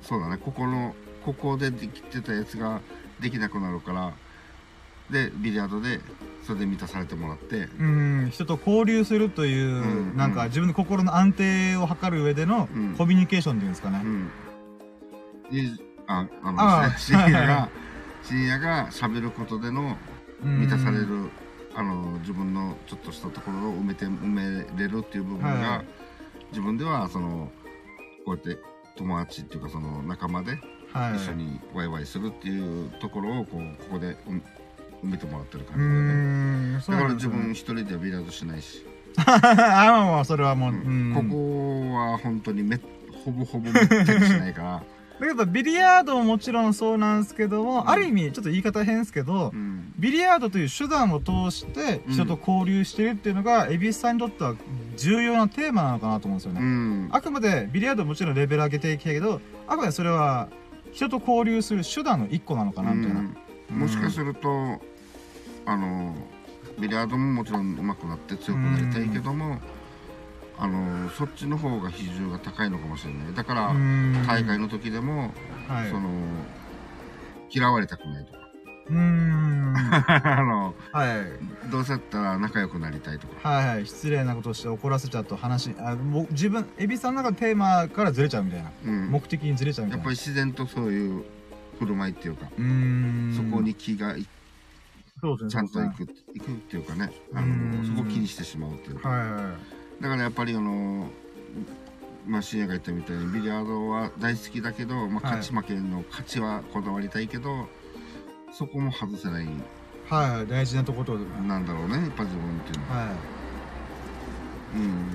そうだね、ここの、ここでできてたやつができなくなるから、で、ビリヤードで、それで満たされてもらって、うん、人と交流するという、うんなんか自分の心の安定を図る上でのうん。コミュニケーションっていうんですかね。うん。で、あ、あのあ深夜が、深夜が喋ることでのうん。満たされる、あの、自分のちょっとしたところを埋めて、埋めれるっていう部分が、はい。自分では、その、こうやって友達っていうか、その仲間ではい。一緒にワイワイするっていうところを、こう、ここで埋埋めてもらってるう感じだよね。から自分一人ではビリヤードしないし、あ、まあまあ、それはもう、うん。ここは本当にめ、ほぼほぼ見たりしないから。だけど、ビリヤードももちろんそうなんですけども、うんある意味、ちょっと言い方変ですけど、うん。ビリヤードという手段を通して人と交流してるっていうのが、エビスさんにとっては重要なテーマなのかなと思うんですよね。うん。あくまで、ビリヤードもちろんレベル上げていきたいけど、あくまでそれは、人と交流する手段の一個なのかな、みたいな。うんもしかすると、あの、ビリヤードももちろん上手くなって強くなりたいけども、あの、そっちの方が比重が高いのかもしれない。だから、うん大会の時でも、はい。その、嫌われたくないとか。うーん。あの、はい。どうせだったら仲良くなりたいとか。はいはい。失礼なことをして怒らせちゃうと話、あもう自分、エビさんの中のテーマからずれちゃうみたいな。うん。目的にずれちゃうみたいな。やっぱり自然とそういう振る舞いっていうか、うーん。そこに気がいそうですね、ちゃんと行く、行くっていうかね、あうんの、そこを気にしてしまうっていうか。はいはい。だからやっぱりあの、まあ、深夜が言ったみたいにビリヤードは大好きだけど、まあ、はい勝ち負けの勝ちはこだわりたいけど、そこも外せないはいはい。大事なところと、なんだろうねやっぱ自分っていうのは。はい。うん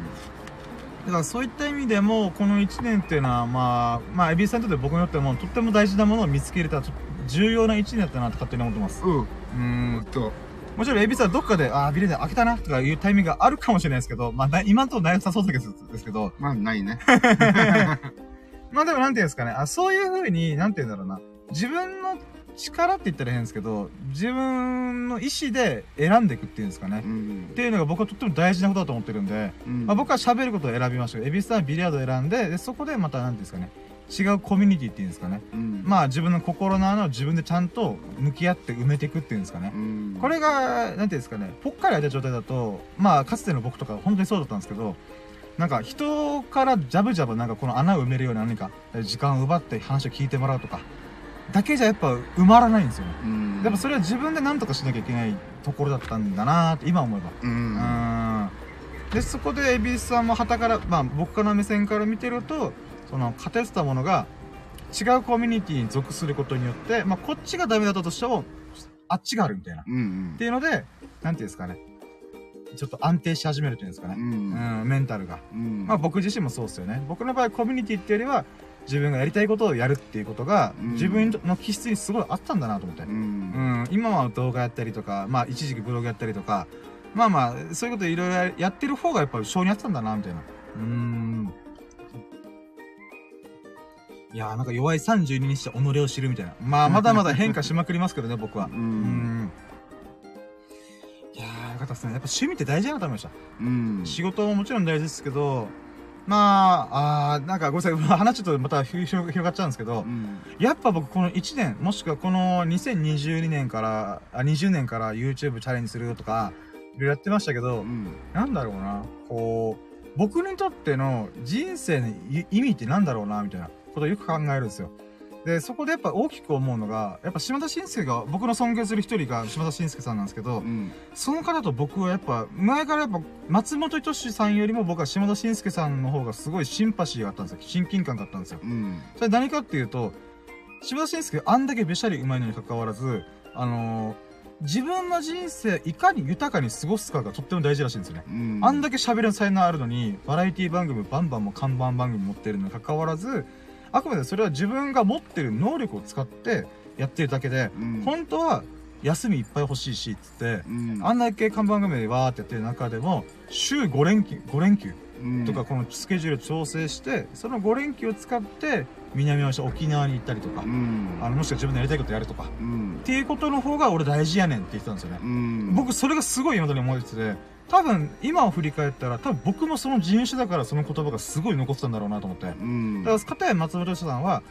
だからそういった意味でも、この1年っていうのは、まあ、まあ、エビさんにとって僕にとっても、とっても大事なものを見つけれた、重要な1年だったなって勝手に思ってます。うん。うーん。と。もちろん、エビさんはどっかで、ああ、ビリで開けたな、とかいうタイミングがあるかもしれないですけど、まあ、な今のところなさそうですですけど、まあないね。まあでもなんていうんですかね、あそういう風に、なんていうんだろうな、自分の力って言ったら変ですけど、自分の意思で選んでいくっていうんですかね。うん。っていうのが僕はとっても大事なことだと思ってるんで、うん。まあ、僕は喋ることを選びました。けど、エビスさんはビリヤードを選んで、で、そこでまた、なんていうんですかね、違うコミュニティっていうんですかね。うんまあ自分の心の穴を自分でちゃんと向き合って埋めていくっていうんですかね。うんこれが、なんていうんですかね、ぽっかり開いた状態だと、まあかつての僕とか本当にそうだったんですけど、なんか人からジャブジャブなんかこの穴を埋めるような何か時間を奪って話を聞いてもらうとか、だけじゃやっぱ埋まらないんですよね。うんやっぱそれは自分で何とかしなきゃいけないところだったんだなーって今思えば。うんうーんでそこで蛭子さんも旗からまあ僕からの目線から見てるとその偏ってたものが違うコミュニティに属することによって、まあ、こっちがダメだったとしてもあっちがあるみたいな。っうん。ていうのでなんていうんですかね。ちょっと安定し始めるっていうんですかね、うんうん、メンタルが、うん。まあ僕自身もそうですよね。僕の場合コミュニティっていうよりは自分がやりたいことをやるっていうことが、うん。自分の気質にすごいあったんだなと思って、ううん。ん、今は動画やったりとか、まあ一時期ブログやったりとか、まあまあ、そういうこといろいろやってる方がやっぱり性に合ってたんだな、みたいな。うーん。いやーなんか弱い32にして己を知るみたいな。まあ まだまだ変化しまくりますけどね、僕は。ううんん。いやーよかったですね。やっぱ趣味って大事だなと思いました。うん仕事ももちろん大事ですけど、まあ、あーなんかごめんなさい、話ちょっとまた広広がっちゃうんですけど、うんやっぱ僕この1年、もしくはこの2022年から、あ、20年から YouTube チャレンジするとか、いろいろやってましたけど、うんなんだろうな、こう、僕にとっての人生のい意味ってなんだろうな、みたいなことをよく考えるんですよ。で、そこでやっぱ大きく思うのが、やっぱ島田紳介が、僕の尊敬する一人が島田紳介さんなんですけどう、んその方と僕はやっぱ、前からやっぱ、松本人志さんよりも僕は島田紳介さんの方がすごいシンパシーがあったんですよ。親近感があったんですよ。うんそれ何かっていうと、島田紳介あんだけべしゃり上手いのに関わらず、あのー自分の人生いかに豊かに過ごすかがとっても大事らしいんですよね。うんあんだけ喋る才能あるのに、バラエティ番組バンバンも看板番組持ってるのに関わらず、あくまでそれは自分が持ってる能力を使ってやってるだけで、うん。本当は休みいっぱい欲しいし、つって、うん。あんだけ看板組でわーってやってる中でも、週5連休、5連休うん。とかこのスケジュール調整して、その5連休を使って、南をして沖縄に行ったりとかう、ん。あの、もしくは自分のやりたいことやるとか、うん。っていうことの方が俺大事やねんって言ってたんですよね。うん。僕それがすごい今までに思いつつで、多分今を振り返ったら、多分僕もその人種だからその言葉がすごい残ってたんだろうなと思って。だうんから、片や松本人志さんは、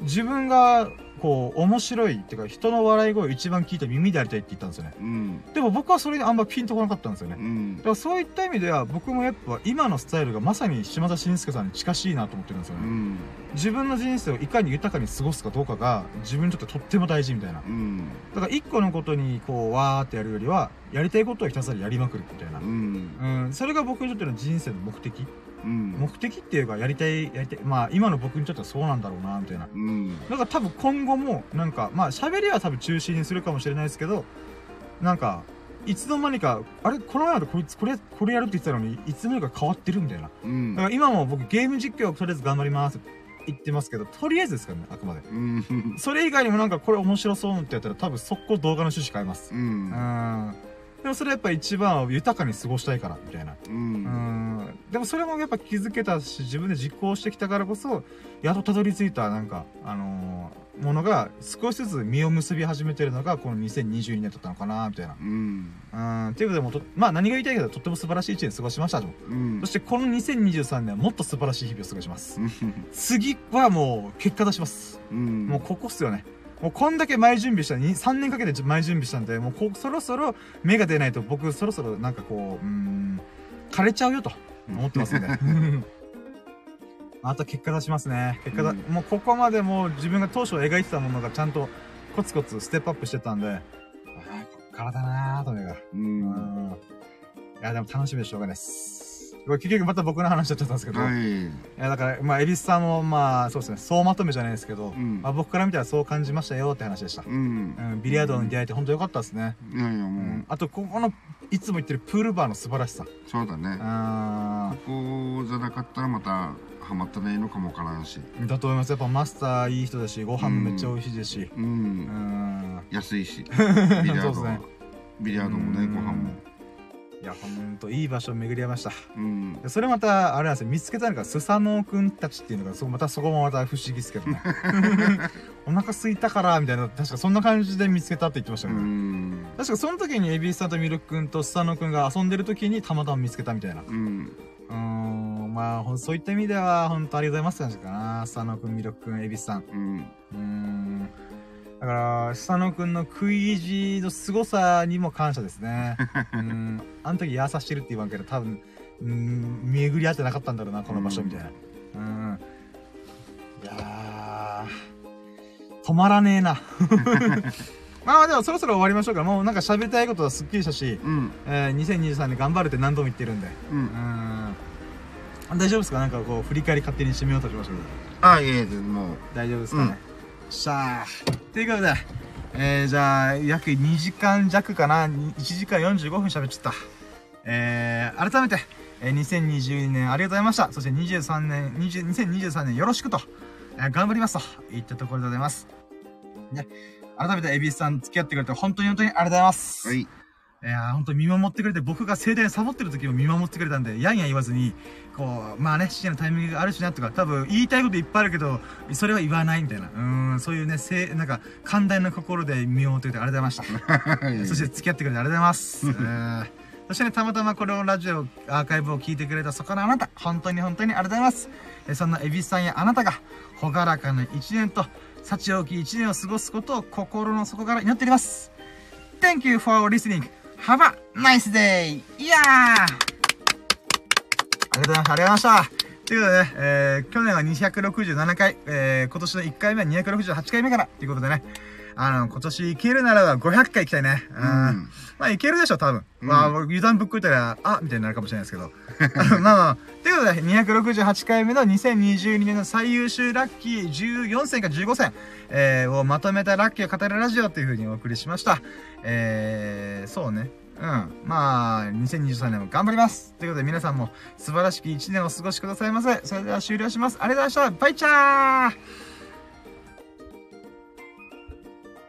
自分が、こう、面白いっていうか、人の笑い声を一番聞いた耳でありたいって言ったんですよね。うんでも僕はそれにあんまピンとこなかったんですよね。うんだからそういった意味では僕もやっぱ今のスタイルがまさに島田紳介さんに近しいなと思ってるんですよね。うん自分の人生をいかに豊かに過ごすかどうかが自分にとってとっても大事みたいな。うんだから一個のことにこうわーってやるよりはやりたいことをひたすらやりまくるみたいなう。んうん、それが僕にとっての人生の目的。うん目的っていうかやりたい、やりたい。まあ今の僕にとってはそうなんだろうなみたいな。うんだから多分今後もなんかまあ喋りは多分中心にするかもしれないですけど、なんかいつの間にか、あれこの前までこいつこれ、これやるって言ってたのに、いつの間にか変わってるみたいな。うんだから今も僕ゲーム実況をとりあえず頑張りますって言ってますけど、とりあえずですからね、あくまで。うんそれ以外にもなんかこれ面白そうってやったら多分速攻動画の趣旨変えます。ううんん。でもそれやっぱ一番は豊かに過ごしたいから、みたいな。ううんん。でもそれもやっぱ気づけたし、自分で実行してきたからこそ、やっとたどり着いたなんか、あのーものが少しずつ実を結び始めてるのがこの2022年だったのかな、みたいな。うんうん。っていうことでもと、まあ何が言いたいけど、とっても素晴らしい一年過ごしましたと。うんそしてこの2023年はもっと素晴らしい日々を過ごします。うん次はもう結果出します。うんもうここっすよね。もうこんだけ前準備したに3年かけて前準備したんで、もうこそろそろ芽が出ないと僕そろそろなんかこう、うーん、枯れちゃうよと思ってますんで。また結果出しますね。結果だ、うんもうここまでもう自分が当初描いてたものがちゃんとコツコツステップアップしてたんで、ああ、こっからだなーとにかく。ううんん。いや、でも楽しみでしょうがないです。結局また僕の話になっちゃったんですけど、はい。いや、だから、まあ、エビスさんも、まあ、そうですね、総まとめじゃないですけど、うん。まあ、僕から見たらそう感じましたよって話でした。うん。うん、ビリヤードに出会えて本当良かったですね。いやいやう。もん、あと、ここの、いつも言ってるプールバーの素晴らしさ。うそうだね。あここじゃなかったらまたハマってないのかもわからんし。ーだと思います。やっぱマスターいい人だし、ご飯もめっちゃ美味しいですし。ううん。ん。安いし。ビリヤードねビリヤードもねご飯もいや、ほんと、いい場所を巡り合いました。うんでそれまた、あれなんですよ、見つけたのが、スサノオくんたちっていうのが、そまたそこもまた不思議ですけどね。お腹空いたから、みたいな、確かそんな感じで見つけたって言ってましたうけど、ん確かその時にエビスさんとミルクくんとスサノオくんが遊んでる時にたまたま見つけたみたいな。うんまあ、そういった意味では、本当ありがとうございますって感じかな。スサノオくん、ミルクくん、エビスさん。うんうーん。だから、スサノオくんの食い意地の凄さにも感謝ですね。うん。あの時優してるって言わんけど、多分、うん、巡り合ってなかったんだろうな、この場所みたいな。うん。いやー、止まらねえな。まあでもそろそろ終わりましょうか。もうなんか喋りたいことはすっきりしたし、うんえー、2023年頑張るって何度も言ってるんで。ううんん。大丈夫ですか？なんかこう、振り返り勝手に締めようとしましたけど。あいえいえもう大丈夫ですかね？しゃあ。ということで、えー、じゃあ、約2時間弱かな？1時間45分喋っちゃった。えー、改めて、えー、2022年ありがとうございました。そして23年、20 2023年よろしくと、えー頑張りますと言ったところでございます。ね。改めて、エビスさん付き合ってくれて本当に本当にありがとうございます。はいいやー、本当に見守ってくれて、僕が盛大にサボってる時も見守ってくれたんで、やんやん言わずに、こう、まあね、試合のタイミングがあるしなとか、多分言いたいこといっぱいあるけど、それは言わないみたいな。うーん、そういうね、せなんか、寛大な心で見守ってくれてありがとうございました。そして付き合ってくれてありがとうございます。えーそしてね、たまたまこれをラジオ、アーカイブを聞いてくれたそこのあなた、本当に本当にありがとうございます。えーそんなエビスさんやあなたが、ほがらかな一年と、幸多き一年を過ごすことを心の底から祈っております。Thank you for listening. Have a nice day! いやーありがとうございました。ありがとうございました。ということでね、えー、去年は267回、えー、今年の1回目は268回目から、ということでね、あの、今年いけるならば500回行きたいね。うん。うんまあ、いけるでしょ、多分。うんまあ、油断ぶっこいたら、あみたいになるかもしれないですけど。まあまあ、ということで、268回目の2022年の最優秀ラッキー14選か15選、えー、をまとめたラッキーを語るラジオという風にお送りしました。えー、そうね。うん。まあ、2023年も頑張ります。ということで、皆さんも素晴らしき1年をお過ごしくださいませ。それでは終了します。ありがとうございました。バイチャー